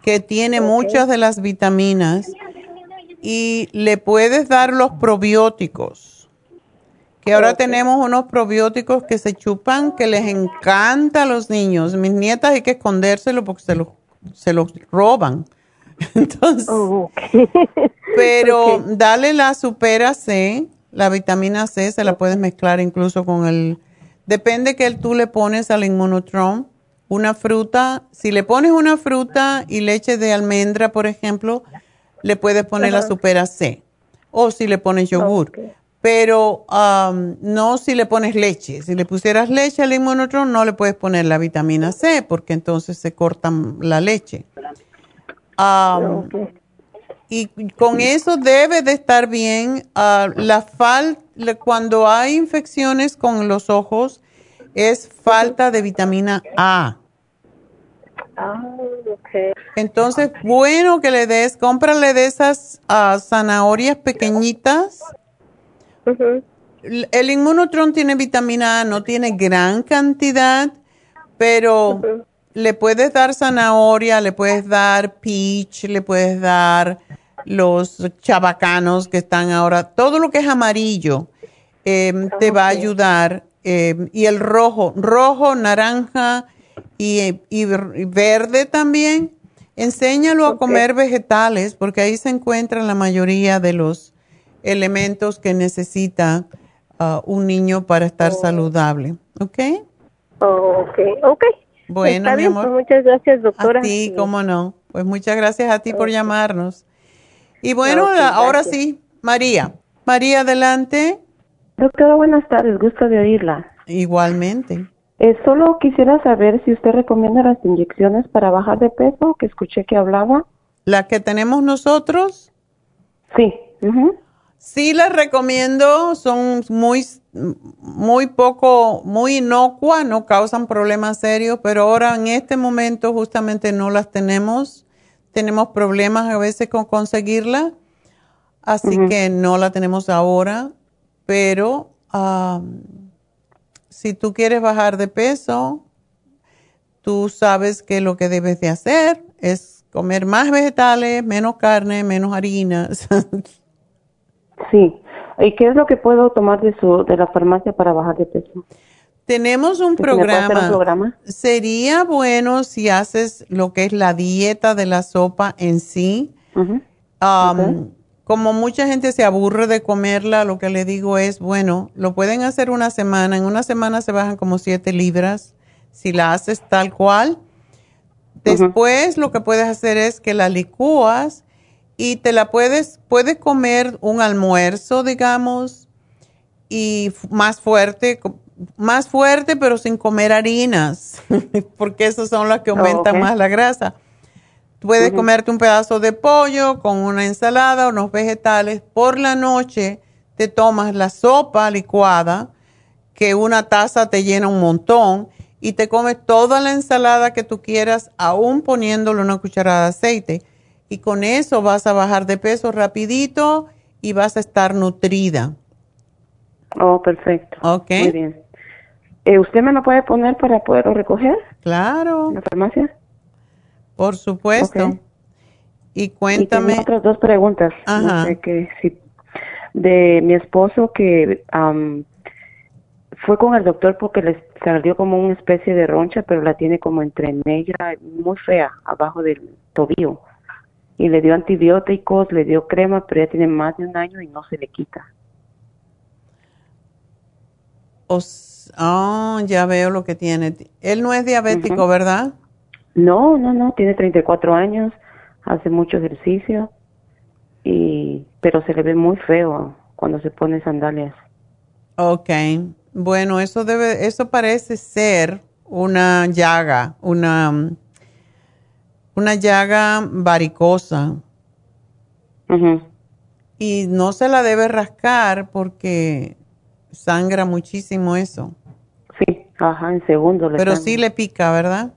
que tiene muchas de las vitaminas y le puedes dar los probióticos. Que ahora tenemos unos probióticos que se chupan, que les encanta a los niños. Mis nietas hay que escondérselo porque se los, se los roban. Entonces, pero dale la supera C, la vitamina C, se la puedes mezclar incluso con el, depende que tú le pones al inmunotron, una fruta, si le pones una fruta y leche de almendra, por ejemplo, le puedes poner la supera C. O si le pones yogur. Pero um, no si le pones leche. Si le pusieras leche al inmunotron, no le puedes poner la vitamina C porque entonces se corta la leche. Um, y con eso debe de estar bien. Uh, la cuando hay infecciones con los ojos, es falta de vitamina A. Ah, Entonces, bueno que le des, cómprale de esas ah, zanahorias pequeñitas. El inmunotron tiene vitamina A, no tiene gran cantidad, pero le puedes dar zanahoria, le puedes dar peach, le puedes dar los chabacanos que están ahora, todo lo que es amarillo em, te va a ayudar. Em, y el rojo, rojo, naranja, y, verde también. Enséñalo a comer vegetales porque ahí se encuentran la mayoría de los elementos que necesita uh, un niño para estar oh. saludable. ¿Ok? Oh, ok, ok. Bueno, mi amor. Pues muchas gracias, doctora. A ti, cómo no. Pues muchas gracias a ti por llamarnos. Y bueno, ahora sí, María. María, adelante. Doctora, buenas tardes. Gusto de oírla. Igualmente. Eh, solo quisiera saber si usted recomienda las inyecciones para bajar de peso, que escuché que hablaba. ¿Las que tenemos nosotros? Sí. Sí, las recomiendo, son muy, muy poco, muy inocuas, no causan problemas serios, pero ahora en este momento justamente no las tenemos. Tenemos problemas a veces con conseguirla, así que no la tenemos ahora, pero si tú quieres bajar de peso, tú sabes que lo que debes de hacer es comer más vegetales, menos carne, menos harinas. sí. ¿Y qué es lo que puedo tomar de su de la farmacia para bajar de peso? Tenemos un programa. Sería bueno si haces lo que es la dieta de la sopa en sí. Um, como mucha gente se aburre de comerla, lo que le digo es, bueno, lo pueden hacer una semana. En una semana se bajan como 7 libras si la haces tal cual. Después lo que puedes hacer es que la licúas y te la puedes, puedes comer un almuerzo, digamos, y más fuerte, más fuerte, pero sin comer harinas, porque esas son las que aumentan más la grasa. Puedes comerte un pedazo de pollo con una ensalada, unos vegetales. Por la noche te tomas la sopa licuada, que una taza te llena un montón, y te comes toda la ensalada que tú quieras, aún poniéndole una cucharada de aceite. Y con eso vas a bajar de peso rapidito y vas a estar nutrida. Oh, perfecto. Ok. Muy bien. Eh, ¿Usted me lo puede poner para poderlo recoger? Claro. ¿En la farmacia? Por supuesto. Y cuéntame. otras dos preguntas. Ajá. que si, de mi esposo que fue con el doctor porque le salió como una especie de roncha, pero la tiene como entre negra, muy fea, abajo del tobillo. Y le dio antibióticos, le dio crema, pero ya tiene más de un año y no se le quita. oh, ya veo lo que tiene. Él no es diabético, ¿verdad? No, no, no, tiene 34 años, hace mucho ejercicio, y, pero se le ve muy feo cuando se pone sandalias. Ok, bueno, eso debe, eso parece ser una llaga, una, una llaga varicosa. Y no se la debe rascar porque sangra muchísimo eso. Sí, ajá, en segundo. Pero sí le pica, ¿verdad?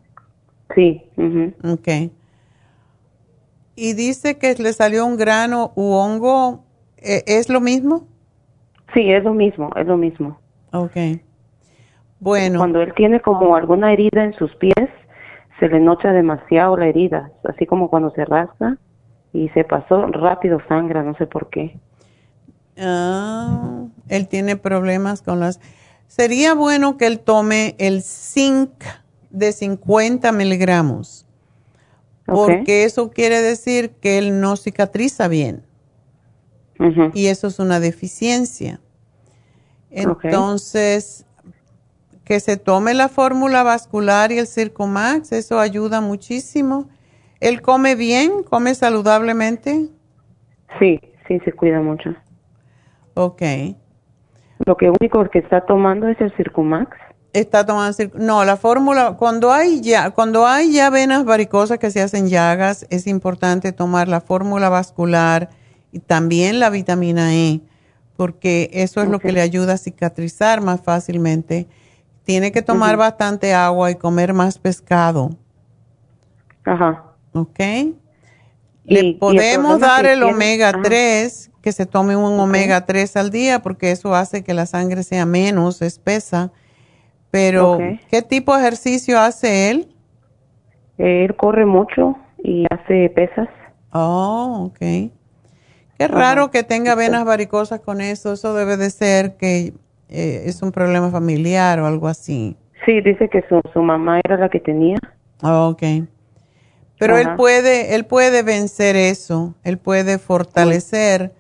Sí. Ok. Y dice que le salió un grano u hongo. ¿e-, ¿Es lo mismo? Sí, es lo mismo, es lo mismo. Ok. Bueno. Cuando él tiene como alguna herida en sus pies, se le nocha demasiado la herida, así como cuando se rasca y se pasó rápido sangra, no sé por qué. Ah, él tiene problemas con las... Sería bueno que él tome el zinc de 50 miligramos, porque eso quiere decir que él no cicatriza bien. Y eso es una deficiencia. Entonces, que se tome la fórmula vascular y el Circumax, eso ayuda muchísimo. ¿Él come bien? ¿Come saludablemente? Sí, sí, se cuida mucho. Ok. Lo que único que está tomando es el Circumax. Está tomando no, la fórmula cuando hay ya cuando hay ya venas varicosas que se hacen llagas, es importante tomar la fórmula vascular y también la vitamina E, porque eso es lo que le ayuda a cicatrizar más fácilmente. Tiene que tomar bastante agua y comer más pescado. Ajá. ¿Ok? Le podemos dar el omega 3, que se tome un omega 3 al día, porque eso hace que la sangre sea menos espesa. Pero, ¿qué tipo de ejercicio hace él? Él corre mucho y hace pesas. Oh, ok. Qué raro que tenga venas varicosas con eso. Eso debe de ser que eh, es un problema familiar o algo así. Sí, dice que su, su mamá era la que tenía. Oh, ok. Pero él puede, él puede vencer eso. Él puede fortalecer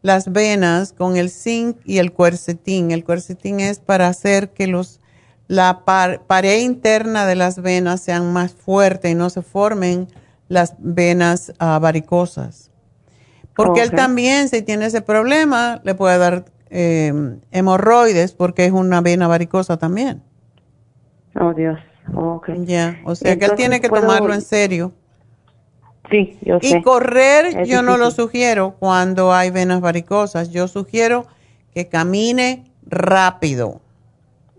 las venas con el zinc y el cuercetín. El cuercetín es para hacer que los la pared interna de las venas sean más fuertes y no se formen las venas ah, varicosas. Porque él también, si tiene ese problema, le puede dar em, hemorroides porque es una vena varicosa también. Oh, Dios. Okay. Ya, o sea que él tiene que tomarlo en serio. Sí, yo sé. Y correr yo no lo sugiero cuando hay venas varicosas. Yo sugiero que camine rápido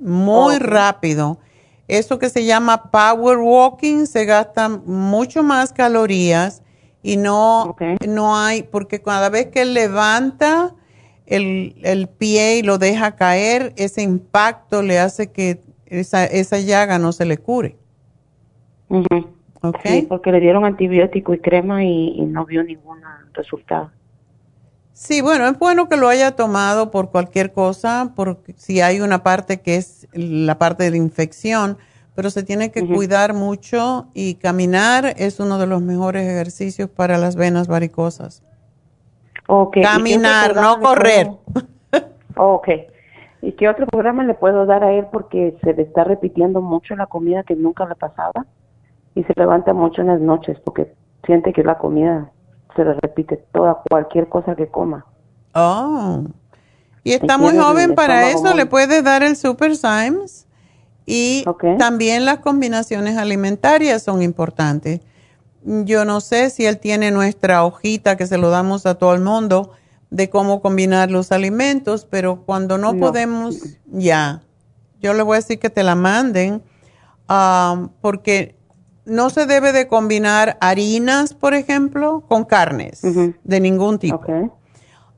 muy rápido. Eso que se llama power walking se gasta mucho más calorías y no, no hay, porque cada vez que él levanta el, pie y lo deja caer, ese impacto le hace que esa, esa llaga no se le cure. Sí, porque le dieron antibiótico y crema y no vio ningún resultado. Sí, bueno, es bueno que lo haya tomado por cualquier cosa, porque si hay una parte que es la parte de la infección, pero se tiene que cuidar mucho y caminar es uno de los mejores ejercicios para las venas varicosas. Okay. Caminar, no correr. ok. ¿Y qué otro programa le puedo dar a él? Porque se le está repitiendo mucho la comida que nunca le pasaba y se levanta mucho en las noches porque siente que la comida se le repite toda, cualquier cosa que coma. Oh. Y está muy joven para eso, le puede dar el Super Symes. Y también las combinaciones alimentarias son importantes. Yo no sé si él tiene nuestra hojita que se lo damos a todo el mundo de cómo combinar los alimentos, pero cuando no, podemos, ya, yo le voy a decir que te la manden, ah, porque no se debe de combinar harinas, por ejemplo, con carnes de ningún tipo.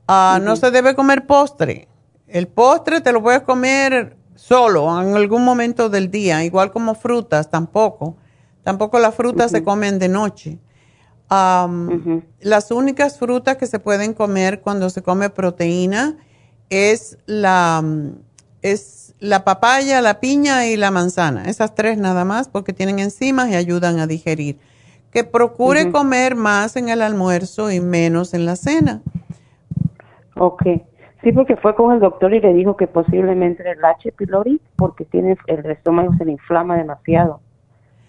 Ah, no se debe comer postre. El postre te lo puedes comer solo en algún momento del día, igual como frutas tampoco. Tampoco las frutas se comen de noche. Las únicas frutas que se pueden comer cuando se come proteína es la es la papaya, la piña y la manzana. Esas tres nada más porque tienen enzimas y ayudan a digerir. Que procure comer más en el almuerzo y menos en la cena. Ok. Sí, porque fue con el doctor y le dijo que posiblemente el H. pylori porque tiene el estómago se le inflama demasiado.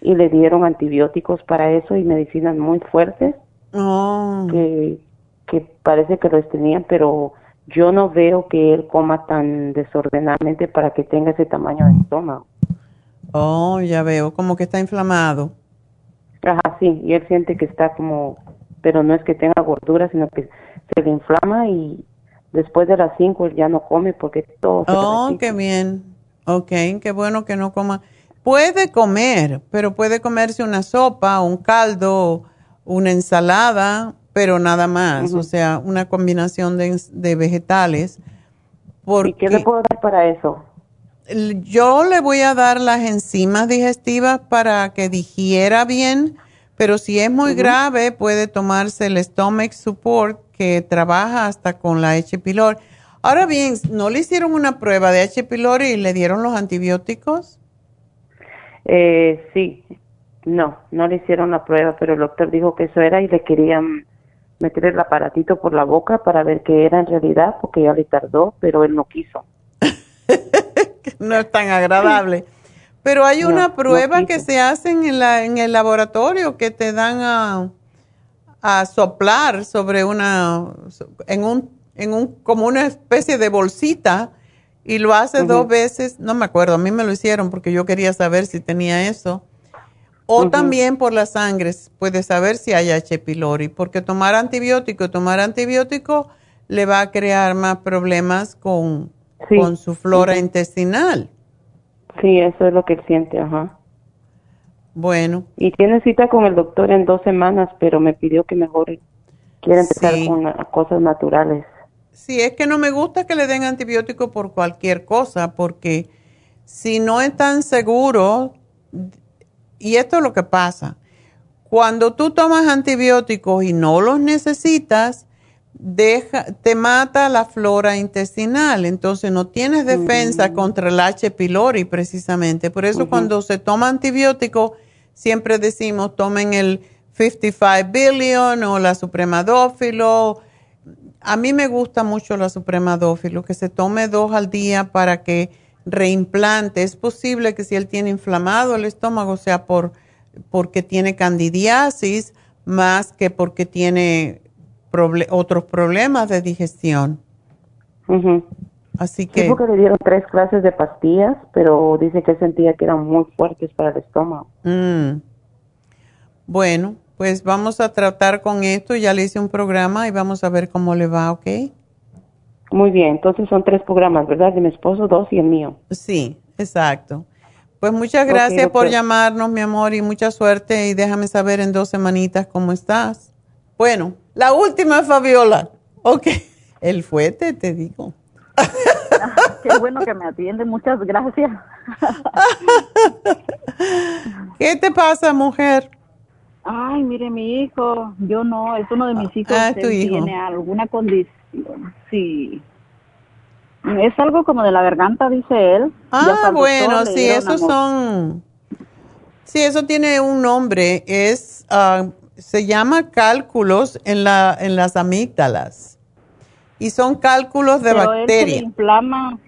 Y le dieron antibióticos para eso y medicinas muy fuertes. Oh. Que, que parece que los tenían, pero yo no veo que él coma tan desordenadamente para que tenga ese tamaño de estómago. Oh, ya veo, como que está inflamado. Ajá, sí, y él siente que está como, pero no es que tenga gordura, sino que se le inflama y después de las 5 él ya no come porque todo Oh, qué bien. Ok, qué bueno que no coma. Puede comer, pero puede comerse una sopa, un caldo, una ensalada, pero nada más. O sea, una combinación de, de vegetales. ¿Y qué le puedo dar para eso? Yo le voy a dar las enzimas digestivas para que digiera bien, pero si es muy grave puede tomarse el stomach support que trabaja hasta con la H. pylori. Ahora bien, ¿no le hicieron una prueba de H. pylori y le dieron los antibióticos? Eh, sí, no, no le hicieron la prueba, pero el doctor dijo que eso era y le querían meter el aparatito por la boca para ver qué era en realidad, porque ya le tardó, pero él no quiso. no es tan agradable. Pero hay una prueba que se hace en, la, en el laboratorio que te dan a, a soplar sobre una, en un, en un, como una especie de bolsita y lo hace dos veces, no me acuerdo, a mí me lo hicieron porque yo quería saber si tenía eso. O también por la sangre, puede saber si hay H. pylori, porque tomar antibiótico, tomar antibiótico le va a crear más problemas con, con su flora intestinal. Sí, eso es lo que él siente, ajá. Bueno. Y tiene cita con el doctor en dos semanas, pero me pidió que mejor quiera empezar con cosas naturales. Sí, es que no me gusta que le den antibiótico por cualquier cosa, porque si no están seguros, y esto es lo que pasa, cuando tú tomas antibióticos y no los necesitas, deja, te mata la flora intestinal, entonces no tienes defensa contra el H. pylori precisamente. Por eso cuando se toma antibiótico, siempre decimos tomen el 55 billion o la supremadófilo. A mí me gusta mucho la supremadófilo, que se tome dos al día para que reimplante. Es posible que si él tiene inflamado el estómago sea por porque tiene candidiasis más que porque tiene otros problemas de digestión. Así que... Sí, porque le dieron tres clases de pastillas, pero dice que sentía que eran muy fuertes para el estómago. Mm. Bueno, pues vamos a tratar con esto. Ya le hice un programa y vamos a ver cómo le va, ¿ok? Muy bien, entonces son tres programas, ¿verdad? De mi esposo, dos y el mío. Sí, exacto. Pues muchas gracias por llamarnos, mi amor, y mucha suerte. Y déjame saber en dos semanitas cómo estás. Bueno, la última, Fabiola. Ok. El fuete, te digo. Qué bueno que me atiende, muchas gracias. ¿Qué te pasa, mujer? Ay, mire, mi hijo, yo no, es uno de mis hijos Ah, tu hijo. tiene alguna condición, sí. Es algo como de la garganta, dice él. Ah, bueno, sí, esos son. Sí, eso tiene un nombre. Es, ah, se llama cálculos en, la, en las amígdalas. Y son cálculos de Pero él se bacterias. inflama,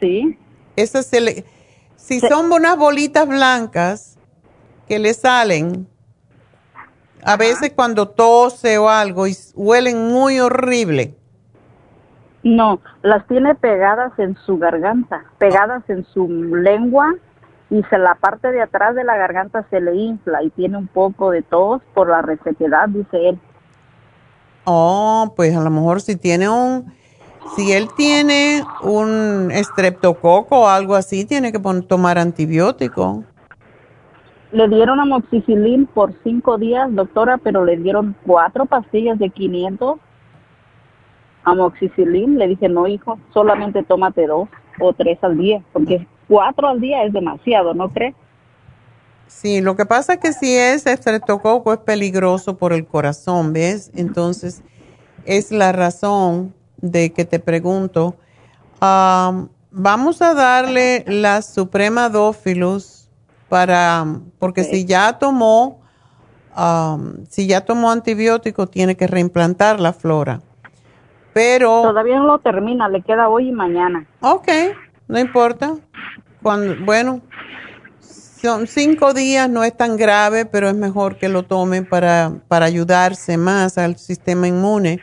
sí. Eso se le, si son unas bolitas blancas que le salen, a veces cuando tose o algo, y huelen muy horrible. No, las tiene pegadas en su garganta, pegadas en su lengua y se la parte de atrás de la garganta se le infla y tiene un poco de tos por la resequedad, dice él. Oh, pues a lo mejor si tiene un, si él tiene un estreptococo o algo así, tiene que tomar antibiótico. Le dieron amoxicilin por cinco días, doctora, pero le dieron cuatro pastillas de 500 amoxicilin. Le dije, no, hijo, solamente tómate dos o tres al día, porque cuatro al día es demasiado, ¿no cree? Sí, lo que pasa es que si es estreptococo es peligroso por el corazón, ¿ves? Entonces, es la razón de que te pregunto. Am, vamos a darle la Suprema Dófilus para, porque si ya tomó, am, si ya tomó antibiótico, tiene que reimplantar la flora. Pero... Todavía no lo termina, le queda hoy y mañana. Ok, no importa. Cuando, bueno, son cinco días, no es tan grave, pero es mejor que lo tome para, para ayudarse más al sistema inmune.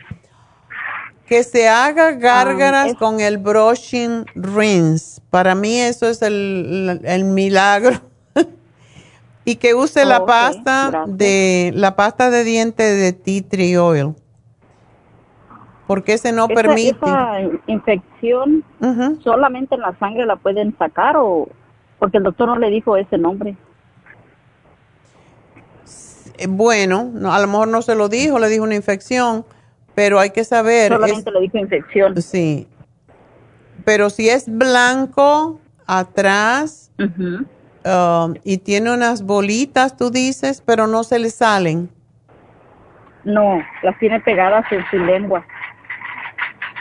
Que se haga gárgaras con el brushing rinse. Para mí eso es el, el milagro. Y que use la pasta de la pasta de diente de tea tree oil. porque ese no Esa- permite. Esa infección solamente en la sangre la pueden sacar o porque el doctor no le dijo ese nombre. Eh, Bueno, no, a lo mejor no se lo dijo, le dijo una infección, pero hay que saber. Solamente le dijo infección. Sí. Pero si es blanco atrás um, y tiene unas bolitas, tú dices, pero no se le salen. No, las tiene pegadas en su lengua.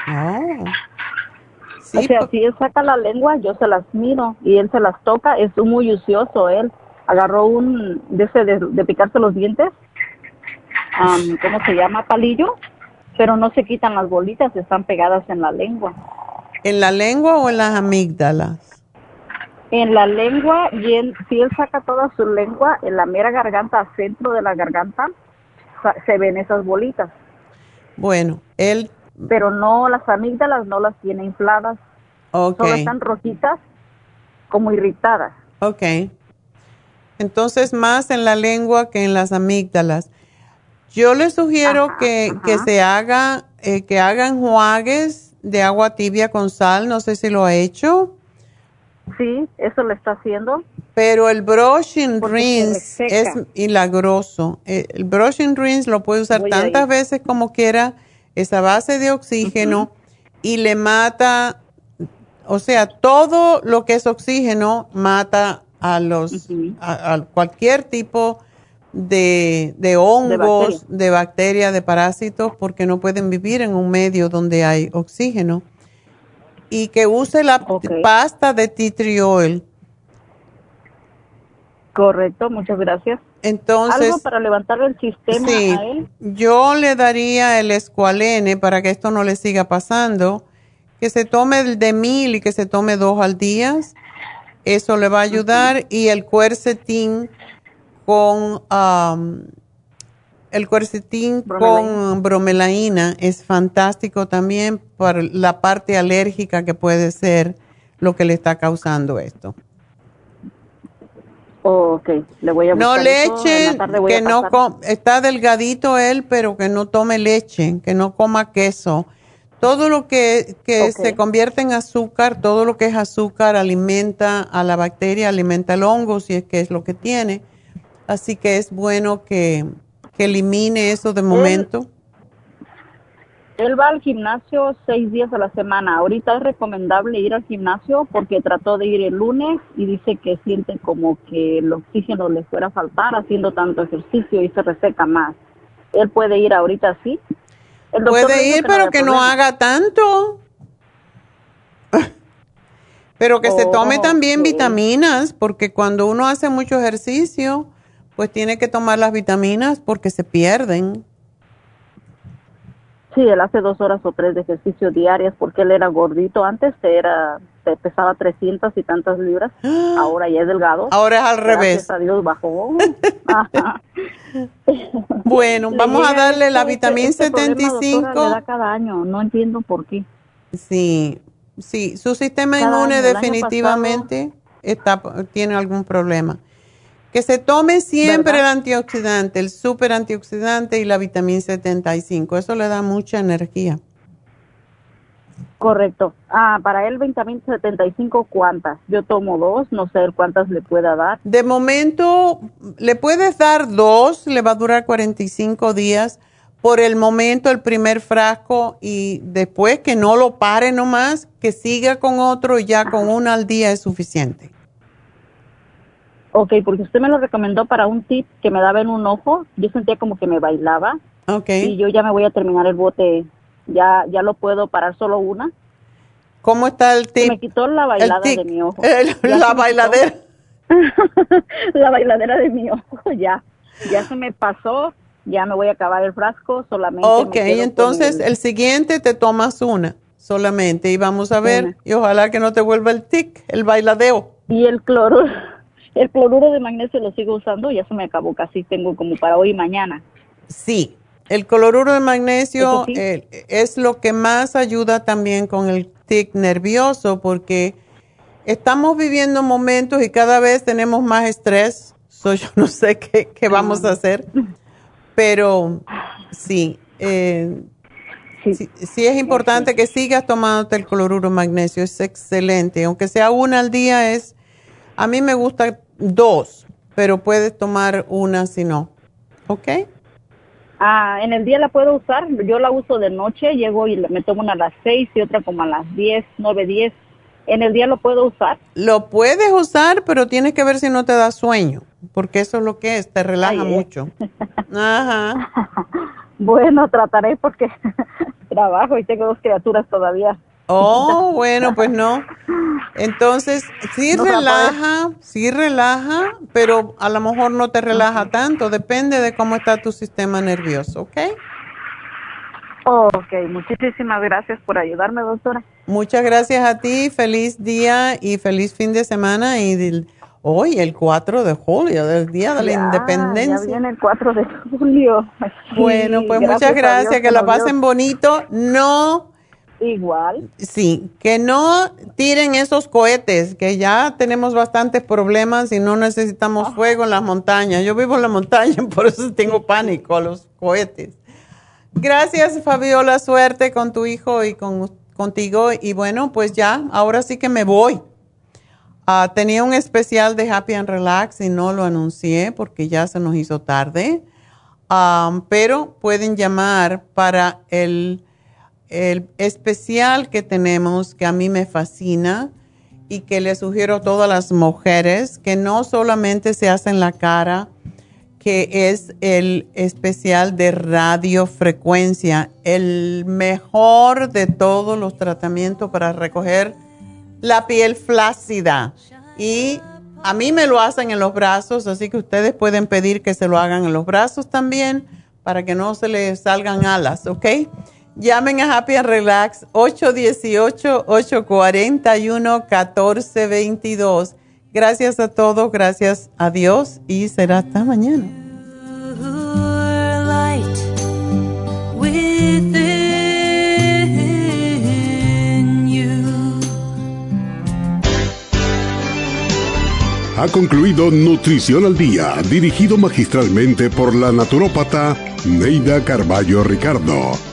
Oh. o sea, si él saca la lengua, yo se las miro y él se las toca. Es muy ucioso él. Agarró un de ese de, de picarse los dientes, am, ¿cómo se llama? Palillo, pero no se quitan las bolitas, están pegadas en la lengua. ¿En la lengua o en las amígdalas? En la lengua y él, si él saca toda su lengua, en la mera garganta, al centro de la garganta, se ven esas bolitas. Bueno, él, Pero no, las amígdalas no las tiene infladas, ok, solo están rojitas, como irritadas. ok. Entonces, más en la lengua que en las amígdalas. Yo le sugiero que, que se haga, eh, que hagan enjuagues de agua tibia con sal, no sé si lo ha hecho. Sí, eso lo está haciendo. Pero el brushing Porque se le rinse es milagroso. Eh, El brushing rinse lo puede usar Voy tantas veces como quiera, esa base de oxígeno, y le mata, o sea, todo lo que es oxígeno mata a los, a, a cualquier tipo de, de hongos, de bacterias, de parásitos, porque no pueden vivir en un medio donde hay oxígeno. Y que use la pasta de tea tree oil. Correcto, muchas gracias. Entonces, Algo para levantar el sistema sí, a él. yo le daría el escualene para que esto no le siga pasando, que se tome el de mil y que se tome dos al día. Eso le va a ayudar. Y el cuercetín con el cuercetín con bromelaína es fantástico también para la parte alérgica que puede ser lo que le está causando esto. Oh, ok, le voy a No leche, que no está delgadito él, pero que no tome leche, que no coma queso. Todo lo que, que se convierte en azúcar, todo lo que es azúcar alimenta a la bacteria, alimenta el hongo, si es que es lo que tiene. Así que es bueno que, que elimine eso de momento. Él va al gimnasio seis días a la semana. Ahorita es recomendable ir al gimnasio porque trató de ir el lunes y dice que siente como que el oxígeno le fuera a faltar haciendo tanto ejercicio y se reseca más. Él puede ir ahorita sí. El Puede ir, que pero había que no haga tanto. pero que se tome Oh, también ok. vitaminas, porque cuando uno hace mucho ejercicio, pues tiene que tomar las vitaminas porque se pierden. Sí, él hace dos horas o tres de ejercicio diarias porque él era gordito antes, era pesaba 300 y tantas libras, ahora ya es delgado. Ahora es al Gracias revés. a Dios bajó. Ajá. Bueno, vamos a darle la este- vitamina este problema, 75. doctora, le da cada año, no entiendo por qué. Sí, sí, su sistema Cada inmune año, definitivamente está, tiene algún problema. Que se tome siempre el antioxidante, el super antioxidante y la vitamina 75. Eso le da mucha energía. Correcto. Ah, para él vitamina 75, ¿cuántas? Yo tomo dos, no sé cuántas le pueda dar. De momento, le puedes dar dos, le va a durar 45 días. Por el momento, el primer frasco y después que no lo pare nomás, que siga con otro y ya con uno al día es suficiente. Ok, porque usted me lo recomendó para un tip que me daba en un ojo. Yo sentía como que me bailaba. Ok. Y yo ya me voy a terminar el bote. Ya, ya lo puedo parar solo una. ¿Cómo está el tip? Se me quitó la bailada de mi ojo. el- se la bailadera. la bailadera de mi ojo, ya. Ya se me pasó. Ya me voy a acabar el frasco. Solamente. me Ok, entonces el- el siguiente te tomas una solamente y vamos a ver. Una. Y ojalá que no te vuelva el tic, el bailadeo. Y el cloruro, el cloruro de magnesio lo sigo usando, ya se me acabó casi, tengo como para hoy y mañana. Sí, el cloruro de magnesio sí. eh, es lo que más ayuda también con el tic nervioso porque estamos viviendo momentos y cada vez tenemos más estrés. So, yo no sé qué, qué vamos a hacer, pero sí, eh, sí. sí, es importante que sigas tomándote el cloruro magnesio, es excelente. Aunque sea una al día, es. A mí me gusta dos, pero puedes tomar una si no. ¿Ok? Ah, en el día la puedo usar. Yo la uso de noche, llego y me tomo una a las seis y otra como a las diez, nueve, diez. ¿En el día lo puedo usar? Lo puedes usar, pero tienes que ver si no te da sueño, porque eso es lo que es, te relaja mucho. Ajá. Bueno, trataré porque trabajo y tengo dos criaturas todavía. Oh, bueno, pues no. Entonces, sí relaja, sí relaja, pero a lo mejor no te relaja tanto, depende de cómo está tu sistema nervioso, ¿ok? Ok, muchísimas gracias por ayudarme, doctora. Muchas gracias a ti, feliz día y feliz fin de semana y hoy el 4 de julio, del Día de la Independencia. Ya viene el 4 de julio. bueno, pues muchas gracias, que la pasen bonito. No. Igual. Sí, que no tiren esos cohetes, que ya tenemos bastantes problemas y no necesitamos ah. fuego en las montañas. Yo vivo en la montaña, por eso tengo pánico a los cohetes. Gracias, Fabiola. Suerte con tu hijo y con, contigo. Y bueno, pues ya, ahora sí que me voy. Ah, tenía un especial de Happy and Relax y no lo anuncié porque ya se nos hizo tarde. pero pueden llamar para el, el especial que tenemos que a mí me fascina y que le sugiero a todas las mujeres que no solamente se hacen la cara, que es el especial de radiofrecuencia, el mejor de todos los tratamientos para recoger la piel flácida. Y a mí me lo hacen en los brazos, así que ustedes pueden pedir que se lo hagan en los brazos también para que no se les salgan alas, ¿ok? Llamen a Happy and Relax 818-841-1422 Gracias a todos, gracias a Dios y será hasta mañana. Ha concluido Nutrición al Día, dirigido magistralmente por la naturópata Neida Carballo Ricardo.